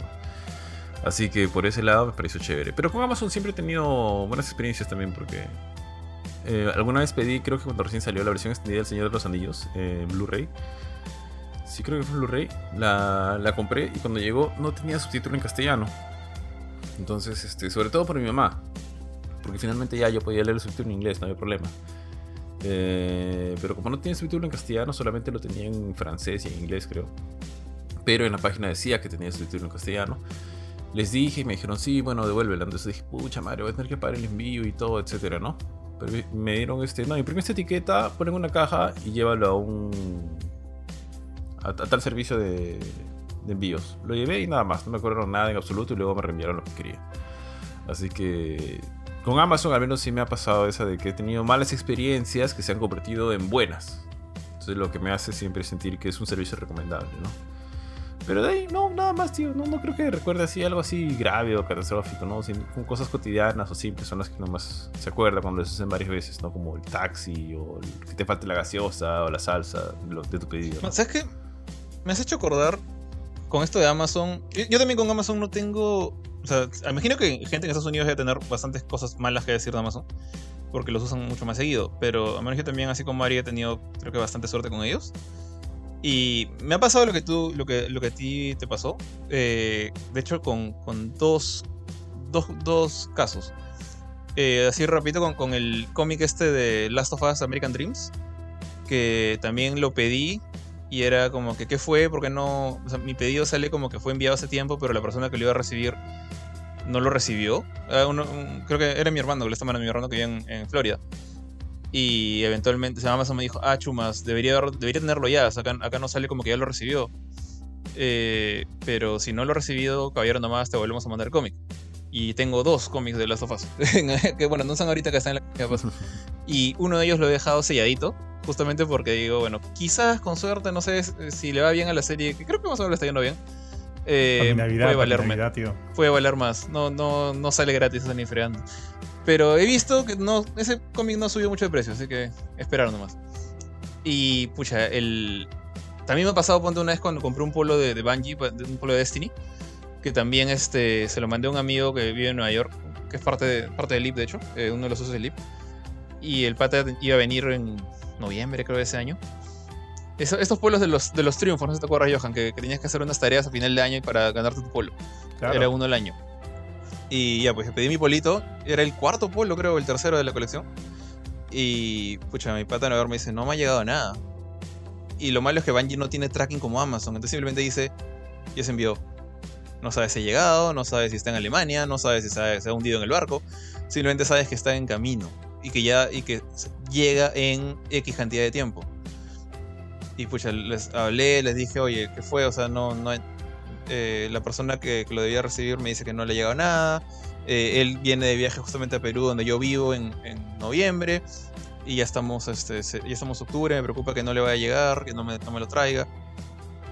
Así que por ese lado me pareció chévere. Pero con Amazon siempre he tenido buenas experiencias también porque eh, alguna vez pedí, creo que cuando recién salió la versión extendida del Señor de los Anillos en Blu-ray. Sí, creo que fue Blu-ray. La, compré y cuando llegó no tenía subtítulo en castellano. Entonces, este, sobre todo por mi mamá. Porque finalmente ya yo podía leer el subtítulo en inglés, no había problema. Eh, pero como no tiene subtítulo en castellano, solamente lo tenía en francés y en inglés, creo. Pero en la página decía que tenía subtítulo en castellano. Les dije y me dijeron, sí, bueno, devuélvela. Entonces dije, pucha madre, voy a tener que pagar el envío y todo, etcétera, ¿no? me dieron este. No, imprime esta etiqueta, ponen una caja y llévalo a un. a, tal servicio de, de, envíos. Lo llevé y nada más, no me cobraron nada en absoluto y luego me reenviaron lo que quería. Así que. Con Amazon al menos sí me ha pasado esa de que he tenido malas experiencias que se han convertido en buenas. Entonces lo que me hace siempre sentir que es un servicio recomendable, ¿no? Pero de ahí, no, nada más, tío. No, no creo que recuerde así algo así grave o catastrófico, ¿no? con cosas cotidianas o simples son las que nomás se acuerda cuando les hacen varias veces, ¿no? Como el taxi o que te falte la gaseosa o la salsa de, tu pedido. ¿Sabes qué? Me has hecho acordar con esto de Amazon. Yo, también con Amazon no tengo. O sea, imagino que gente en Estados Unidos debe tener bastantes cosas malas que decir de Amazon. Porque los usan mucho más seguido. Pero a menos que también, así como María, he tenido, creo que bastante suerte con ellos. Y me ha pasado lo que tú, lo que, lo que a ti te pasó. Eh, de hecho, con, con dos, dos, dos, casos. Eh, así repito con, con el cómic este de Last of Us American Dreams. Que también lo pedí. Y era como que, ¿qué fue? Porque no. Mi pedido sale como que fue enviado hace tiempo, pero la persona que lo iba a recibir no lo recibió. Ah, creo que era mi hermano, le estaba mi hermano que vivía en, en Florida. Y eventualmente Amazon me dijo, ah, chumas, debería, debería tenerlo ya. acá, acá, no sale como que ya lo recibió. Eh, pero si no lo he recibido, caballero nomás, te volvemos a mandar cómic. Y tengo dos cómics de Last of Us. que bueno, no son ahorita que están en la pues. Y uno de ellos lo he dejado selladito. Justamente porque digo, bueno, quizás con suerte, no sé si le va bien a la serie. Que creo que más o menos le está yendo bien. Eh, puede valer Puede valer más. No, no, no sale gratis ni freando. Pero he visto que no, ese cómic no subió mucho de precio, así que esperar nomás. Y pucha, el. También me ha pasado, ponte una vez cuando compré un polo de, de Bungie, un polo de Destiny, que también este, se lo mandé a un amigo que vive en Nueva York, que es parte, de, parte del LIP, de hecho, eh, uno de los socios del LIP. Y el pata iba a venir en noviembre, creo, de ese año. estos polos de los, de los triunfos, no sé si te acuerdas, Johan, que, tenías que hacer unas tareas a final de año para ganarte tu polo. Era uno al año. Y ya, pues pedí mi polito. Era el cuarto polo, creo, el tercero de la colección. Y, pucha, mi pata Nueva me dice, no me ha llegado nada. Y lo malo es que Bungie no tiene tracking como Amazon. Entonces simplemente dice, ya se envió. No sabe si ha llegado, no sabe si está en Alemania, no sabe si se ha hundido en el barco. Simplemente sabes que está en camino. Y que ya, y que llega en X cantidad de tiempo. Y pucha, les hablé, les dije, oye, ¿qué fue? O sea, no, no, eh, la persona que, lo debía recibir me dice que no le ha llegado nada. Eh, él viene de viaje justamente a Perú, donde yo vivo, en, noviembre. Y ya estamos, este, ya estamos octubre, me preocupa que no le vaya a llegar, que no me, no me lo traiga.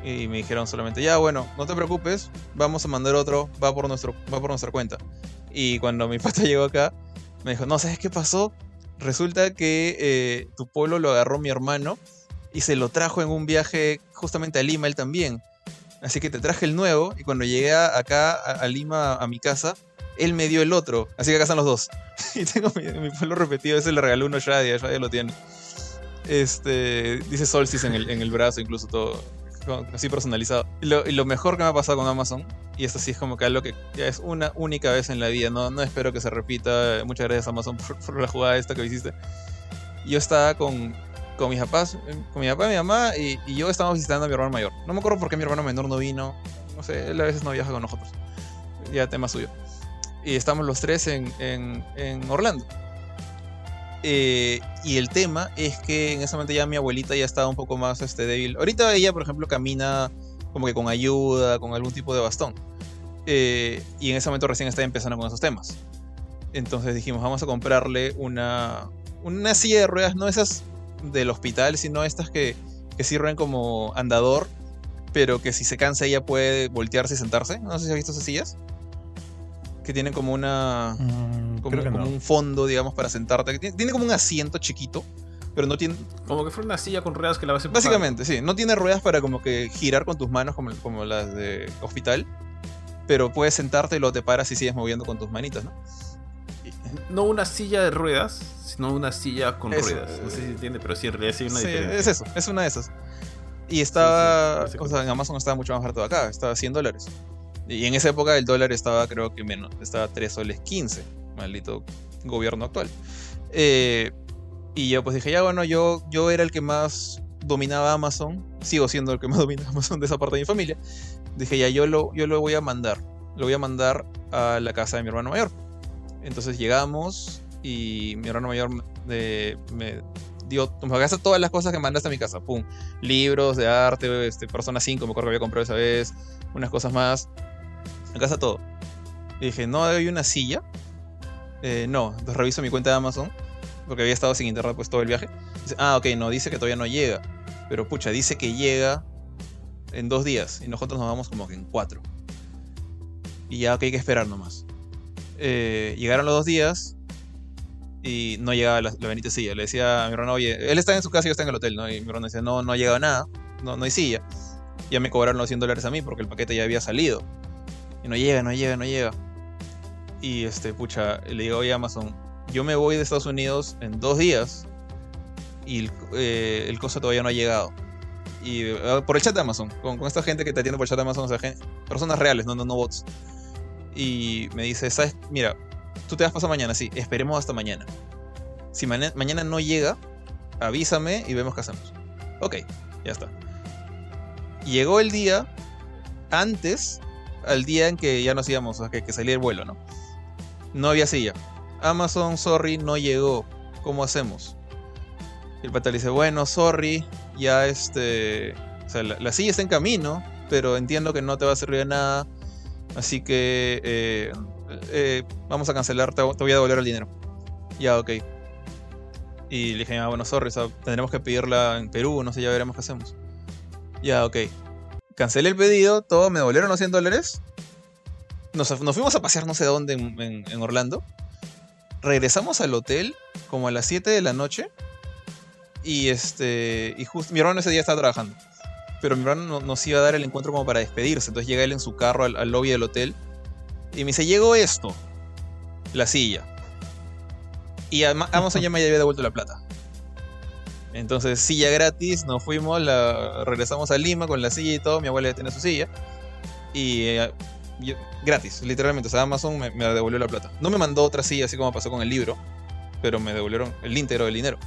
Y me dijeron solamente, ya bueno, no te preocupes, vamos a mandar otro, va por, nuestro, va por nuestra cuenta. Y cuando mi pata llegó acá, me dijo, no, ¿sabes qué pasó? Resulta que eh, tu polo lo agarró mi hermano y se lo trajo en un viaje justamente a Lima él también. Así que te traje el nuevo y cuando llegué acá a, Lima a mi casa, él me dio el otro. Así que acá están los dos. y tengo mi, polo repetido, ese le regaló uno a Shadia, Shadia lo tiene. Este, dice Solstice en el, en el brazo, incluso todo así personalizado. Y lo, mejor que me ha pasado con Amazon, y esto sí es como que algo que ya es una única vez en la vida, no, no espero que se repita. Muchas gracias Amazon por, la jugada esta que hiciste. Yo estaba con, con mis papás, con mi papá y mi mamá, y, yo estábamos visitando a mi hermano mayor. No me acuerdo por qué mi hermano menor no vino. No sé, él a veces no viaja con nosotros. Ya tema suyo. Y estamos los tres en, en, en Orlando. Eh, y el tema es que en ese momento ya mi abuelita ya estaba un poco más este, débil. Ahorita ella, por ejemplo, camina como que con ayuda, con algún tipo de bastón. Eh, y en ese momento recién está empezando con esos temas. Entonces dijimos, vamos a comprarle una, una silla de ruedas, no esas del hospital, sino estas que, que sirven como andador, pero que si se cansa ella puede voltearse y sentarse. No sé si has visto esas sillas que tienen como una. Mm, como, un fondo, digamos, para sentarte. Tiene, como un asiento chiquito, pero no tiene. Como que fuera una silla con ruedas que la vas a Básicamente, sí. No tiene ruedas para como que girar con tus manos como, como las de hospital. Pero puedes sentarte y luego te paras y sigues moviendo con tus manitas, ¿no? No una silla de ruedas, sino una silla con ruedas. No sé si entiende, pero sí en realidad sí hay una sí, Es eso, es una de esas. Y estaba. o sea, en Amazon estaba mucho más barato de acá, estaba 100 dólares. Y en esa época el dólar estaba, creo que menos, estaba 3 soles 15, maldito gobierno actual. Eh, y yo pues dije, ya bueno, yo, yo era el que más dominaba Amazon, sigo siendo el que más domina Amazon de esa parte de mi familia. Dije, ya yo lo, yo lo voy a mandar, lo voy a mandar a la casa de mi hermano mayor. Entonces llegamos y mi hermano mayor me, me dio, me gasta todas las cosas que mandaste a mi casa, pum, libros de arte, este, Persona 5, me acuerdo que había comprado esa vez, unas cosas más en casa todo. Y dije, ¿no hay una silla? Eh, no, entonces reviso mi cuenta de Amazon, porque había estado sin internet pues todo el viaje. Dice, ah, ok, no, dice que todavía no llega. Pero pucha, dice que llega en dos días y nosotros nos vamos como que en cuatro. Y ya, ok, hay que esperar nomás. Eh, llegaron los dos días y no llegaba la, la benita silla. Le decía a mi hermano, oye, él está en su casa y yo estoy en el hotel, ¿no? Y mi hermano decía, no, no ha llegado nada, no, no hay silla. Ya me cobraron los 100 dólares a mí porque el paquete ya había salido. Y no llega, no llega, no llega. Y este, pucha, le digo, oye Amazon, yo me voy de Estados Unidos en dos días y el, eh, el costo todavía no ha llegado. Y ah, por el chat de Amazon, con, esta gente que te atiende por el chat de Amazon, o sea, personas reales, no, no, no bots. Y me dice, ¿sabes? Mira, tú te vas pasar mañana, sí, esperemos hasta mañana. Si mañana no llega, avísame y vemos qué hacemos. Ok, ya está. Llegó el día antes al día en que ya nos íbamos, o que, que salía el vuelo, ¿no? No había silla. Amazon, sorry, no llegó. ¿Cómo hacemos? el pata le dice, bueno, sorry, ya este... O sea, la, silla está en camino, pero entiendo que no te va a servir de nada. Así que eh, eh, vamos a cancelar, te, voy a devolver el dinero. Ya, ok. Y le dije, ah, bueno, sorry, tendremos que pedirla en Perú, no sé, ya veremos qué hacemos. Ya, ok cancelé el pedido, todo, me devolvieron los 100 dólares. Nos, fuimos a pasear no sé dónde en, Orlando. Regresamos al hotel como a las 7 de la noche. Y este. Y justo. Mi hermano ese día estaba trabajando. Pero mi hermano nos iba a dar el encuentro como para despedirse. Entonces llega él en su carro al, al lobby del hotel. Y me dice: Llegó esto. La silla. Y Amazon ya me había devuelto la plata. Entonces, silla gratis, nos fuimos, la, regresamos a Lima con la silla y todo. Mi abuela ya tiene su silla. Y eh, gratis, literalmente. O sea, Amazon me, devolvió la plata. No me mandó otra silla, así como pasó con el libro, pero me devolvieron el íntegro del dinero.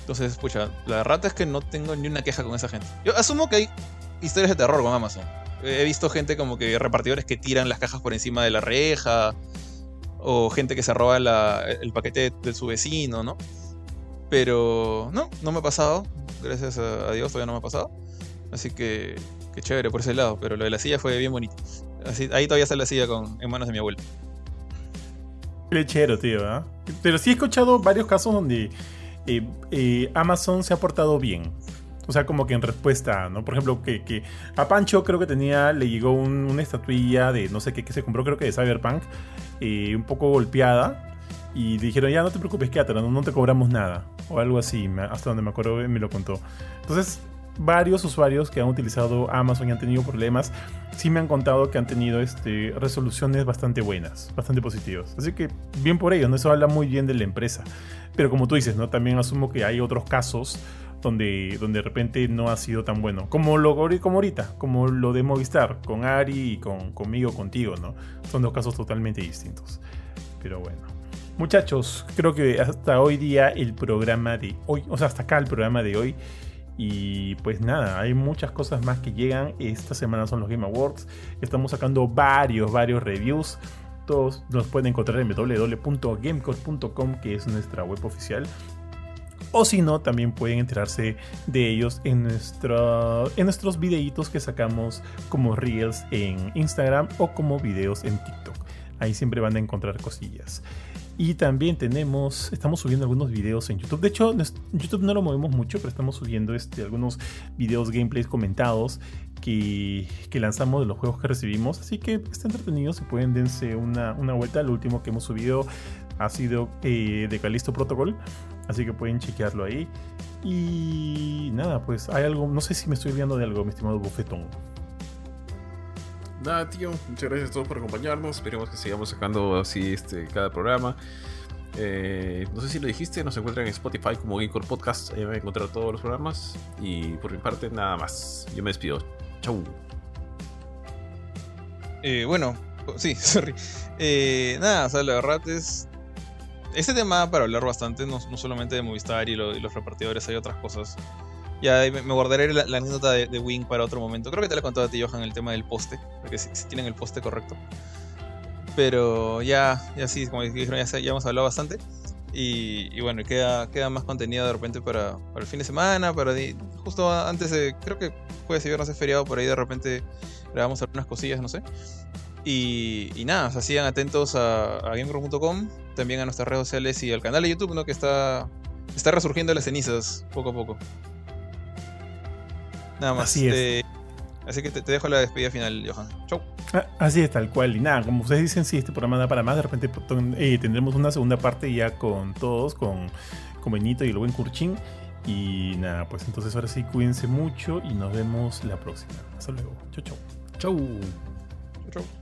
Entonces, pucha, la rata es que no tengo ni una queja con esa gente. Yo asumo que hay historias de terror con Amazon. He visto gente como que repartidores que tiran las cajas por encima de la reja. O gente que se roba el paquete de su vecino, ¿no? Pero no, no me ha pasado. Gracias a, Dios todavía no me ha pasado. Así que, qué chévere por ese lado. Pero lo de la silla fue bien bonito. Así, ahí todavía está la silla con, en manos de mi abuelo. Qué tío. ¿eh? Pero sí he escuchado varios casos donde Amazon se ha portado bien. O sea, como que en respuesta, ¿no? Por ejemplo, que, a Pancho creo que tenía, le llegó una estatuilla de no sé qué que se compró, creo que de Cyberpunk, eh, un poco golpeada. Y dijeron, ya no te preocupes, quédatela, no, no te cobramos nada. O algo así, hasta donde me acuerdo me lo contó. Entonces, varios usuarios que han utilizado Amazon y han tenido problemas, sí me han contado que han tenido este, resoluciones bastante buenas, bastante positivas. Así que bien por ellos, ¿no? eso habla muy bien de la empresa. Pero como tú dices, ¿no? también asumo que hay otros casos donde, donde de repente no ha sido tan bueno. Como lo como ahorita, como lo de Movistar, con Ari y con, conmigo, contigo, ¿no? Son dos casos totalmente distintos. Pero bueno. Muchachos, creo que hasta hoy día el programa de hoy, o sea, hasta acá el programa de hoy y pues nada, hay muchas cosas más que llegan. Esta semana son los Game Awards. Estamos sacando varios, varios reviews. Todos los pueden encontrar en www.gamecore.com, que es nuestra web oficial. O si no, también pueden enterarse de ellos en, en nuestros videitos que sacamos como Reels en Instagram o como videos en TikTok. Ahí siempre van a encontrar cosillas. Y también tenemos, estamos subiendo algunos videos en YouTube. De hecho, YouTube no lo movemos mucho, pero estamos subiendo este, algunos videos gameplays comentados que, lanzamos de los juegos que recibimos. Así que está entretenido, se pueden dense una, vuelta. El último que hemos subido ha sido eh, de Calisto Protocol. Así que pueden chequearlo ahí. Y nada, pues hay algo, no sé si me estoy olvidando de algo, mi estimado bufetón. Nada, tío, muchas gracias a todos por acompañarnos. Esperemos que sigamos sacando así este, cada programa. Eh, no sé si lo dijiste, nos encuentran en Spotify como Gamecore Podcast. Ahí van a encontrar todos los programas. Y por mi parte, nada más. Yo me despido. Chau. Eh, bueno, sí, sorry. Eh, nada, o sea, la verdad es. Este tema para hablar bastante, no, solamente de Movistar y los repartidores, hay otras cosas ya me, guardaré la, anécdota de, Wing para otro momento. Creo que te la he contado a ti, Johan, el tema del poste. Porque si, tienen el poste correcto. Pero ya, ya sí, como dijeron, ya, ya hemos hablado bastante. Y, bueno, queda, queda más contenido de repente para, el fin de semana. Para justo antes de. Creo que jueves y viernes es feriado, por ahí de repente grabamos algunas cosillas, no sé. Y, nada, o sea, sigan atentos a, a también a nuestras redes sociales y al canal de YouTube, ¿no? Que está, está resurgiendo las cenizas poco a poco. Nada más. Así es. así que te, dejo la despedida final, Johan. Chau. Ah, así es, tal cual. Y nada, como ustedes dicen, si este programa da para más, de repente eh, tendremos una segunda parte ya con todos, con, con Benito y el buen Curchín. Y nada, pues entonces ahora sí, cuídense mucho y nos vemos la próxima. Hasta luego. Chau, chau. Chau. Chau, chau.